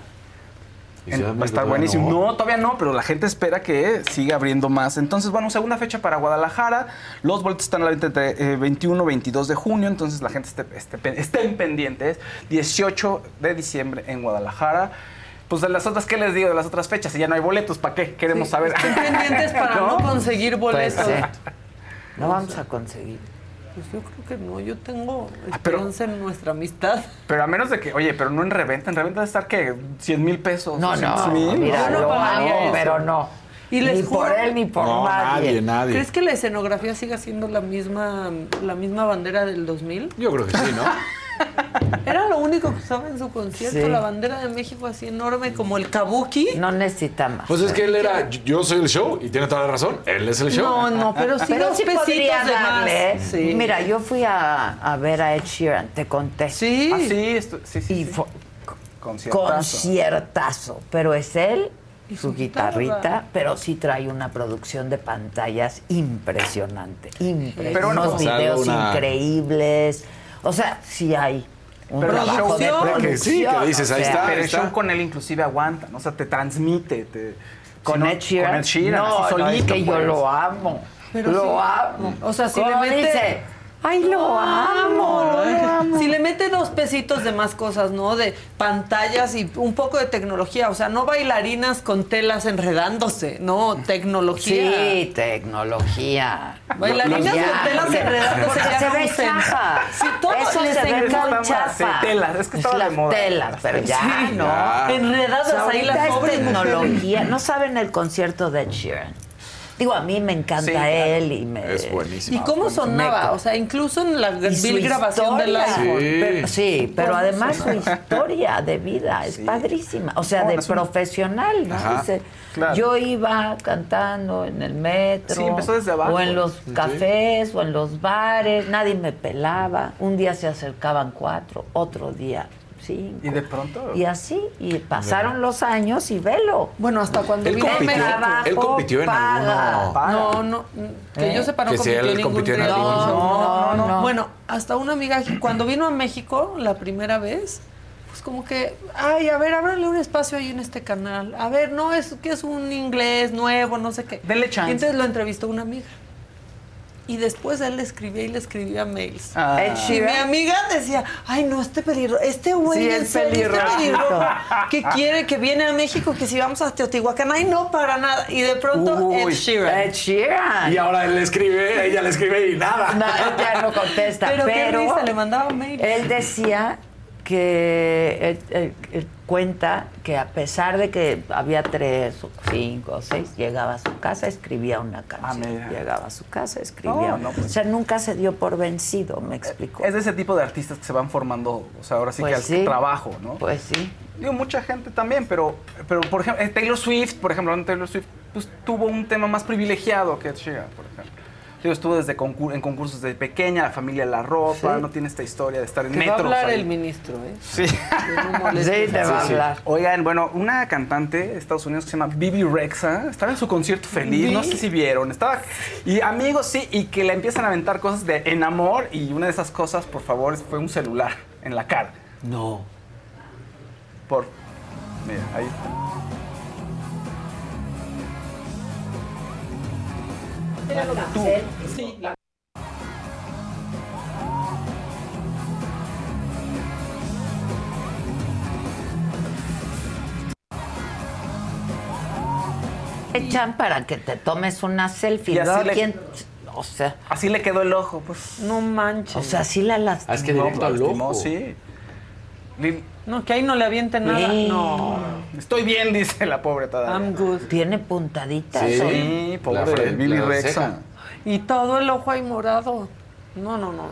En- va a estar buenísimo. No. todavía no, pero la gente espera que siga abriendo más. Entonces, bueno, segunda fecha para Guadalajara. Los boletos están a la venta entre eh, 21 y 22 de junio. Entonces, la gente esté, esté estén pendientes. 18 de diciembre en Guadalajara. Pues de las otras, ¿qué les digo? De las otras fechas. Si ya no hay boletos, ¿para qué? Queremos saber. Estén pendientes para [laughs] no, conseguir Pues boletos. sí. No vamos a conseguir. Pues yo creo que no, yo tengo Ah, pero- esperanza en nuestra amistad. Pero a menos de que, oye, pero no en reventa. En reventa debe estar, ¿qué? ¿100 mil pesos? No, 200 no, mil. mira, Yo no amo, eso. pero no. Y les ni por juro- él ni por No, nadie. nadie, nadie. ¿Crees que la escenografía siga siendo la misma, la misma bandera del 2000? Yo creo que sí, ¿no? [laughs] [laughs] Era lo único que usaba en su concierto, Sí. la bandera de México así enorme como el kabuki. No necesita más. Pues es que él era, yo soy el show y tiene toda la razón. Él es el show. No, no, pero [laughs] sí Pero dos sí podría de más. darle. Sí. Mira, yo fui a, a ver a Ed Sheeran, te conté. Sí. Ah, sí, esto- sí, sí. Y fue Conciertazo. conciertazo. Pero es él, Y su su guitarra. guitarrita, pero sí trae una producción de pantallas impresionante. Impresionante. Pero no, Unos sea, videos una- increíbles. O sea, sí hay un Pero trabajo de producción. que sí, que dices, ahí o sea, está. Pero el está. show con él inclusive aguanta, ¿no? O sea, te transmite. Te, Con si no- Ed Sheeran. Con Ed Sheeran, no, así no, solito. es que yo pues. lo amo. Pero lo sí. amo. O sea, si ¿Cómo le mete- dice? Ay, lo amo, lo amo. Si le mete dos pesitos de más cosas, ¿no? De pantallas y un poco de tecnología. O sea, no bailarinas con telas enredándose, no, tecnología. Sí, tecnología. Bailarinas con telas enredándose. Ya se ve. Sí, todo Eso les se encanta. Sí, telas, es que estaba las de moda. telas, pero ya, Sí, ¿no? ya. Enredadas O sea, ahí las pobres tecnología. No saben el concierto de Ed Sheeran. Digo, a mí me encanta Sí, él y me... Es buenísimo. ¿Y cómo sonaba? O sea, incluso en la vil grabación historia. iPhone. Sí. Pero- sí, pero ¿Cómo además su historia de vida [laughs] es padrísima. O sea, de profesional, ¿no? Ajá, Dice, claro. yo iba cantando en el metro. Sí, empezó desde abajo. O en los cafés, o en los bares. Nadie me pelaba. Un día se acercaban cuatro, otro día cinco. Y de pronto. Y así, y pasaron los años y velo. Bueno, hasta cuando Él compitió, él compitió en paga. alguno. No, no, que yo sepa no Que si compitió él en ningún compitió en show. No, no, no. Bueno, hasta una amiga cuando vino a México la primera vez, pues como que, ay, a ver, ábrale un espacio ahí en este canal. A ver, no es que es un inglés nuevo, no sé qué. Denle chance. Y entonces lo entrevistó una amiga. Y después él le escribía y le escribía mails. Ah. Y mi amiga decía, ay, no, este peligro, este güey, Sí, el serio, este pelirrojo. peligro, [laughs] que quiere, que viene a México, que si vamos a Teotihuacán, ay, no, para nada. Y de pronto, Ed Sheeran. Ed Sheeran. Y ahora él le escribe, ella le escribe y nada. No, ya no contesta, Pero pero, qué risa, le mandaba mail. él decía que él, él- él cuenta que a pesar de que había tres o cinco o seis, llegaba a su casa, escribía una canción. mira. llegaba a su casa, escribía No, una no, pues. O sea, nunca se dio por vencido, me explico. Es de ese tipo de artistas que se van formando, o sea, ahora sí Pues que al sí. trabajo, ¿no? Pues sí. Digo, mucha gente también, pero, pero por ejemplo, eh, Taylor Swift, por ejemplo, Taylor Swift, pues tuvo un tema más privilegiado que Ed Sheeran, por ejemplo. Digo, estuvo desde concur- en concursos de pequeña, la familia La Ropa, Sí. no tiene esta historia de estar en Que va a metros. hablar ahí. el ministro, ¿eh? Sí. No. Sí, te va a hablar. Oigan, bueno, una cantante de Estados Unidos que se llama Bibi Rexa estaba en su concierto feliz, no sé si vieron, estaba y amigos sí, y que le empiezan a aventar cosas de en amor y una de esas cosas, por favor, fue un celular en la cara. No. Por Mira, ahí está. Sí, la- Echan para que te tomes una selfie. Y así le- ¿quién? O sea, Así le quedó el ojo, pues. No manches. o sea, sí la lastimó. Ah, es que directo al lastimó, ojo. sí. Lil- No, que ahí no le avienten nada. Sí. No. Estoy bien, dice la pobre todavía. I'm good. Tiene puntaditas. Sí. Sí, La pobre la Rexa. Y todo el ojo ahí morado. No, no, no.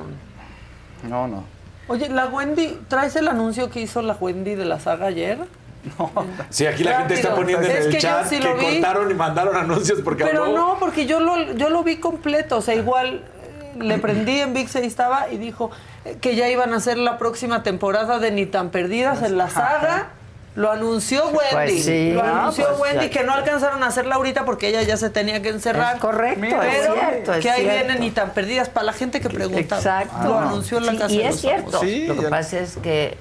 No, no. Oye, la Wendy, ¿traes el anuncio que hizo la Wendy de la saga ayer? [laughs] Sí, aquí la gente está poniendo en Es el que yo chat sí que vi. cortaron y mandaron anuncios porque Pero habló. no, porque yo lo, yo lo vi completo. O sea, igual eh, le prendí en VIX y estaba y dijo eh, que ya iban a hacer la próxima temporada de Ni tan perdidas en la saga. Lo anunció Wendy. Pues sí, lo no, anunció pues Wendy ya. que no alcanzaron a hacerla ahorita porque ella ya se tenía que encerrar. Es correcto, es pero cierto, es que ahí cierto. vienen Ni tan perdidas para la gente que pregunta. Exacto. Lo anunció en la Sí, casa Y de es los cierto. Sí, Lo que ya- pasa es que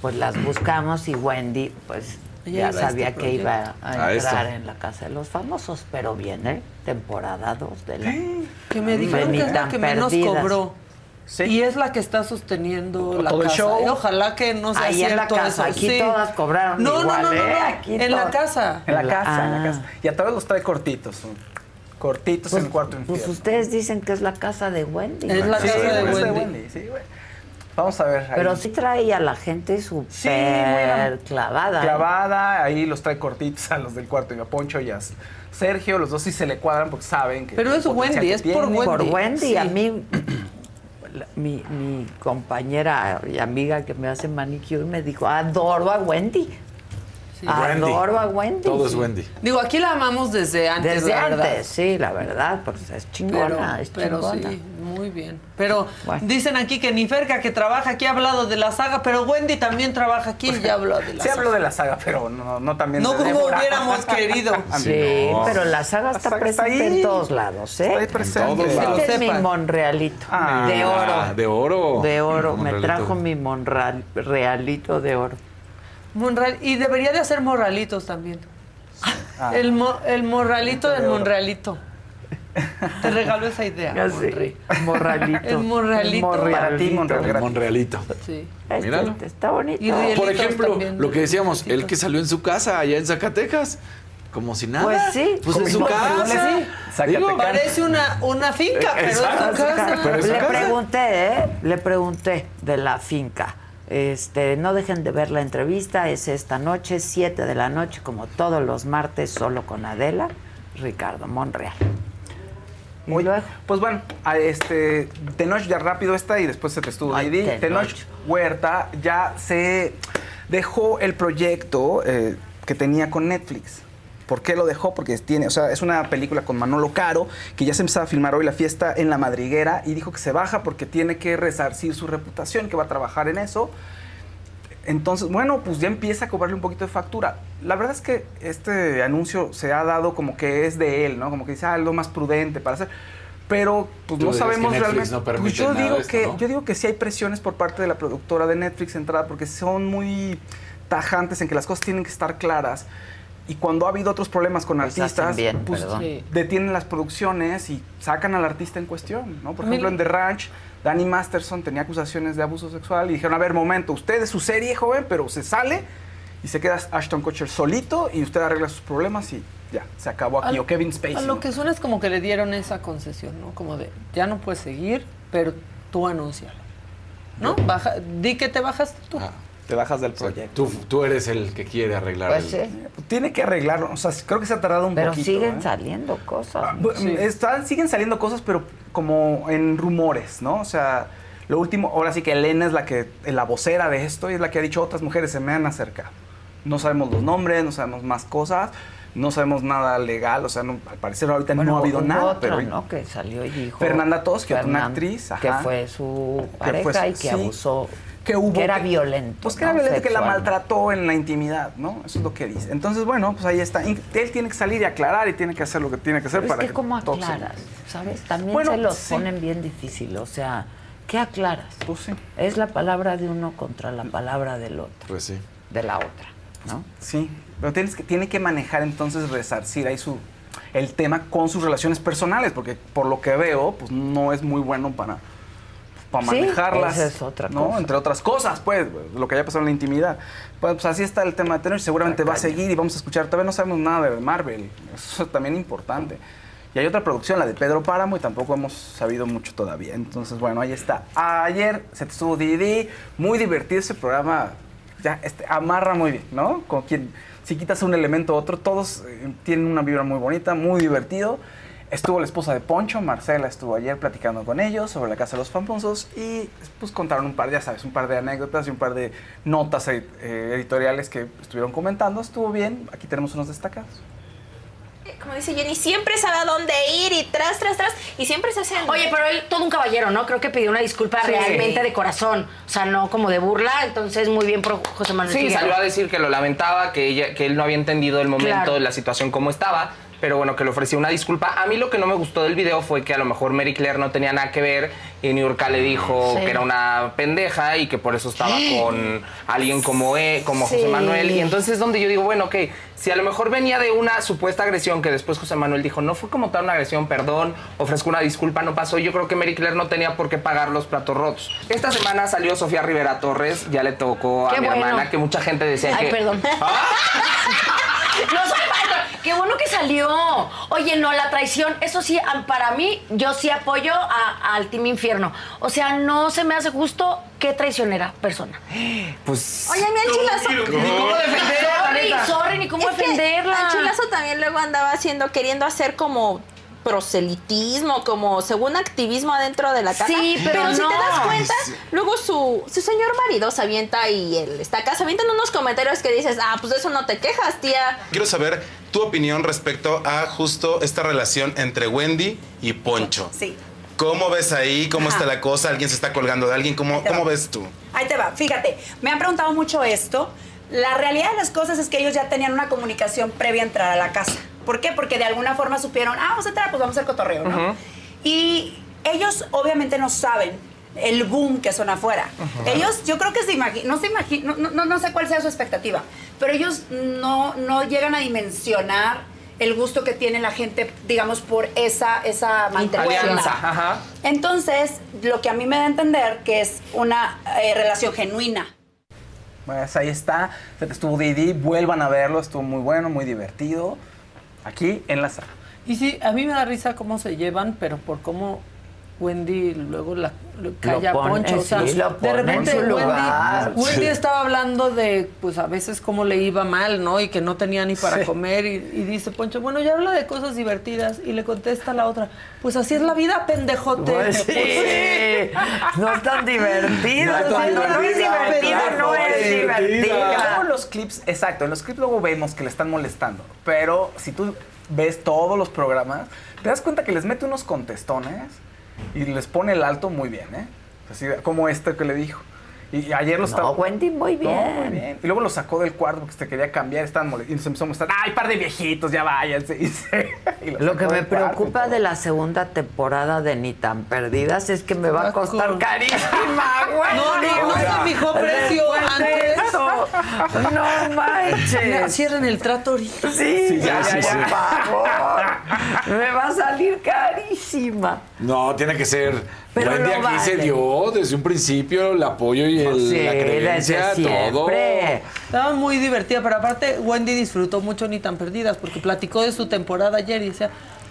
pues las buscamos y Wendy pues Ella ya a sabía este que iba a entrar en la casa de los famosos, pero viene temporada 2 de la Que me dijeron que es la que menos perdidas. cobró. Sí. Y es la que está sosteniendo la casa. show. Y ojalá que no sea Ahí en la cierto casa, eso. aquí Sí. todas cobraron no, igual, no, no, no, ¿eh? no. Aquí en la casa. En la en ah. casa. Y a todos los trae cortitos. Cortitos en el cuarto Pues infierno. ustedes dicen que es la casa de Wendy. Es la Sí, casa de es Wendy. Sí, güey. Vamos a ver. ahí. Pero sí trae a la gente súper Sí, clavada. ¿eh? Clavada, ahí los trae cortitos a los del cuarto, y a Poncho y a Sergio, los dos sí se le cuadran porque saben que. Pero es Wendy, es por. Wendy. Por Wendy, Sí. a mí, [clears throat] mi, mi compañera y amiga que me hace manicure me dijo, adoro a Wendy. Wendy. Adoro a Wendy. Todo es Wendy. Digo, aquí la amamos desde antes, Desde la verdad. antes, sí, la verdad, pues es chingona, Pero, es pero chingona. sí, muy bien. Pero Bueno. dicen aquí que Niferca, que trabaja aquí, ha hablado de la saga, pero Wendy también trabaja aquí y ya habló de la Sí saga. habló de la saga, pero no, no también No de como Débora. hubiéramos querido. [laughs] Sí, No. pero la saga está saga está presente ahí. en todos lados, ¿eh? Está ahí presente. todos lados. Este Que es mi monrealito, Ah, de oro. Ah, de oro. De oro, me trajo mi monrealito de oro. Monreal- y debería de hacer morralitos también. Ah. El, mo- el morralito del monrealito. Te regalo esa idea. Ya sé, morralito. El morralito. El Para ti, Monreal. El gratis. Monrealito. Sí. Este Míralo. Está bonito. Y Por ejemplo, también. lo que decíamos, él que salió en su casa allá en Zacatecas, como si nada. Pues sí, Pues en su casa. Zacatecas. Digo, Parece una, una finca, pero Exacto. casa. Su Le casa. pregunté, ¿eh? Le pregunté de la finca. Este, no dejen de ver la entrevista, es esta noche, 7 de la noche, como todos los martes, solo con Adela, Ricardo Monreal. Y Oye, luego, Pues bueno, a este Tenoch ya rápido está y después se te estuvo Ay, Didi. Tenoch. Tenoch Huerta ya se dejó el proyecto eh, que tenía con Netflix. ¿Por qué lo dejó? Porque tiene, o sea, es una película con Manolo Caro, que ya se empezaba a filmar hoy la fiesta en la madriguera, y dijo que se baja porque tiene que resarcir su reputación, que va a trabajar en eso. Entonces, bueno, pues ya empieza a cobrarle un poquito de factura. La verdad es que este anuncio se ha dado como que es de él, ¿no? Como que dice, ah, es lo más prudente para hacer. Pero pues no sabemos realmente. no pues yo digo esto, que ¿no? yo digo que sí hay presiones por parte de la productora de Netflix entrada porque son muy tajantes en que las cosas tienen que estar claras. Y cuando ha habido otros problemas con Pues artistas, bien, pues. Sí. detienen las producciones y sacan al artista en cuestión, ¿no? Por Mil- ejemplo, en The Ranch, Danny Masterson tenía acusaciones de abuso sexual y dijeron, a ver, momento, usted es su serie, joven, pero se sale y se queda Ashton Kutcher solito y usted arregla sus problemas y ya, se acabó aquí. Al- o Kevin Spacey. A ¿no? lo que suena es como que le dieron esa concesión, ¿no? Como de, ya no puedes seguir, pero tú anúncialo. ¿No? Baja, di que te bajaste tú. Te bajas del proyecto. Tú, tú eres el que quiere arreglar Pues el... sí. Tiene que arreglarlo. O sea, creo que se ha tardado un Pero poquito. siguen ¿eh? saliendo cosas. ¿no? Bu- están- siguen saliendo cosas, pero como en rumores, ¿no? O sea, lo último, ahora sí que Elena es la que, la vocera de esto y es la que ha dicho otras mujeres se me han acercado. No sabemos los nombres, no sabemos más cosas, no sabemos nada legal, o sea, no- al parecer ahorita no ha habido nada, pero ¿no? Que salió y dijo... Fernanda Toschi, otra Fernan- actriz, Que fue su Que pareja fue su- y que sí. abusó... que hubo Que era que- violento. Pues que era ¿no? violento, que la maltrató en la intimidad, ¿no? Eso es lo que dice. Entonces, bueno, pues ahí está. Él tiene que salir y aclarar y tiene que hacer lo que tiene que hacer Pero para es que ¿cómo todo se- aclaras? ¿Sabes? También Bueno, se los sí. ponen bien difícil. O sea, ¿qué aclaras? Pues sí. Es la palabra de uno contra la palabra del otro, Pues sí. de la otra, ¿no? Sí, pero tienes que, tiene que manejar entonces, resarcir ahí su, el tema con sus relaciones personales, porque por lo que veo, pues no es muy bueno para, para Sí, manejarlas. esa es otra ¿no? cosa. Entre otras cosas, pues, lo que haya pasado en la intimidad. Pues, pues así está el tema de tener, seguramente va a seguir y vamos a escuchar, todavía no sabemos nada de Marvel, eso es también importante. Y hay otra producción, la de Pedro Páramo, y tampoco hemos sabido mucho todavía. Entonces, bueno, ahí está. Ayer se te estuvo Didi, muy divertido ese programa, ya este, amarra muy bien, ¿no? Con quien, si quitas un elemento u otro, todos eh, tienen una vibra muy bonita, muy divertido. Estuvo la esposa de Poncho, Marcela, estuvo ayer platicando con ellos sobre la Casa de los Famosos y pues contaron un par, ya sabes, un par de anécdotas y un par de notas eh, eh, editoriales que estuvieron comentando. Estuvo bien, aquí tenemos unos destacados. Como dice Jenny, siempre sabe a dónde ir y tras, tras, tras. Y siempre se hacen. Oye, pero él todo un caballero, ¿no? Creo que pidió una disculpa Sí. realmente de corazón. O sea, no como de burla. Entonces, muy bien por José Manuel Sí, Figueroa. salió a decir que lo lamentaba, que, ella, que él no había entendido el momento Claro. la situación como estaba, pero bueno, que le ofreció una disculpa. A mí lo que no me gustó del video fue que a lo mejor Mary Claire no tenía nada que ver y Niurka le dijo Sí. que era una pendeja y que por eso estaba con alguien como, e, como José. Manuel. Y entonces es donde yo digo, bueno, ok, si a lo mejor venía de una supuesta agresión que después José Manuel dijo, no fue como tal una agresión, perdón, ofrezco una disculpa, no pasó. Yo creo que Mary Claire no tenía por qué pagar los platos rotos. Esta semana salió Sofía Rivera Torres, ya le tocó a Qué mi bueno. hermana, que mucha gente decía Ay, que... perdón. [laughs] No soy falta. Qué bueno que salió. Oye, no, la traición, eso sí, a- para mí, yo sí apoyo a- al Team Infierno. O sea, no se me hace justo qué traicionera persona. Pues. Oye, mi anchilazo. Ni cómo defenderla, la Sorry, neta. sorry, ni cómo Es que defenderla. Anchilazo también luego andaba haciendo, queriendo hacer como proselitismo, como según activismo adentro de la casa. Sí, pero si no. te das cuenta, luego su, su señor marido se avienta y él está acá, se avientan unos comentarios que dices, ah, pues de eso no te quejas, tía. Quiero saber tu opinión respecto a justo esta relación entre Wendy y Poncho. Sí. ¿Cómo ves ahí? ¿Cómo está la cosa? ¿Alguien se está colgando de alguien? ¿Cómo, va. cómo ves tú? Ahí te va, fíjate, me han preguntado mucho esto. La realidad de las cosas es que ellos ya tenían una comunicación previa a entrar a la casa. ¿Por qué? Porque de alguna forma supieron, ah, vamos a entrar, pues vamos a hacer cotorreo, ¿no? Ujú. Y ellos obviamente no saben el boom que son afuera. Ellos, yo creo que se imaginan, no se imaginan, no, no, no sé cuál sea su expectativa, pero ellos no, no llegan a dimensionar el gusto que tiene la gente, digamos, por esa, esa. Entonces, lo que a mí me da a entender que es una eh, relación genuina. Pues ahí está, estuvo Didi, vuelvan a verlo, estuvo muy bueno, muy divertido. Aquí en la sala. Y sí, a mí me da risa cómo se llevan, pero por cómo Wendy luego la calla Poncho. O sea, sí, lo de repente su Wendy, lugar. Wendy Sí. estaba hablando de, pues a veces cómo le iba mal, ¿no? Y que no tenía ni para Sí. comer. Y, y dice Poncho, bueno, ya habla de cosas divertidas. Y le contesta la otra, pues así es la vida, pendejote. Pues sí. No es tan divertido. Cuando no es divertido, no es divertido. Luego los clips, exacto, en los clips luego vemos que le están molestando. Pero si tú ves todos los programas, te das cuenta que les mete unos contestones y les pone el alto muy bien, ¿eh? Así como este que le dijo. Y ayer lo estaba. No, Wendy, muy bien. No, muy bien. Y luego lo sacó del cuarto porque se quería cambiar, estaban molestos. Y nos empezó a mostrar, ¡ay, par de viejitos, ya váyanse! [laughs] Y se- y Lo que me cuarto. preocupa de la segunda temporada de Ni tan perdidas es que me va a costar carísima, [laughs] güey. No, no, no se fijó precio antes. eso. No manches. Cierren el trato ahorita. Sí, Sí, ya, sí, ya, sí. por favor. Me va a salir carísima. No, tiene que ser. Pero Wendy lo aquí se dio desde un principio el apoyo y el- Sí, la creencia, todo. siempre. Estaba muy divertida, pero aparte Wendy disfrutó mucho Ni tan perdidas porque platicó de su temporada ayer y decía,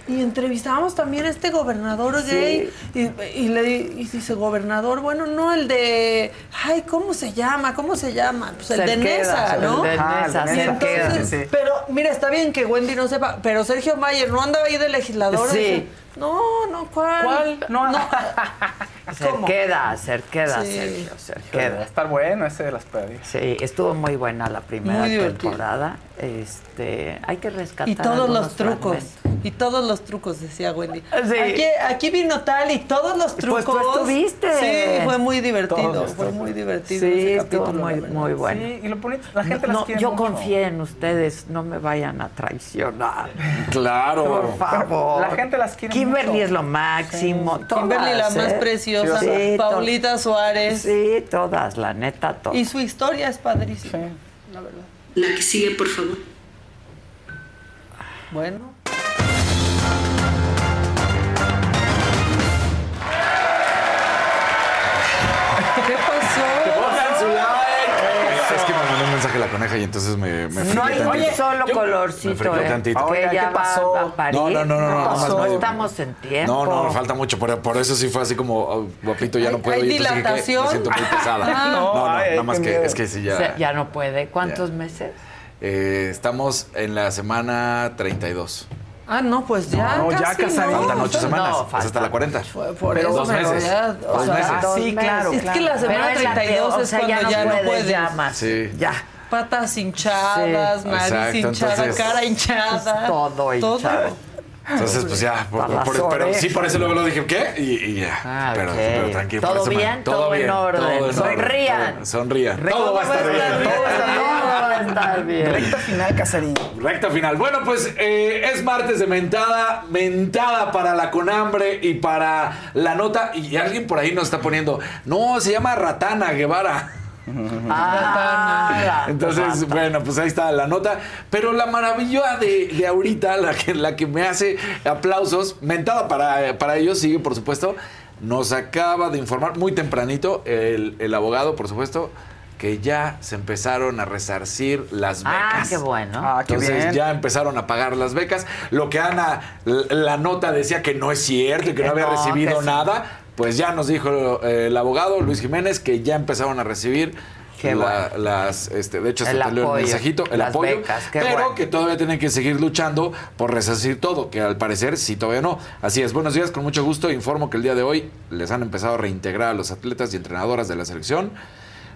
y entrevistábamos también a este gobernador Sí. gay y, y le di- y dice, gobernador, bueno, no el de, ay, ¿cómo se llama? ¿Cómo se llama? Pues el de Nesa, ¿no? el de Ajá, Nesa, entonces, sí. pero mira, está bien que Wendy no sepa, pero Sergio Mayer no andaba ahí de legislador. Sí. No, no, ¿cuál? ¿Cuál? No, [laughs] ¿Cómo? Cerqueda, Cerqueda, Sí. Sergio, Va a Cerqueda. estar bueno ese de las perdidas. Sí, estuvo muy buena la primera temporada. Este, hay que rescatar Y todos los trucos. fragmentos. Y todos los trucos, decía Wendy. Sí. Aquí, aquí vino tal y todos los Pues trucos. tú estuviste. Sí, fue muy divertido. Fue trucos. muy divertido. Sí, ese estuvo capítulo, muy, muy bueno. Sí, y lo bonito, la gente No, las quiere yo mucho. confié en ustedes, no me vayan a traicionar. Claro. Por favor. La gente las quiere Kimberly mucho. es lo máximo. todas, Kimberly la más ¿eh? preciosa. Sí, Paulita Suárez. Sí, todas, la neta, todas. Y su historia es padrísima. La verdad. La que sigue, por favor. Bueno. Coneja y entonces me, me No hay tantito. un solo Me colorcito, friqué ¿eh? tantito. Ya ¿qué pasó? va a parir. No, no, no, no, no, más No estamos en tiempo. No, no, falta mucho. Por, por eso sí fue así como, oh, guapito, ya no ¿Hay- puedo. hay dije que dilatación? Me siento muy pesada. Ah. [laughs] no, no, No, ay, nada más que miedo. es que sí O ya. sea, ya no puede. ¿Cuántos meses? Eh, estamos en la semana 32. Ah, no, pues ya. No, ya casi, casadito. ¿no? Faltan ocho semanas. no, es falta. hasta la 40. Fue por Pero eso, dos meses. ya, o Dos sea, meses. Ah, sí, claro, Es que la semana es la 32 peor, es o sea, cuando ya, no puedes. ya más. Sí. Ya. Patas hinchadas, Sí. nariz Exacto, hinchada, entonces- cara hinchada. Todo hinchado. Entonces, pues ya. por- por- pero sí, por eso luego lo dije, ¿qué? Y, y ya. Ah, pero, pero tranquilo. por ¿Todo bien? ¿Todo en orden? todo en orden, Sonrían. todo- Sonrían. Todo va a estar bien. Todo va a estar bien. Recta final, Casarín. Recta final. Bueno, pues eh, es martes de mentada, mentada para la conhambre y para la nota. Y alguien por ahí nos está poniendo, no, se llama Ratana Guevara. Ah, Entonces, bueno, pues ahí está la nota. Pero la maravilla de, de ahorita, la que, la que me hace aplausos, mentada para, para ellos, sigue, por supuesto, nos acaba de informar muy tempranito el, el abogado, por supuesto, que ya se empezaron a resarcir las becas. Ah, qué bueno. Ah, qué Entonces bien. ya empezaron a pagar las becas. Lo que Ana, la nota decía que no es cierto y que no había No, recibido sí. Pues ya nos dijo eh, el abogado Luis Jiménez que ya empezaron a recibir Qué la- las, este, de hecho, El salió el apoyo, mensajito, el las apoyo, becas, qué pero bueno. que todavía tienen que seguir luchando por resarcir todo, que al parecer sí todavía no. Así es, buenos días, con mucho gusto informo que el día de hoy les han empezado a reintegrar a los atletas y entrenadoras de la selección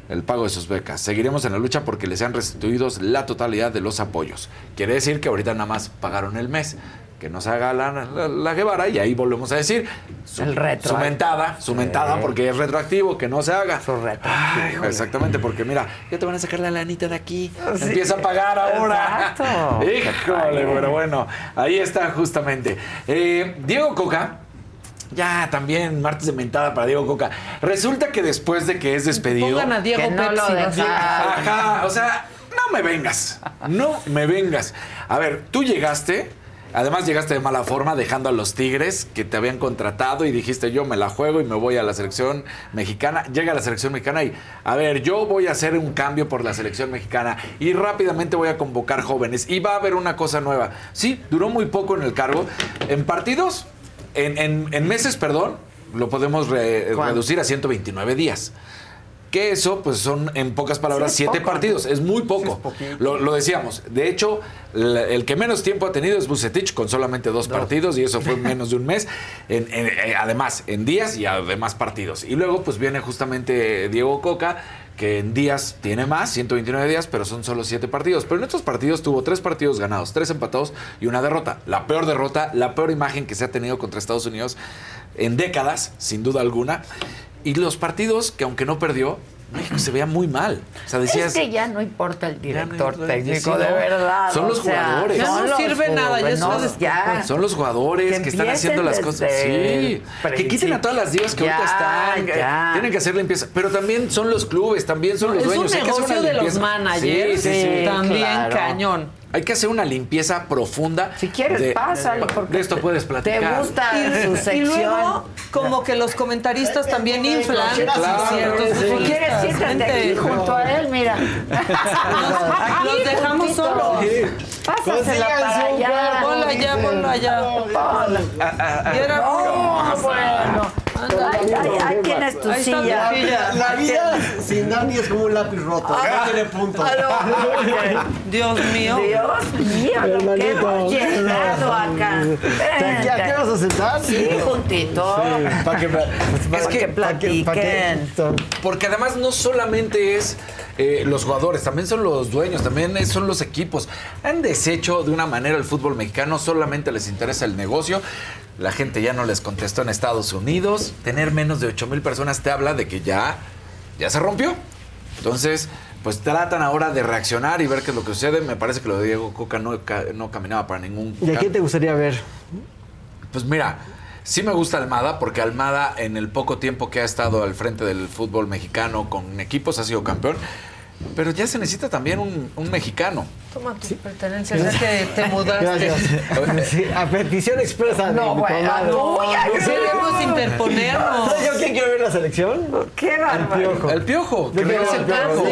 el pago de sus becas. Seguiremos en la lucha porque les sean restituidos la totalidad de los apoyos. Quiere decir que ahorita nada más pagaron el mes. Que nos haga la, la, la Guevara y ahí volvemos a decir su, El retro. su mentada, su Sí. mentada porque es retroactivo, que no se haga. Su reto. Ay, exactamente, porque mira, ya te van a sacar la lanita de aquí. Sí. Empieza a pagar ahora. Exacto. [laughs] Híjole, pero bueno, ahí está justamente. Eh, Diego Coca. Ya, también martes de mentada para Diego Coca. Resulta que después de que es despedido. Pongan a Diego Que no Pepsi. lo. Ajá, o sea, no me vengas. No me vengas. A ver, tú llegaste. Además llegaste de mala forma dejando a los Tigres que te habían contratado y dijiste yo me la juego y me voy a la selección mexicana. Llega a la selección mexicana y a ver, yo voy a hacer un cambio por la selección mexicana y rápidamente voy a convocar jóvenes y va a haber una cosa nueva. Sí, duró muy poco en el cargo. En partidos, en, en- en meses, perdón, lo podemos reducir a 129 días. Que eso, pues son en pocas palabras Sí, siete poco. partidos. Es muy Sí, poco. es lo, lo decíamos. De hecho, la- el que menos tiempo ha tenido es Bucetich con solamente dos, partidos y eso fue [laughs] menos de un mes. En- en- eh, además, en días y además partidos. Y luego, pues viene justamente Diego Coca que en días tiene más, 129 días, pero son solo siete partidos. Pero en estos partidos tuvo tres partidos ganados, tres empatados y una derrota. La peor derrota, la peor imagen que se ha tenido contra Estados Unidos en décadas, sin duda alguna. Y los partidos que aunque no perdió, México se veía muy mal. O sea, decías. Es que ya no importa el director no, técnico, sí, de verdad. Son los sea, jugadores. Ya no sirve nada, ya es- ya. Son los jugadores que, están haciendo las cosas. Sí. Que quiten a todas las divas que Ya, ahorita están. ya. Tienen que hacer limpieza. Pero también son los clubes, también son los es un dueños. Que hacer negocio de los managers, Sí, sí, sí. también claro. cañón. Hay que hacer una limpieza profunda. Si quieres, de, pásale, porque de esto puedes platicar. te gusta su Y luego, como que los comentaristas también inflan Claro, ciertos sí. Si quieres, siéntate aquí junto a él, mira. Aquí, [laughs] Los dejamos solos. Pásasela para allá. Ponlo allá, ponlo allá. Y era- No, bueno. Ahí, tienes tu silla. La vida sin Dani es como un lápiz roto. No tiene punto. Dios mío. Dios mío, lo que hemos llegado acá. ¿Aquí ¿A qué vas a sentar? Sí, juntito. Para que, es que, platiquen. Porque además no solamente es eh, los jugadores, también son los dueños, también es- son los equipos. Han deshecho de una manera el fútbol mexicano, solamente les interesa el negocio. La gente ya no les contestó en Estados Unidos. Tener menos de 8 mil personas te habla de que ya, ya se rompió. Entonces, pues tratan ahora de reaccionar y ver qué es lo que sucede. Me parece que lo de Diego Coca no, no caminaba para ningún... ¿Y a quién te gustaría ver? Pues mira, sí me gusta Almada porque Almada en el poco tiempo que ha estado al frente del fútbol mexicano con equipos ha sido campeón. Pero ya se necesita también un, un mexicano. Toma tus pertenencias, es que te [laughs] mudaste. Gracias. [laughs] Sí, a petición expresa No, bueno, comadre. tuya, no queremos [laughs] interponernos. ¿Sabes yo quién quiero ver la selección? Qué El bárbaro. piojo. El piojo. Que regrese el piojo.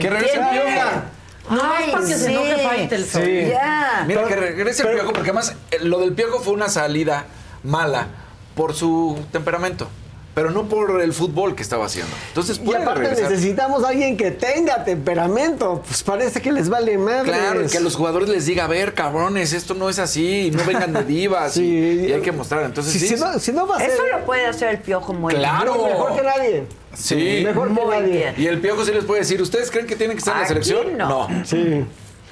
Que regrese el piojo. No, Ay, es para que se sí. enoje Faitelson. Sí. Ya. Mira, que regrese el piojo porque además eh, lo del piojo fue una salida mala por su temperamento. Pero no por el fútbol que estaba haciendo. Entonces Y puede aparte regresar. necesitamos a alguien que tenga temperamento. Pues parece que les vale madre. Claro, y que a los jugadores les diga, a ver, cabrones, esto no es así, no vengan de divas. [laughs] Sí. y, y hay que mostrar. Entonces, Si, sí. si no, si no va a ser... Eso lo puede hacer el piojo muy Claro. bien. Mejor que nadie. Sí. Mejor que nadie. bien. Y el piojo sí les puede decir, ¿ustedes creen que tienen que estar en la selección? no. Sí.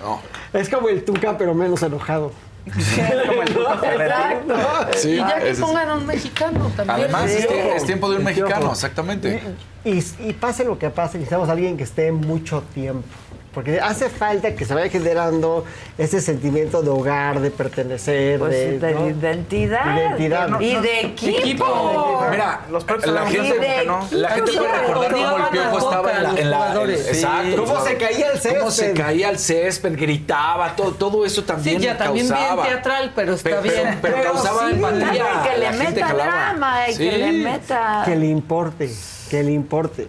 No. Es como el Tuca, pero menos enojado. Como el. [laughs] Exacto. Sí, Y ya que pongan a un mexicano también. Además, Sí. es, es tiempo de un mexicano, exactamente. Y, y pase lo que pase, necesitamos a alguien que esté mucho tiempo. Porque hace falta que se vaya generando ese sentimiento de hogar, de pertenecer, Pues de, de ¿no? identidad. Identidad. Y de equipo. Mira, Los propios la gente, no. la gente puede recordar cómo el piojo estaba en la. en la- exacto. ¿Cómo se caía el Cómo se césped? caía el césped, gritaba, todo, todo eso también Sí, ya también causaba. bien teatral, pero está Pero- bien. Pero, Pero causaba sí, empatía. Que le meta drama y que le meta. Que le importe, que le importe.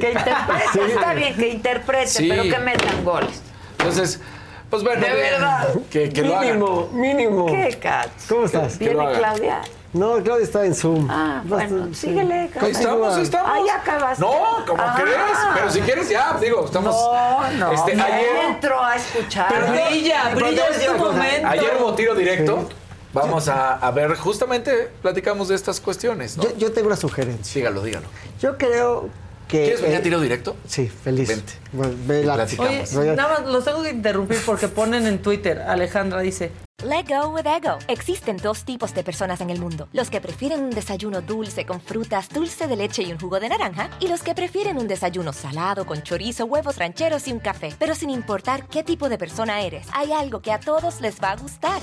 Que interprete, está bien, que interprete, Sí. pero que metan goles. Entonces, pues bueno. De verdad. Que, que lo hagan. mínimo, mínimo. ¿Qué, Cats? ¿Cómo estás? ¿Viene. Claudia? No, Claudia está en Zoom. Ah, bueno, Sí. síguele. Ahí estamos, ahí estamos. Ah, ya acabaste. No, como Ah. crees. Pero si quieres, ya, digo, estamos. No, no. Este, ayer, entro a escuchar. Pero brilla, brilla es tu momento. ayer hubo tiro directo. Vamos a, a ver, justamente platicamos de estas cuestiones. ¿no? Yo, yo tengo una sugerencia. Dígalo, dígalo. Yo creo que... ¿Quieres venir a eh, tiro directo? Sí, feliz. Vente. Bueno, ve la-. Oye, nada más los tengo que interrumpir porque ponen en Twitter, Alejandra dice, Let go with ego. Existen dos tipos de personas en el mundo: los que prefieren un desayuno dulce con frutas, dulce de leche y un jugo de naranja, y los que prefieren un desayuno salado con chorizo, huevos rancheros y un café. Pero sin importar qué tipo de persona eres, hay algo que a todos les va a gustar.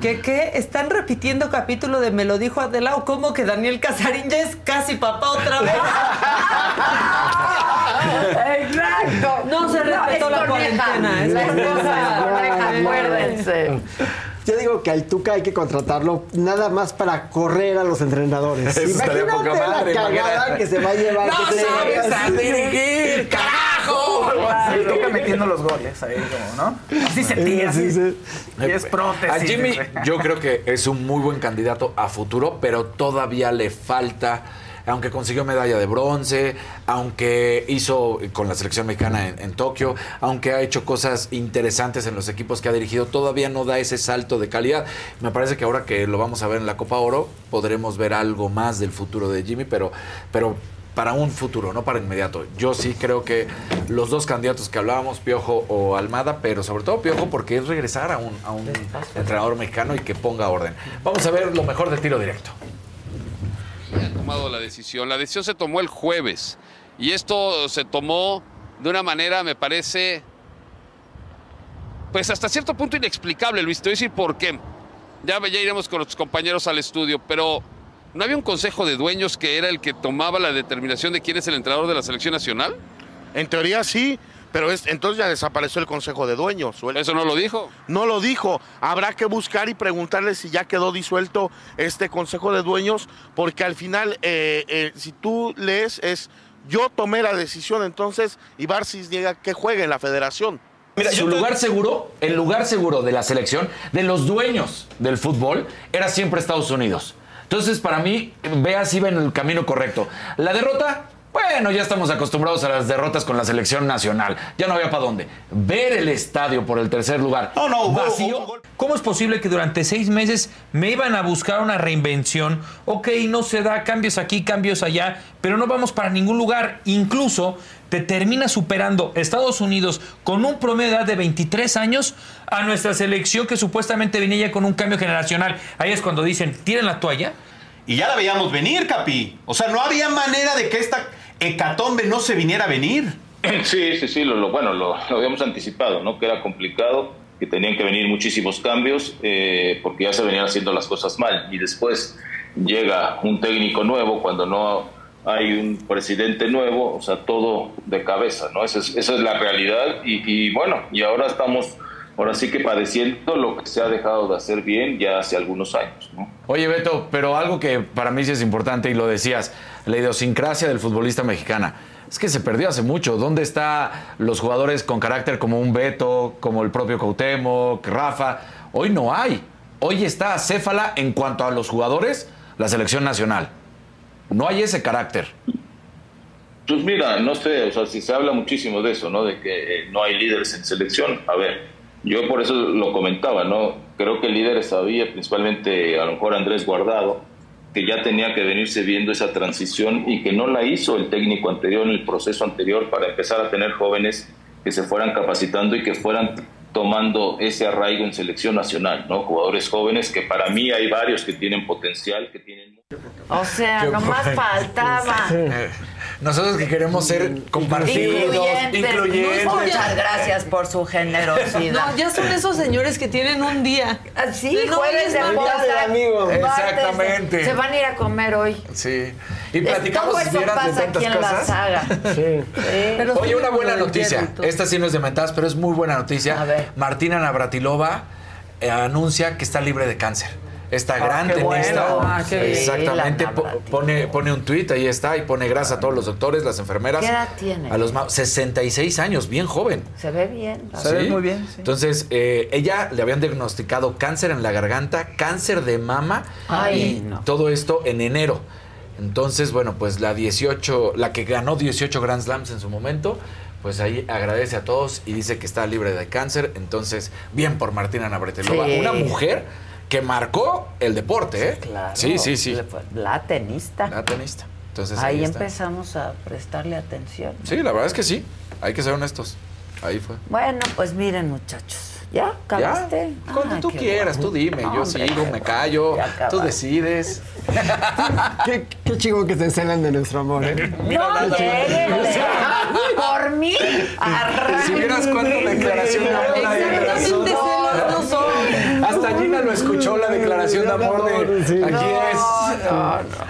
¿Qué qué? ¿Están repitiendo capítulo de Me lo dijo Adela o cómo que Daniel Casarín ya es casi papá otra vez? Exacto. No se respetó es la coneja. cuarentena, es La esposa acuérdense. [laughs] Yo digo que al Tuca hay que contratarlo nada más para correr a los entrenadores. Eso Imagínate poca madre, la cagada imagínate. que se va a llevar. ¡No que sabes a dirigir, carajo! Toca [laughs] metiendo los goles ahí, como, ¿no? Así se tira, así. Y es prótesis. A Jimmy, [laughs] yo creo que es un muy buen candidato a futuro, pero todavía le falta. Aunque consiguió medalla de bronce, aunque hizo con la selección mexicana en, en Tokio, aunque ha hecho cosas interesantes en los equipos que ha dirigido, todavía no da ese salto de calidad. Me parece que ahora que lo vamos a ver en la Copa Oro, podremos ver algo más del futuro de Jimmy, pero, pero para un futuro, no para inmediato. Yo sí creo que los dos candidatos que hablábamos, Piojo o Almada, pero sobre todo Piojo porque es regresar a un, a un entrenador mexicano y que ponga orden. Vamos a ver lo mejor de tiro directo. ha tomado la decisión. La decisión se tomó el jueves y esto se tomó de una manera, me parece, pues hasta cierto punto inexplicable, Luis. Te voy a decir por qué. Ya, ya iremos con los compañeros al estudio, pero ¿no había un consejo de dueños que era el que tomaba la determinación de quién es el entrenador de la selección nacional? En teoría sí, pero es- entonces ya desapareció el Consejo de Dueños. ¿Eso no lo dijo? No lo dijo. Habrá que buscar y preguntarle si ya quedó disuelto este Consejo de Dueños, porque al final, eh, eh, si tú lees, es yo tomé la decisión entonces y Barcis niega que juegue en la federación. Su lugar seguro, el lugar seguro de la selección, de los dueños del fútbol, era siempre Estados Unidos. Entonces, para mí, Veas iba en el camino correcto. La derrota, bueno, ya estamos acostumbrados a las derrotas con la selección nacional. Ya no había para dónde. Ver el estadio por el tercer lugar. No, no, vacío. ¿Cómo es posible que durante seis meses me iban a buscar una reinvención? Ok, no se da cambios aquí, cambios allá, pero no vamos para ningún lugar. Incluso te termina superando Estados Unidos con un promedio de edad de 23 años a nuestra selección que supuestamente venía ya con un cambio generacional. Ahí es cuando dicen, tiren la toalla. Y ya la veíamos venir, Capi. O sea, no había manera de que esta hecatombe no se viniera a venir. [clears throat] Sí, sí, sí, lo, lo- bueno, lo, lo habíamos anticipado, ¿no? Que era complicado, que tenían que venir muchísimos cambios, eh, porque ya se venían haciendo las cosas mal. Y después llega un técnico nuevo cuando no hay un presidente nuevo, o sea, todo de cabeza, ¿no? Esa es, la realidad. Y, y bueno, y ahora estamos, ahora sí que padeciendo lo que se ha dejado de hacer bien ya hace algunos años, ¿no? Oye, Beto, pero algo que para mí sí es importante y lo decías, la idiosincrasia del futbolista mexicana. Es que se perdió hace mucho. ¿Dónde están los jugadores con carácter como un Beto, como el propio Cuauhtémoc, Rafa? Hoy no hay. Hoy está acéfala en cuanto a los jugadores, la selección nacional. No hay ese carácter. Pues mira, no sé, o sea, si se habla muchísimo de eso, ¿no? De que eh, no hay líderes en selección. A ver, yo por eso lo comentaba, ¿no? Creo que líderes había, principalmente a lo mejor Andrés Guardado, que ya tenía que venirse viendo esa transición y que no la hizo el técnico anterior en el proceso anterior para empezar a tener jóvenes que se fueran capacitando y que fueran tomando ese arraigo en selección nacional, ¿no? Jugadores jóvenes que para mí hay varios que tienen potencial, que tienen O sea, nomás bueno. faltaba. Nosotros que queremos ser compartidos, Incluyentes. incluyentes. Muchas gracias por su generosidad. No, ya son esos señores que tienen un día. Sí, no, jueves es de martes, Exactamente. Se van a ir a comer hoy. Sí. Y platicamos si eso vieras de pasa tantas aquí en la cosas. saga. Pero Oye, sí, una buena noticia. Esta sí no es de mentadas, pero es muy buena noticia. Martina Navratilova eh, anuncia que está libre de cáncer. Esta Ah, gran tenista. bueno. Ah, bien. Exactamente. Pone, pone un tuit, ahí está, y pone gracias a todos los doctores, las enfermeras. ¿Qué edad tiene? A los ma- 66 años, bien joven. Se ve bien. la ¿Sí? verdad. Entonces, eh, ella le habían diagnosticado cáncer en la garganta, cáncer de mama Ay, y no. todo esto en enero. Entonces, bueno, pues la 18, la que ganó 18 Grand Slams en su momento, pues ahí agradece a todos y dice que está libre de cáncer. Entonces, bien por Martina Navratilova, Sí. una mujer que marcó el deporte, ¿eh? Claro. Sí, sí, sí. La tenista. La tenista. Entonces, ahí, empezamos a prestarle atención. Sí, la verdad es que sí. Hay que ser honestos. Ahí fue. Bueno, pues miren, muchachos. ¿Ya acabaste? Cuando Ah, tú quieras, bueno. tú dime. No, yo hombre, sigo, me callo. ya Tú decides. [laughs] Qué, qué chingón que se encelan de nuestro amor, ¿eh? [laughs] No llegues. Por mí. Si vieras cuánta declaración de amor Exactamente, celos no son. Hasta Gina lo escuchó la declaración de amor de aquí es.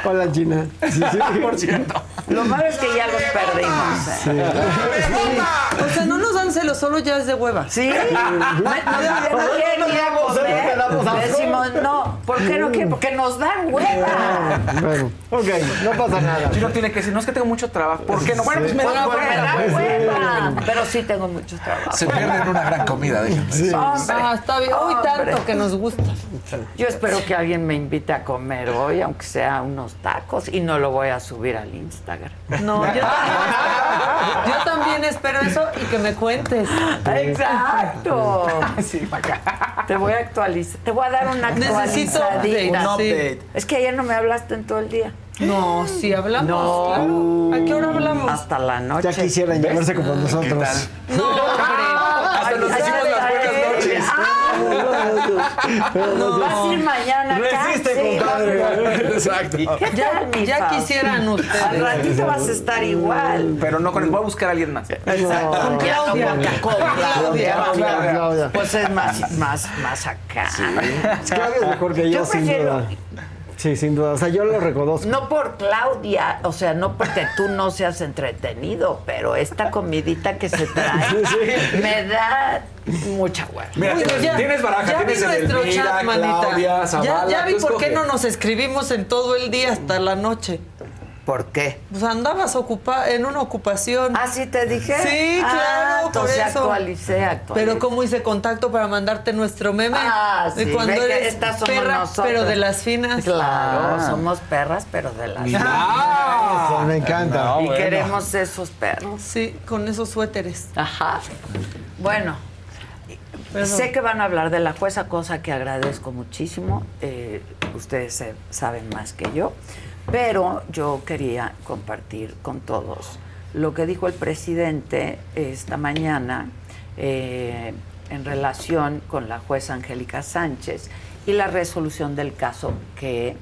Hola, Gina. Sí, sí. Por cierto. Lo malo es que ya los perdimos. ¿eh? O sea, no nos dan celos, solo ya es de hueva. Sí. No. Decimos, no, ¿por qué no quieren? Porque nos dan hueva. Bueno, ok, no pasa nada. Chino tiene que decir, no es que tengo mucho trabajo. ¿Por qué no? Bueno, pues me da Porque me da hueva. Pero sí tengo mucho trabajo. Se pierden una gran comida, déjenme. decir. Ah, está bien. Uy, tanto que nos gusta. Yo espero que alguien me invite a comer hoy, aunque sea unos tacos, y no lo voy a subir al Instagram. No, yo [laughs] también, yo también espero eso y que me cuentes. Exacto. [laughs] Sí, para acá. Te voy a actualizar. Te voy a dar una Necesito actualizadita. Un sí. update. Es que ayer no me hablaste en todo el día. No, sí hablamos. No. claro. ¿A qué hora hablamos? Hasta la noche. Ya quisieran llevarse como nosotros. No, hombre. Hasta nos decimos las. No, vas a ir mañana Resiste, compadre. Exacto. Ya, quisieran ustedes. Al ratito vas a estar igual. Pero no con él, voy a buscar a alguien más. Exacto. Con Claudia. Con Claudia. Claudia, Claudia. Pues es más, más, más acá. Claudia es mejor que yo, Yo sin duda. Sí, sin duda. O sea, yo lo reconozco. No por Claudia, o sea, no porque tú no seas entretenido, pero esta comidita que se trae me da mucha hueva. Mira, Uy, tienes, ya- tienes baraja, ya vi tienes nuestro Edelmira, chat, manita. Claudia, ya, Zavala. ya vi por qué no nos escribimos en todo el día hasta la noche. ¿Por qué? Pues andabas ocupa en una ocupación. ¿Ah, sí te dije? Sí, Ah, claro, por entonces eso. actualicé, actualicé. Pero cómo hice contacto para mandarte nuestro meme. Ah, sí, cuando ve que eres estas somos perra, nosotros. pero de las finas. Claro, Ah. somos perras, pero de las Ah, Eso, me encanta. No, Y bueno. queremos esos perros. Sí, con esos suéteres. Ajá. Bueno, sé que van a hablar de la jueza, cosa que agradezco muchísimo. Eh, ustedes se- saben más que yo. Pero yo quería compartir con todos lo que dijo el presidente esta mañana eh, en relación con la jueza Angélica Sánchez y la resolución del caso que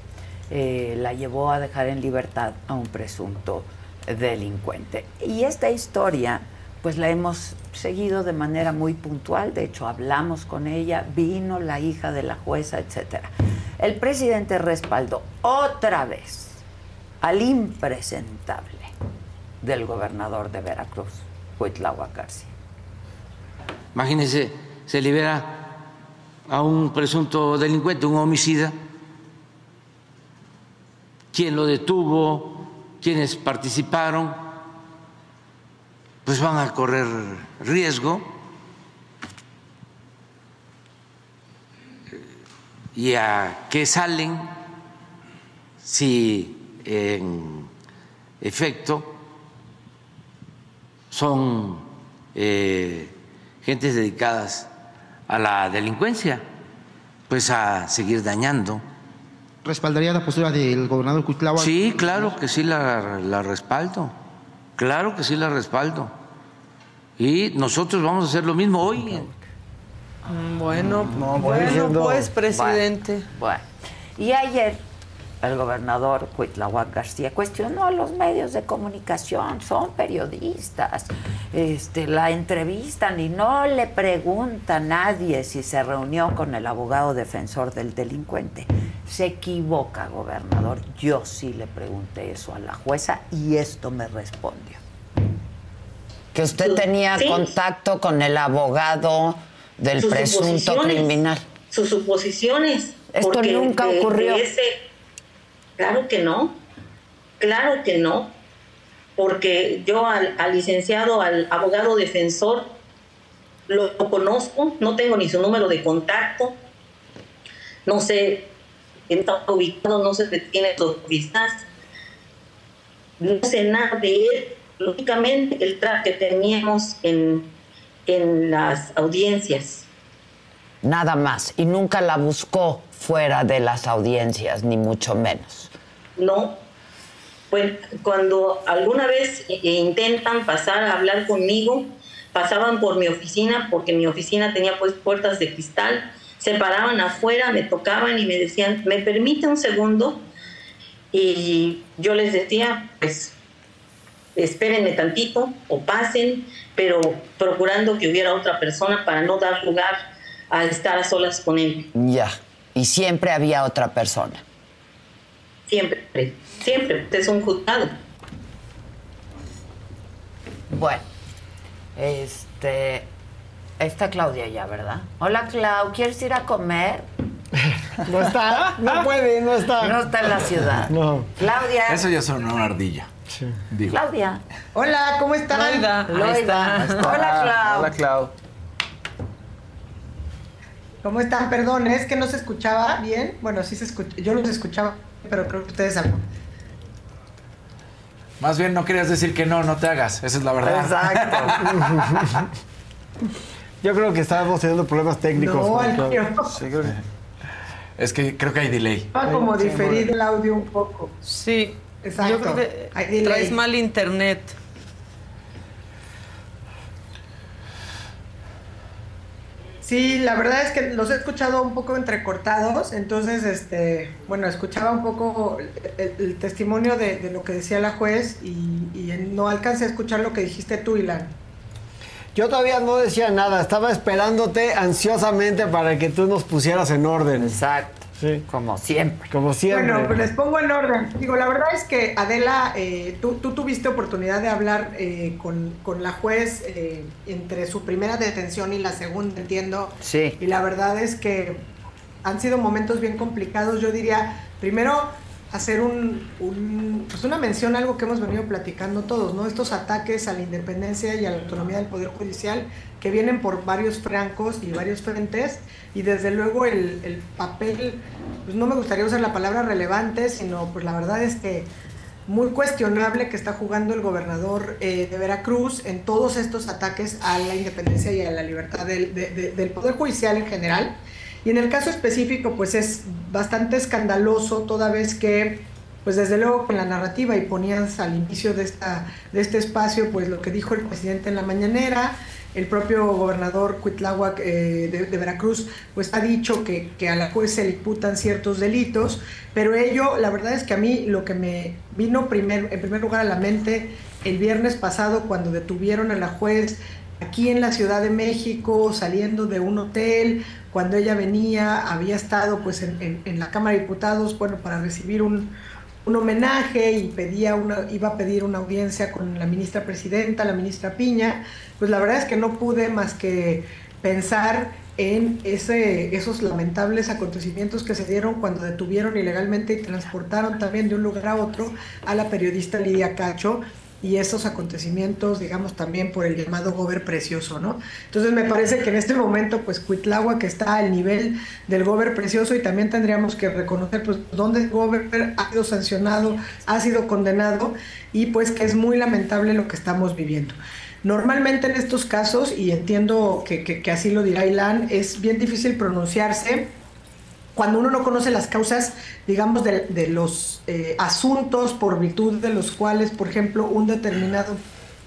eh, la llevó a dejar en libertad a un presunto delincuente. Y esta historia, pues la hemos seguido de manera muy puntual, de hecho hablamos con ella, vino la hija de la jueza, etcétera. El presidente respaldó otra vez al impresentable del gobernador de Veracruz, Cuitláhuac García. Imagínense, se libera a un presunto delincuente, un homicida. ¿Quién lo detuvo? ¿Quiénes participaron? Pues van a correr riesgo. ¿Y a qué salen si en efecto son eh, gentes dedicadas a la delincuencia, pues a seguir dañando. ¿Respaldaría la postura del gobernador Cuitláhuac? Sí, claro que sí la, la respaldo, claro que sí la respaldo. Y nosotros vamos a hacer lo mismo hoy. Mm, Bueno, bueno diciendo- pues, presidente. Bueno, y ayer el gobernador Cuitláhuac García cuestionó a los medios de comunicación, son periodistas, este, la entrevistan y no le pregunta a nadie si se reunió con el abogado defensor del delincuente. Se equivoca, gobernador. Yo sí le pregunté eso a la jueza y esto me respondió. Que usted tenía Sí. contacto con el abogado del Sus presunto criminal. Sus suposiciones. Esto nunca de ocurrió. ese- Claro que no. Claro que no. Porque yo al, licenciado, al abogado defensor, lo, lo conozco, no tengo ni su número de contacto, no sé en está ubicado, no sé si tiene sus vistas, no sé nada de él, lógicamente el trato que teníamos en, en las audiencias. Nada más. Y nunca la buscó fuera de las audiencias, ni mucho menos. No. Bueno, cuando alguna vez eh, intentan pasar a hablar conmigo, pasaban por mi oficina, porque mi oficina tenía pues puertas de cristal, se paraban afuera, me tocaban y me decían, ¿me permite un segundo? Y yo les decía, pues, espérenme tantito o pasen, pero procurando que hubiera otra persona para no dar lugar a estar a solas con él. Ya. Y siempre había otra persona. Siempre, siempre, es un juzgado. Bueno, este. Está Claudia ya, ¿verdad? Hola, Clau, ¿quieres ir a comer? No está, no puede, no está. No está en la ciudad. No. Claudia. Eso ya son una ardilla. Digo. Claudia. Hola, ¿cómo están? Loida. Ahí está. Hola, Clau. Hola, Clau. ¿Cómo están? Perdón, es que no se escuchaba bien. Bueno, sí se escucha. Yo los escuchaba, pero creo que ustedes algo. Más bien no querías decir que no, no te hagas. Esa es la verdad. Exacto. [laughs] Yo creo que estábamos teniendo problemas técnicos. No. Sí, creo que- Es que creo que hay delay. Va como diferido el audio un poco. Sí. Exacto. Yo creo que Hay delay. traes mal internet. Sí, la verdad es que los he escuchado un poco entrecortados, entonces, este, bueno, escuchaba un poco el, el testimonio de, de lo que decía la juez y, y no alcancé a escuchar lo que dijiste tú, Ilan. Yo todavía no decía nada, estaba esperándote ansiosamente para que tú nos pusieras en orden. Exacto. Sí. Como siempre. Como siempre. Bueno, pues les pongo en orden. Digo, la verdad es que Adela, eh, tú, tú tuviste oportunidad de hablar eh, con, con la juez eh, entre su primera detención y la segunda, entiendo. Sí. Y la verdad es que han sido momentos bien complicados. Yo diría, primero, hacer un, pues una mención a algo que hemos venido platicando todos, ¿no? Estos ataques a la independencia y a la autonomía del Poder Judicial que vienen por varios francos y varios frentes y desde luego el, el papel, pues no me gustaría usar la palabra relevante, sino pues la verdad es que muy cuestionable que está jugando el gobernador eh, de Veracruz en todos estos ataques a la independencia y a la libertad del, de- de- del Poder Judicial en general. Y en el caso específico, pues es bastante escandaloso toda vez que, pues desde luego con la narrativa y ponías al inicio de, esta, de este espacio, pues lo que dijo el presidente en la mañanera, el propio gobernador Cuitláhuac eh, de, de Veracruz, pues ha dicho que, que a la juez se le imputan ciertos delitos, pero ello, la verdad es que a mí lo que me vino primer, en primer lugar a la mente el viernes pasado cuando detuvieron a la juez aquí en la Ciudad de México, saliendo de un hotel, cuando ella venía, había estado pues en, en- en la Cámara de Diputados, bueno, para recibir un, un homenaje y pedía una, iba a pedir una audiencia con la ministra presidenta, la ministra Piña, pues la verdad es que no pude más que pensar en ese, esos lamentables acontecimientos que se dieron cuando detuvieron ilegalmente y transportaron también de un lugar a otro a la periodista Lidia Cacho y esos acontecimientos, digamos, también por el llamado gober precioso, ¿no? Entonces me parece que en este momento, pues Cuitlagua que está al nivel del gober precioso y también tendríamos que reconocer, pues, dónde gober ha sido sancionado, ha sido condenado y pues que es muy lamentable lo que estamos viviendo. Normalmente en estos casos, y entiendo que así lo dirá Ilan, es bien difícil pronunciarse cuando uno no conoce las causas, digamos, de, los eh, asuntos por virtud de los cuales, por ejemplo, un determinado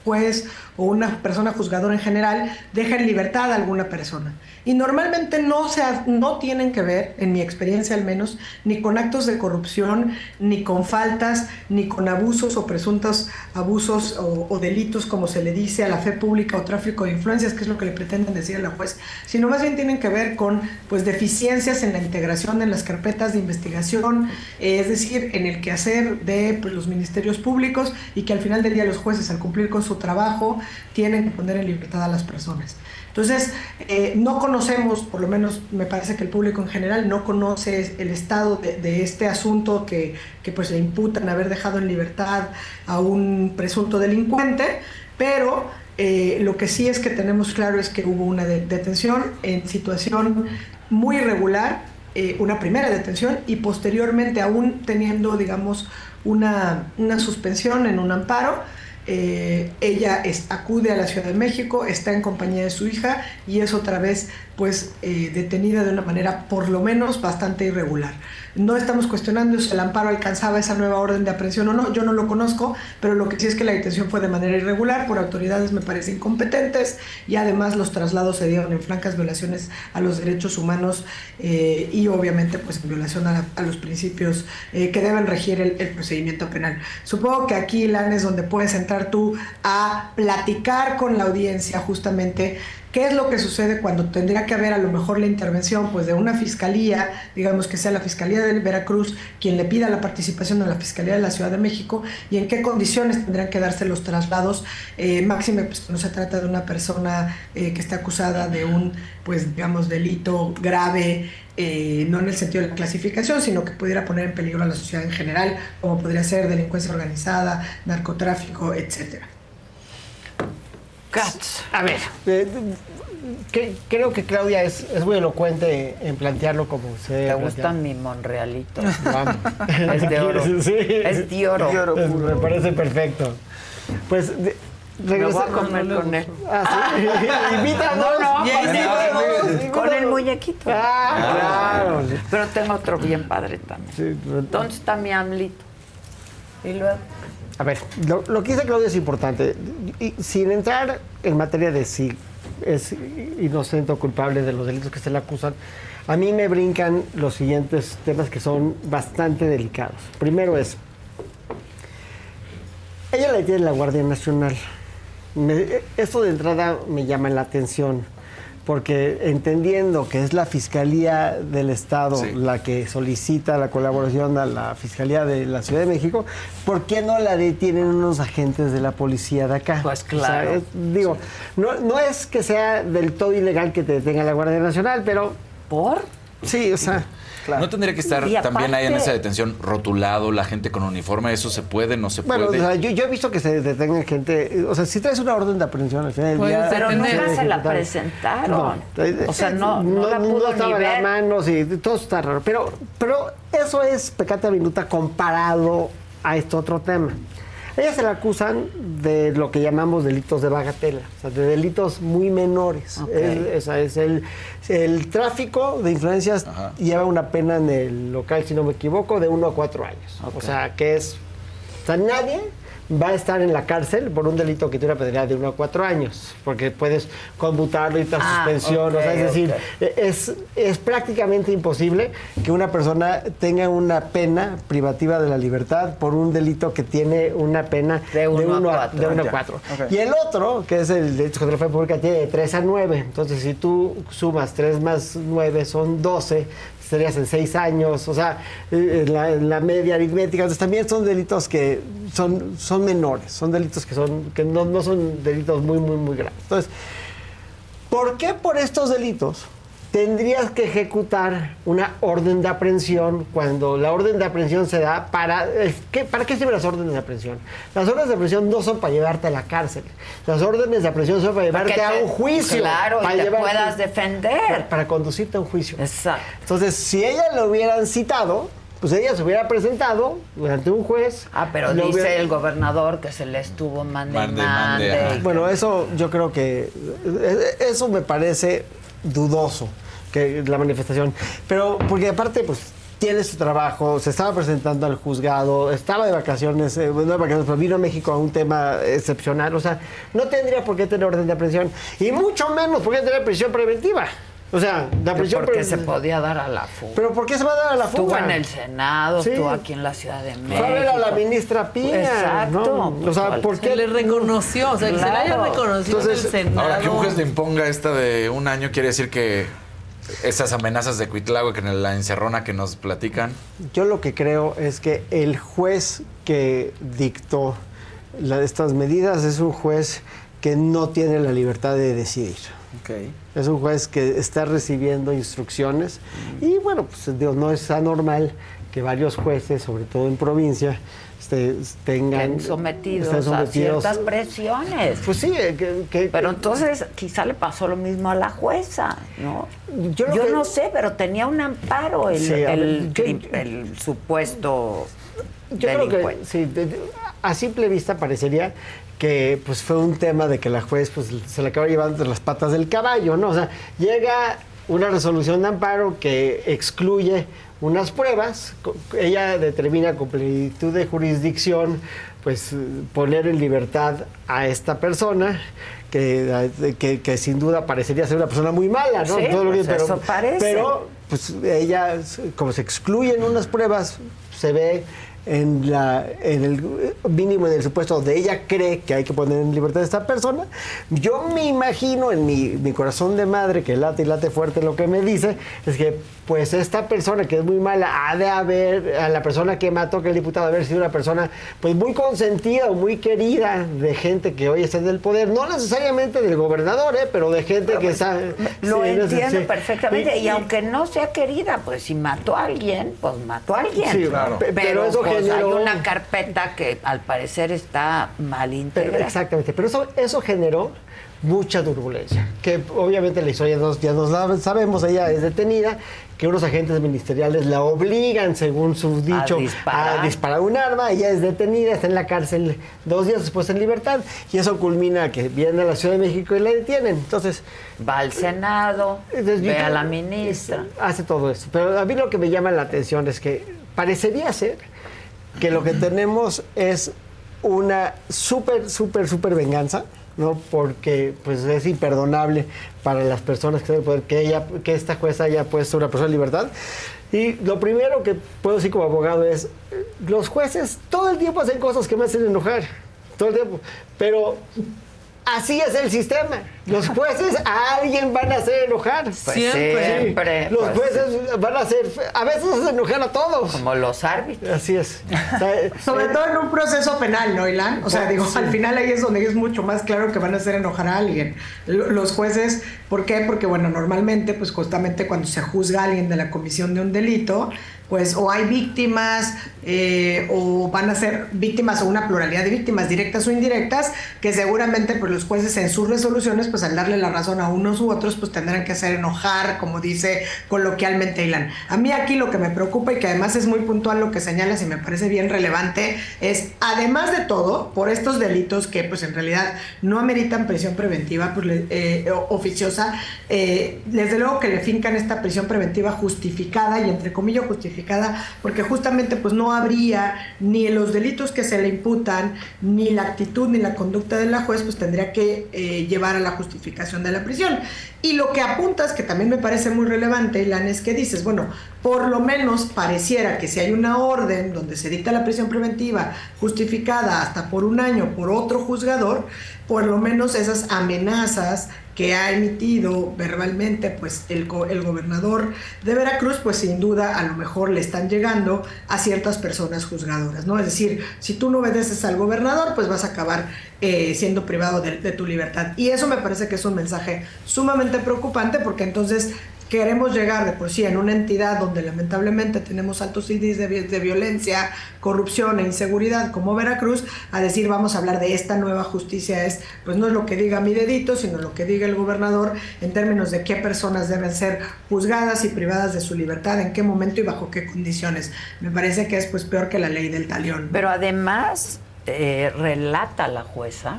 juez o una persona juzgadora en general deja en libertad a alguna persona. Y normalmente no, se, no tienen que ver, en mi experiencia al menos, ni con actos de corrupción, ni con faltas, ni con abusos o presuntos abusos o, o delitos, como se le dice a la fe pública o tráfico de influencias, que es lo que le pretenden decir a la juez, sino más bien tienen que ver con pues, deficiencias en la integración en las carpetas de investigación, eh, es decir, en el quehacer de pues, los ministerios públicos y que al final del día los jueces, al cumplir con su trabajo, tienen que poner en libertad a las personas. Entonces, eh, no conocemos, por lo menos me parece que el público en general no conoce el estado de, este asunto que, que, pues le imputan haber dejado en libertad a un presunto delincuente, pero eh, lo que sí es que tenemos claro es que hubo una de- detención en situación muy irregular, eh, una primera detención y posteriormente aún teniendo, digamos, una, una suspensión en un amparo. Eh, ella es- acude a la Ciudad de México, está en compañía de su hija y es otra vez pues eh, detenida de una manera por lo menos bastante irregular. No estamos cuestionando si el amparo alcanzaba esa nueva orden de aprehensión o no, yo no lo conozco, pero lo que sí es que la detención fue de manera irregular por autoridades me parece incompetentes y además los traslados se dieron en francas violaciones a los derechos humanos eh, y obviamente pues en violación a, la- los principios eh, que deben regir el, el procedimiento penal. Supongo que aquí, Lan, es donde puedes entrar tú a platicar con la audiencia justamente ¿Qué es lo que sucede cuando tendría que haber a lo mejor la intervención pues, de una fiscalía, digamos que sea la Fiscalía de Veracruz quien le pida la participación de la Fiscalía de la Ciudad de México y en qué condiciones tendrían que darse los traslados? Eh, máxime, pues no se trata de una persona eh, que está acusada de un, pues digamos, delito grave, eh, no en el sentido de la clasificación, sino que pudiera poner en peligro a la sociedad en general, como podría ser delincuencia organizada, narcotráfico, etcétera. A ver, eh, que- creo que Claudia es, es muy elocuente en plantearlo como se ¿Te gustan mi Monrealito? [laughs] Vamos. Es de oro. Sí. Es de oro. Es- me parece perfecto. Pues de- Me voy a comer con él. Ah, sí. Invítanos. [laughs] No, no, [laughs] con, sí con el muñequito. Ah, claro. Pero tengo otro bien padre también. ¿Dónde está mi amlito? Y luego. A ver, lo, que dice Claudia es importante. Y sin entrar en materia de si es inocente o culpable de los delitos que se le acusan, a mí me brincan los siguientes temas que son bastante delicados. Primero es, ella la tiene la Guardia Nacional. Esto de entrada me llama la atención, porque entendiendo que es la Fiscalía del Estado la que solicita la colaboración a la Fiscalía de la Ciudad de México, ¿por qué no la detienen unos agentes de la policía de acá? Pues claro. digo, no, no es que sea del todo ilegal que te detenga la Guardia Nacional, pero... ¿Por? Sí, o sea... No tendría que estar también ahí en esa detención rotulado, la gente con uniforme, eso se puede, no se Bueno, o puede. sea, yo, yo he visto que se detenga gente, o sea, si traes una orden de aprehensión al final del día... Pero nunca se la presentaron. eh, O sea, no- no la pudo estaba ni en las ver. manos y todo está raro. Pero, pero eso es pecata minuta comparado a este otro tema. Ella se la acusan de lo que llamamos delitos de bagatela, o sea, de delitos muy menores. Ok. Es- esa es el, el tráfico de influencias lleva una pena en el local, si no me equivoco, de uno a cuatro años. O sea, que es... O sea, nadie va a estar en la cárcel por un delito que tiene una penalidad de uno a cuatro años, porque puedes conmutarlo y dar Ah, suspensión. o sea, es decir, ok. es, es prácticamente imposible que una persona tenga una pena privativa de la libertad por un delito que tiene una pena de uno a uno cuatro. de uno a Ya. cuatro. Ok. Y el otro, que es el delito contra la fe pública, tiene de 3 a 9. Entonces, si tú sumas 3 más 9 son 12, estarías en 6 años. O sea, eh, la, la media aritmética. Entonces, también son delitos que son, son menores. Son delitos que, son, que no, no son delitos muy, muy, muy graves. Entonces, ¿por qué por estos delitos tendrías que ejecutar una orden de aprehensión cuando la orden de aprehensión se da para... ¿qué, ¿Para qué sirven las órdenes de aprehensión? Las órdenes de aprehensión no son para llevarte a la cárcel. Las órdenes de aprehensión son para llevarte a te- un juicio. claro, y para te llevarte- puedas defender. Para, para conducirte a un juicio. Exacto. Entonces, si ella lo hubieran citado, pues ella se hubiera presentado ante un juez. Ah, pero dice hubiera- el gobernador que se le estuvo mande, Mande, mande. mande, ajá. Bueno, eso yo creo que eh, eso me parece dudoso que la manifestación, pero porque aparte pues tiene su trabajo, se estaba presentando al juzgado, estaba de vacaciones, eh, no de vacaciones, pero vino a México a un tema excepcional, o sea, no tendría por qué tener orden de aprehensión y mucho menos por qué tener prisión preventiva. O sea, la prisión Porque se podía dar a la fuga. ¿Pero por qué se va a dar a la Estuvo fuga? en el Senado, Sí. estuvo aquí en la Ciudad de México. Fue a ver a la ministra Piña. Exacto. ¿no? O sea, ¿por qué? Se le reconoció, o sea, que se le haya Claro. reconocido en el Senado. Ahora, que un juez le imponga esta de un año quiere decir que esas amenazas de Cuitláhuac en la encerrona que nos platican. Yo lo que creo es que el juez que dictó la- estas medidas es un juez que no tiene la libertad de decidir. Es un juez que está recibiendo instrucciones y bueno, pues digo, no es anormal que varios jueces, sobre todo en provincia, este, tengan Estén sometidos, a ciertas presiones. Pues sí, que, pero entonces quizá le pasó lo mismo a la jueza, ¿no? Yo, Yo, que- no sé, pero tenía un amparo el, Sí, el, yo- crim- el supuesto Yo creo que sí, de- de- a simple vista parecería que pues fue un tema de que la juez pues se la acaba llevando entre las patas del caballo, ¿no? O sea, llega una resolución de amparo que excluye unas pruebas, ella determina con plenitud de jurisdicción pues poner en libertad a esta persona que, que, que sin duda parecería ser una persona muy mala, ¿no? Sí, Todo pues que- pero, eso parece. pero pues ella, como se excluyen unas pruebas, se ve en, la, en el mínimo en el supuesto donde ella cree que hay que poner en libertad a esta persona, yo me imagino en mi, mi corazón de madre, que late y late fuerte lo que me dice, es que pues esta persona que es muy mala ha de haber, a la persona que mató, que el diputado, haber sido una persona pues muy consentida o muy querida de gente que hoy está en el poder, no necesariamente del gobernador, ¿eh? pero de gente que sabe... Lo sí, no sé, entiendo sí. perfectamente. Y- Y, aunque no sea querida, pues si mató a alguien, pues mató a alguien. Sí, claro. Pero, Pero eso pues, generó- hay una carpeta que al parecer está mal Pero, integrada. exactamente, pero eso, eso generó mucha turbulencia, que obviamente la historia nos, ya nos la sabemos, ella es detenida, que unos agentes ministeriales la obligan, según su dicho, disparar. a disparar un arma, ella es detenida, está en la cárcel dos días después en libertad, y eso culmina que viene a la Ciudad de México y la detienen. Entonces... Va al Senado, ve a la ministra. Hace todo eso. Pero a mí lo que me llama la atención es que parecería ser que lo que tenemos es una súper, súper, súper venganza, ¿no? Porque pues es imperdonable para las personas que poder que ella, que esta jueza haya puesto una persona en libertad. Y lo primero que puedo decir como abogado es, los jueces todo el tiempo hacen cosas que me hacen enojar, todo el tiempo, pero así es el sistema. Los jueces a alguien van a hacer enojar. siempre. siempre, Los pues. jueces van a hacer, a veces hacen enojar a todos. Como los árbitros. Así es. [laughs] O sea, Sobre todo en un proceso penal, ¿no, Ilan? O sea, Sí. digo, al final ahí es donde es mucho más claro que van a hacer enojar a alguien. Los jueces, ¿por qué? Porque, bueno, normalmente, pues justamente cuando se juzga a alguien de la comisión de un delito, pues o hay víctimas eh, o van a ser víctimas o una pluralidad de víctimas directas o indirectas que seguramente pues los jueces en sus resoluciones pues al darle la razón a unos u otros pues tendrán que hacer enojar como dice coloquialmente Ilan. A mí aquí lo que me preocupa y que además es muy puntual lo que señalas y me parece bien relevante es además de todo por estos delitos que pues en realidad no ameritan prisión preventiva pues, eh, oficiosa eh, desde luego que le fincan esta prisión preventiva justificada y entre comillas justificada porque justamente pues no habría ni los delitos que se le imputan ni la actitud ni la conducta de la juez pues tendría que eh, llevar a la justificación de la prisión. Y lo que apuntas que también me parece muy relevante Ilan es que dices bueno por lo menos pareciera que si hay una orden donde se dicta la prisión preventiva justificada hasta por un año por otro juzgador, por lo menos esas amenazas que ha emitido verbalmente pues el, el gobernador de Veracruz, pues sin duda a lo mejor le están llegando a ciertas personas juzgadoras, ¿no? Es decir, si tú no obedeces al gobernador, pues vas a acabar eh, siendo privado de tu libertad. Y eso me parece que es un mensaje sumamente preocupante porque entonces queremos llegar de por sí en una entidad donde lamentablemente tenemos altos índices de, vi- de violencia, corrupción e inseguridad como Veracruz, a decir vamos a hablar de esta nueva justicia es, pues no es lo que diga mi dedito, sino lo que diga el gobernador en términos de qué personas deben ser juzgadas y privadas de su libertad, en qué momento y bajo qué condiciones. Me parece que es pues peor que la ley del talión. Pero además eh, relata la jueza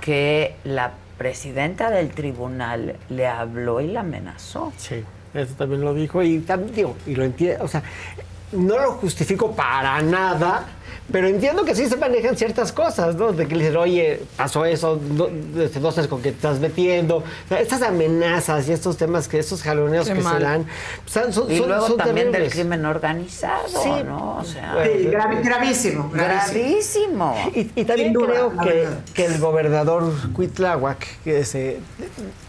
que la presidenta del tribunal le habló y la amenazó. Sí, eso también lo dijo y también digo, y lo entiendo, o sea, no lo justifico para nada, pero entiendo que sí se manejan ciertas cosas, ¿no? De que le dicen, oye, pasó eso, no, este, no sabes con qué te estás metiendo. O sea, estas amenazas y estos temas, que estos jaloneos Qué que mal. se dan, son, son, y son- luego son también del crimen organizado, Sí. ¿no? O sea, Sí, gravísimo, gravísimo. Y, y también duda, creo que, que el gobernador Cuitláhuac que se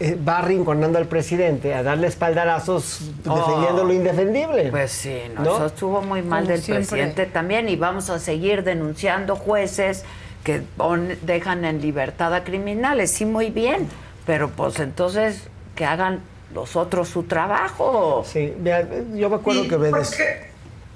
eh, va arrinconando al presidente a darle espaldarazos defendiendo Oh. lo indefendible. Pues sí, no, ¿No? eso estuvo muy mal Como del siempre. presidente también y vamos a seguir denunciando jueces que dejan en libertad a criminales, sí, muy bien, pero pues entonces que hagan los otros su trabajo. Sí, yo me acuerdo que me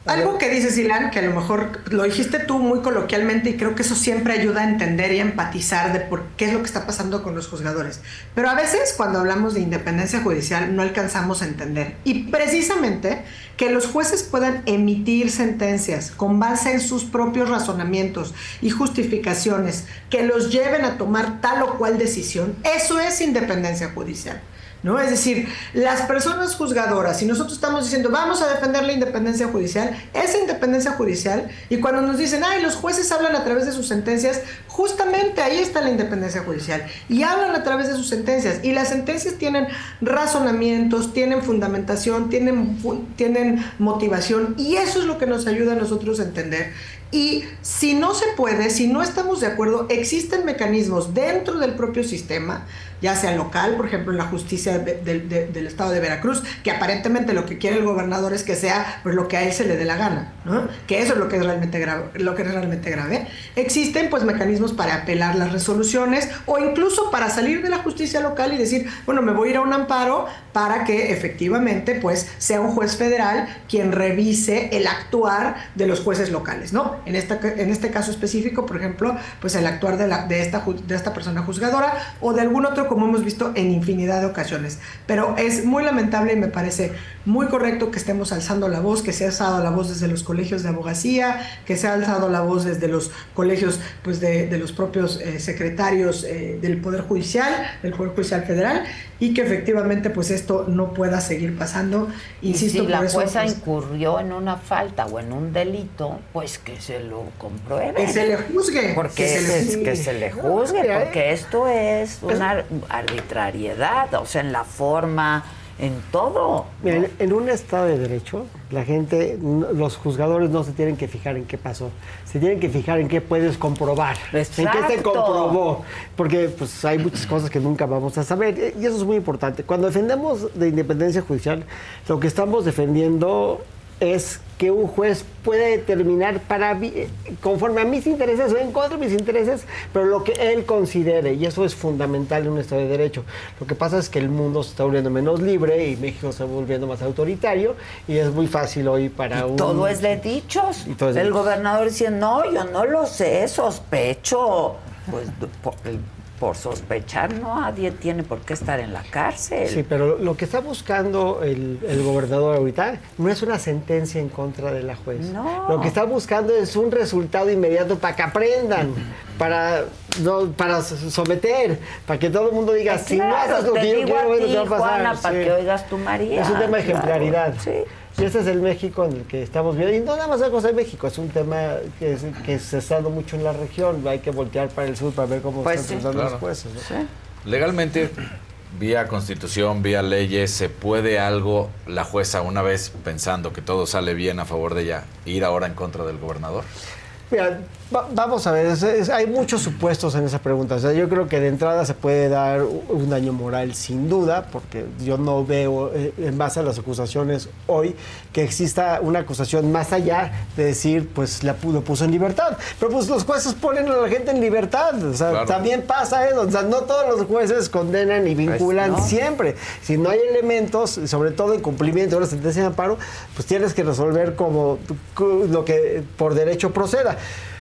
Algo que dices, Ilan, que a lo mejor lo dijiste tú muy coloquialmente y creo que eso siempre ayuda a entender y a empatizar de por qué es lo que está pasando con los juzgadores. Pero a veces cuando hablamos de independencia judicial no alcanzamos a entender. Y precisamente que los jueces puedan emitir sentencias con base en sus propios razonamientos y justificaciones que los lleven a tomar tal o cual decisión, eso es independencia judicial. ¿No? Es decir, las personas juzgadoras, si nosotros estamos diciendo vamos a defender la independencia judicial, esa independencia judicial, y cuando nos dicen, ay, los jueces hablan a través de sus sentencias, justamente ahí está la independencia judicial, y hablan a través de sus sentencias, y las sentencias tienen razonamientos, tienen fundamentación, tienen, tienen motivación, y eso es lo que nos ayuda a nosotros a entender y si no se puede, si no estamos de acuerdo, existen mecanismos dentro del propio sistema, ya sea local, por ejemplo, en la justicia del estado de Veracruz, que aparentemente lo que quiere el gobernador es que sea pues, lo que a él se le dé la gana, ¿no? que eso es lo que es realmente grave, lo que es realmente grave. Existen pues mecanismos para apelar las resoluciones o incluso para salir de la justicia local y decir, bueno, me voy a ir a un amparo para que efectivamente pues sea un juez federal quien revise el actuar de los jueces locales, ¿no? En, esta, en este caso específico, por ejemplo, pues el actuar de, de, esta, de esta persona juzgadora o de algún otro, como hemos visto en infinidad de ocasiones. Pero es muy lamentable y me parece muy correcto que estemos alzando la voz, que se ha alzado la voz desde los colegios de abogacía, que se ha alzado la voz desde los colegios pues de, de los propios eh, secretarios eh, del Poder Judicial, del Poder Judicial Federal, y que efectivamente pues esto no pueda seguir pasando. Insisto, y si la eso, jueza pues, incurrió en una falta o en un delito, pues que se lo compruebe. Que se le juzgue. Porque Que se le es- juzgue. que se le juzgue, porque esto es una arbitrariedad, o sea, en la forma, en todo. Mira, en, en un Estado de Derecho, la gente, los juzgadores no se tienen que fijar en qué pasó, se tienen que fijar en qué puedes comprobar, en qué se Exacto. comprobó, porque pues hay muchas cosas que nunca vamos a saber y eso es muy importante. Cuando defendemos de independencia judicial, lo que estamos defendiendo es que un juez puede determinar para conforme a mis intereses o en contra de mis intereses, pero lo que él considere, y eso es fundamental en un Estado de Derecho. Lo que pasa es que el mundo se está volviendo menos libre y México se está volviendo más autoritario y es muy fácil hoy para un... Todo es de dichos. Y todo es de el dichos. gobernador decía, no, yo no lo sé, sospecho. Pues por, sospechar nadie tiene por qué estar en la cárcel. Sí, pero lo que está buscando el, el gobernador ahorita no es una sentencia en contra de la juez. No. Lo que está buscando es un resultado inmediato para que aprendan, para, no, para someter, para que todo el mundo diga, si no haces lo que yo quiero, bueno, ti, ¿qué va a pasar? Juana, para Sí. que oigas tu María. Es un tema de Claro, ejemplaridad. sí. Y ese es el México en el que estamos viendo. Y no nada más es cosa de México, es un tema que, es- que se está dando mucho en la región. Hay que voltear para el sur para ver cómo Pues están sí. tratando los Claro. jueces. ¿no? Legalmente, vía constitución, vía leyes, ¿se puede algo la jueza, una vez pensando que todo sale bien a favor de ella, ir ahora en contra del gobernador? Mira, va- vamos a ver, es- es- hay muchos supuestos en esa pregunta. O sea, yo creo que de entrada se puede dar un daño moral sin duda, porque yo no veo, eh, en base a las acusaciones hoy, que exista una acusación más allá de decir, pues la lo puso en libertad. Pero pues los jueces ponen a la gente en libertad. O sea, Claro. también pasa eso. O sea, no todos los jueces condenan y vinculan no. siempre. Si no hay elementos, sobre todo en cumplimiento de la sentencia de amparo, pues tienes que resolver como lo que por derecho proceda.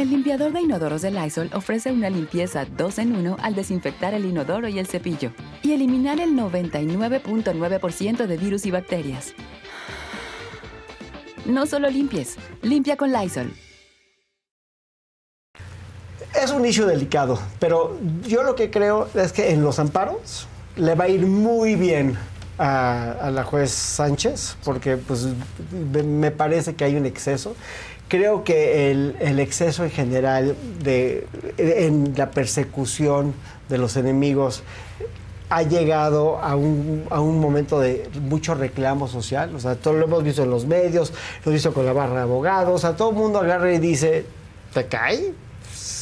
El limpiador de inodoros de Lysol ofrece una limpieza 2 en 1 al desinfectar el inodoro y el cepillo y eliminar el 99.9% de virus y bacterias. No solo limpies, limpia con Lysol. Es un issue delicado, pero yo lo que creo es que en los amparos le va a ir muy bien a, a la juez Sánchez, porque pues me- me parece que hay un exceso. Creo que el, exceso en general de, en la persecución de los enemigos ha llegado a un, a un momento de mucho reclamo social. O sea, todo lo hemos visto en los medios, lo hemos visto con la barra de abogados. O sea, todo el mundo agarra y dice, ¿te cae?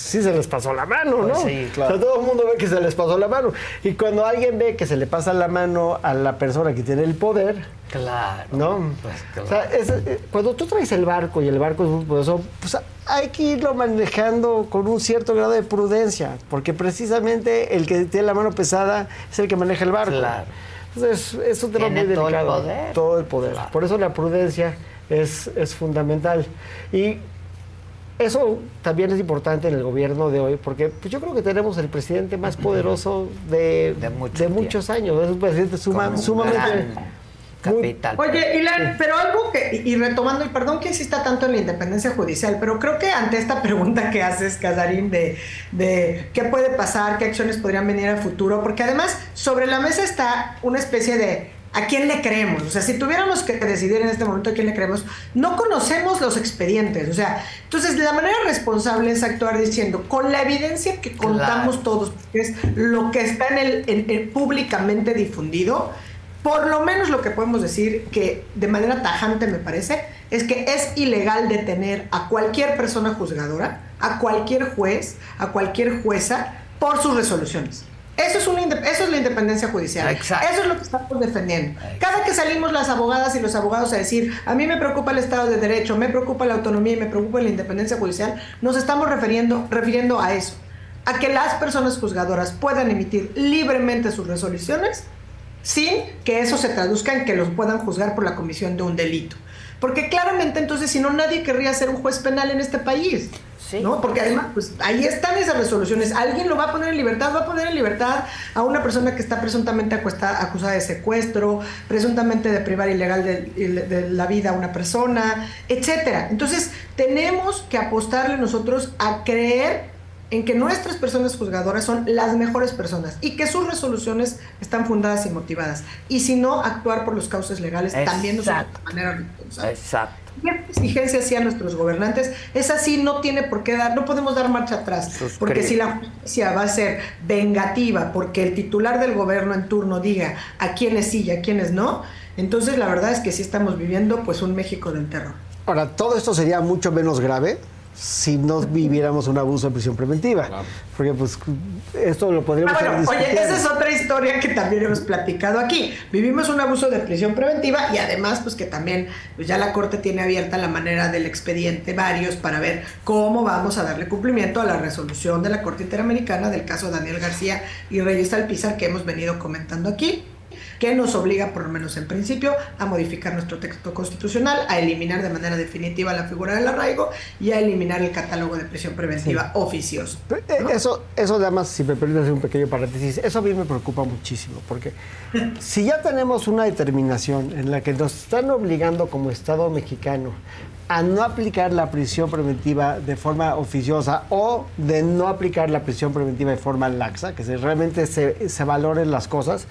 Sí se les pasó la mano, ¿no? Pues sí, claro. O sea, todo el mundo ve que se les pasó la mano. Y cuando alguien ve que se le pasa la mano a la persona que tiene el poder, Claro. ¿no? Pues, O sea, es, eh, cuando tú traes el barco y el barco es muy poderoso, pues hay que irlo manejando con un cierto grado de prudencia, porque precisamente el que tiene la mano pesada es el que maneja el barco. Claro. Entonces, es un tema muy todo el delicado. poder. Todo el poder. Por eso la prudencia es, es fundamental. Y eso también es importante en el gobierno de hoy, porque pues, yo creo que tenemos el presidente más poderoso de, de, muchos años. Es un presidente suma- sumamente... capital. Oye, Ilan, pero algo que, y retomando, y perdón que insista tanto en la independencia judicial, pero creo que ante esta [laughs] pregunta que haces, Casarín, de, de qué puede pasar, qué acciones podrían venir a futuro, porque además sobre la mesa está una especie de a quién le creemos. O sea, si tuviéramos que decidir en este momento a quién le creemos, no conocemos los expedientes. O sea, entonces la manera responsable es actuar diciendo, con la evidencia que contamos todos, que es lo que está en el, en- en públicamente difundido, por lo menos lo que podemos decir que de manera tajante me parece es que es ilegal detener a cualquier persona juzgadora, a cualquier juez, a cualquier jueza por sus resoluciones. Eso es, una inde- eso es la independencia judicial. Exacto. Eso es lo que estamos defendiendo. Cada que salimos las abogadas y los abogados a decir, a mí me preocupa el Estado de Derecho, me preocupa la autonomía y me preocupa la independencia judicial, nos estamos refiriendo, refiriendo a eso. A que las personas juzgadoras puedan emitir libremente sus resoluciones sin que eso se traduzca en que los puedan juzgar por la comisión de un delito. Porque claramente entonces, si no, nadie querría ser un juez penal en este país. ¿No? Porque además, pues ahí están esas resoluciones. Alguien lo va a poner en libertad, va a poner en libertad a una persona que está presuntamente acuesta- acusada de secuestro, presuntamente de privar ilegal de, de la vida a una persona, etcétera. Entonces, tenemos que apostarle nosotros a creer en que nuestras personas juzgadoras son las mejores personas y que sus resoluciones están fundadas y motivadas. Y si no, actuar por los cauces legales también de Exacto. manera responsable. Exacto. Esta exigencia hacia nuestros gobernantes es así, no tiene por qué dar, no podemos dar marcha atrás, porque si la justicia va a ser vengativa porque el titular del gobierno en turno diga a quiénes sí y a quiénes no, entonces la verdad es que sí estamos viviendo pues un México del terror. Ahora, todo esto sería mucho menos grave si no viviéramos un abuso de prisión preventiva. Porque pues esto lo podríamos Ah, bueno, oye, discutiendo. esa es otra historia que también hemos platicado aquí. Vivimos un abuso de prisión preventiva y además, pues que también, pues ya la Corte tiene abierta la manera del expediente varios para ver cómo vamos a darle cumplimiento a la resolución de la Corte Interamericana del caso Daniel García y Reyes Alpizar que hemos venido comentando aquí que nos obliga, por lo menos en principio, a modificar nuestro texto constitucional, a eliminar de manera definitiva la figura del arraigo y a eliminar el catálogo de prisión preventiva oficioso. Eh, Eso, eso nada más, si me permite hacer un pequeño paréntesis, eso a mí me preocupa muchísimo, porque [laughs] si ya tenemos una determinación en la que nos están obligando como Estado mexicano a no aplicar la prisión preventiva de forma oficiosa o de no aplicar la prisión preventiva de forma laxa, que se, realmente se, se valoren las cosas,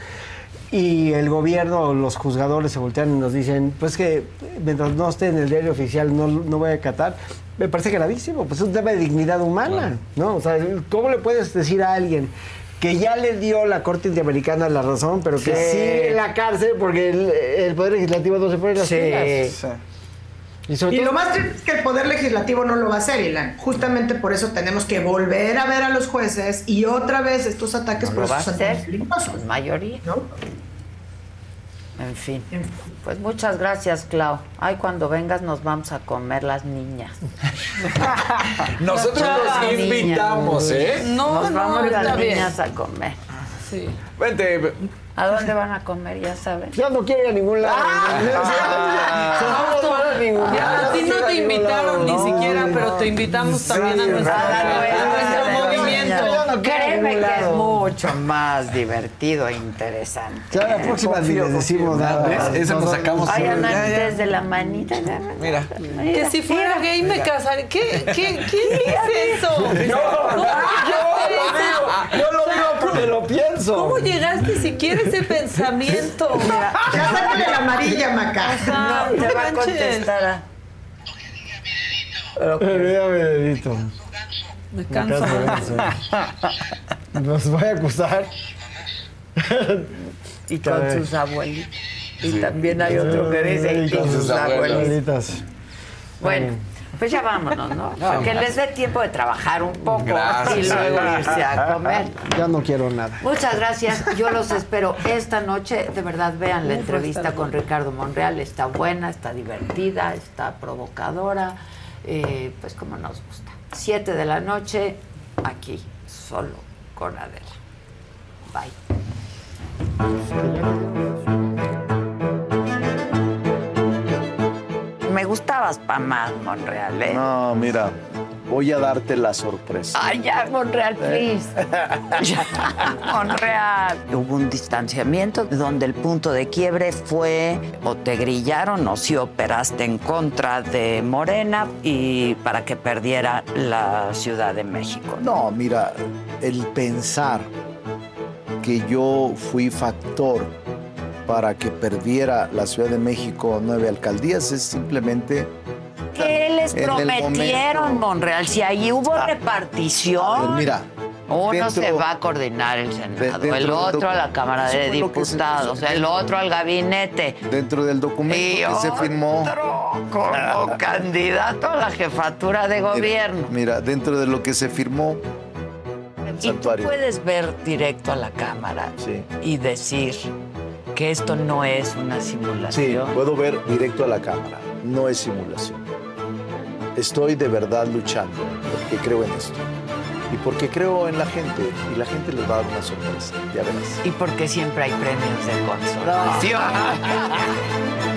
y el gobierno o los juzgadores se voltean y nos dicen, pues que mientras no esté en el diario oficial no, no voy a acatar, me parece gravísimo, pues es un tema de dignidad humana, ¿no? O sea, ¿cómo le puedes decir a alguien que ya le dio la Corte Interamericana la razón, pero que Sí. sigue en la cárcel porque el, el Poder Legislativo no se pone las Sí. pilas? Y, sobre Y todo- lo más triste es que el Poder Legislativo no lo va a hacer, Ilan. Justamente por eso tenemos que volver a ver a los jueces y otra vez estos ataques No por lo va a hacer, con mayoría. En fin. Pues muchas gracias, Clau. Ay, cuando vengas nos vamos a comer las niñas. [laughs] Nosotros Las los niñas. invitamos, ¿eh? nos no, vamos las bien. niñas a comer. Sí. Vente. ¿A dónde van a comer? Ya saben. Ya no quiero ir a ningún lado. Ah. No van a ningún Ya, lado. a ti no te invitaron ni siquiera, pero te invitamos también a nuestro, a nuestro movimiento. Créeme que es mucho más divertido e interesante. Ya la próxima ni les decimos nada. Ese nos sacamos Ay, desde la manita. Mira. Que si fuera gay me casaría. ¿Qué, qué, ¿Quién dice eso? No, ¿Cómo yo, a eso? yo lo digo porque lo pienso. ¿Cómo llegaste siquiera a ese pensamiento? [laughs] Ya sácale la amarilla, Maca. Ajá, No, te va a contestar. Mira, Benedito. Me Me cansa. [laughs] Nos va a acusar. Y con Caray. sus abuelitos. Y también hay otro que dice y con sus abuelitos. abuelitas. Bueno, Pues ya vámonos, ¿no? Que les dé tiempo de trabajar un poco Gracias. y luego irse a comer. Ya no quiero nada. Muchas gracias. Yo los espero esta noche. De verdad, vean la entrevista con Ricardo Monreal. Está buena, está divertida, está provocadora. eh, pues como nos gusta. Siete de la noche, aquí, solo con Adela. Bye. Me gustabas pa' más, Monreal, ¿eh? No, mira, voy a darte la sorpresa. Ay, ya, Monreal, please. [laughs] Ya, Monreal. Hubo un distanciamiento donde el punto de quiebre fue o te grillaron o si operaste en contra de Morena y para que perdiera la Ciudad de México. No, mira, el pensar que yo fui factor para que perdiera la Ciudad de México nueve alcaldías es simplemente... ¿Qué les prometieron, Monreal? Si ahí hubo repartición. A ver, mira, Uno dentro- se va a coordinar el Senado, el otro a la Cámara de se Diputados, el otro al gabinete. dentro del documento Y que se firmó... Como [laughs] candidato a la jefatura de gobierno. Mira, dentro de lo que se firmó... Y tú puedes ver directo a la cámara y decir que esto no es una Sí, simulación. puedo ver directo a la cámara. No es simulación. Estoy de verdad luchando porque creo en esto. Y porque creo en la gente. Y la gente les va a dar una sorpresa. Ya verás. Y porque siempre hay premios de consolación. [laughs]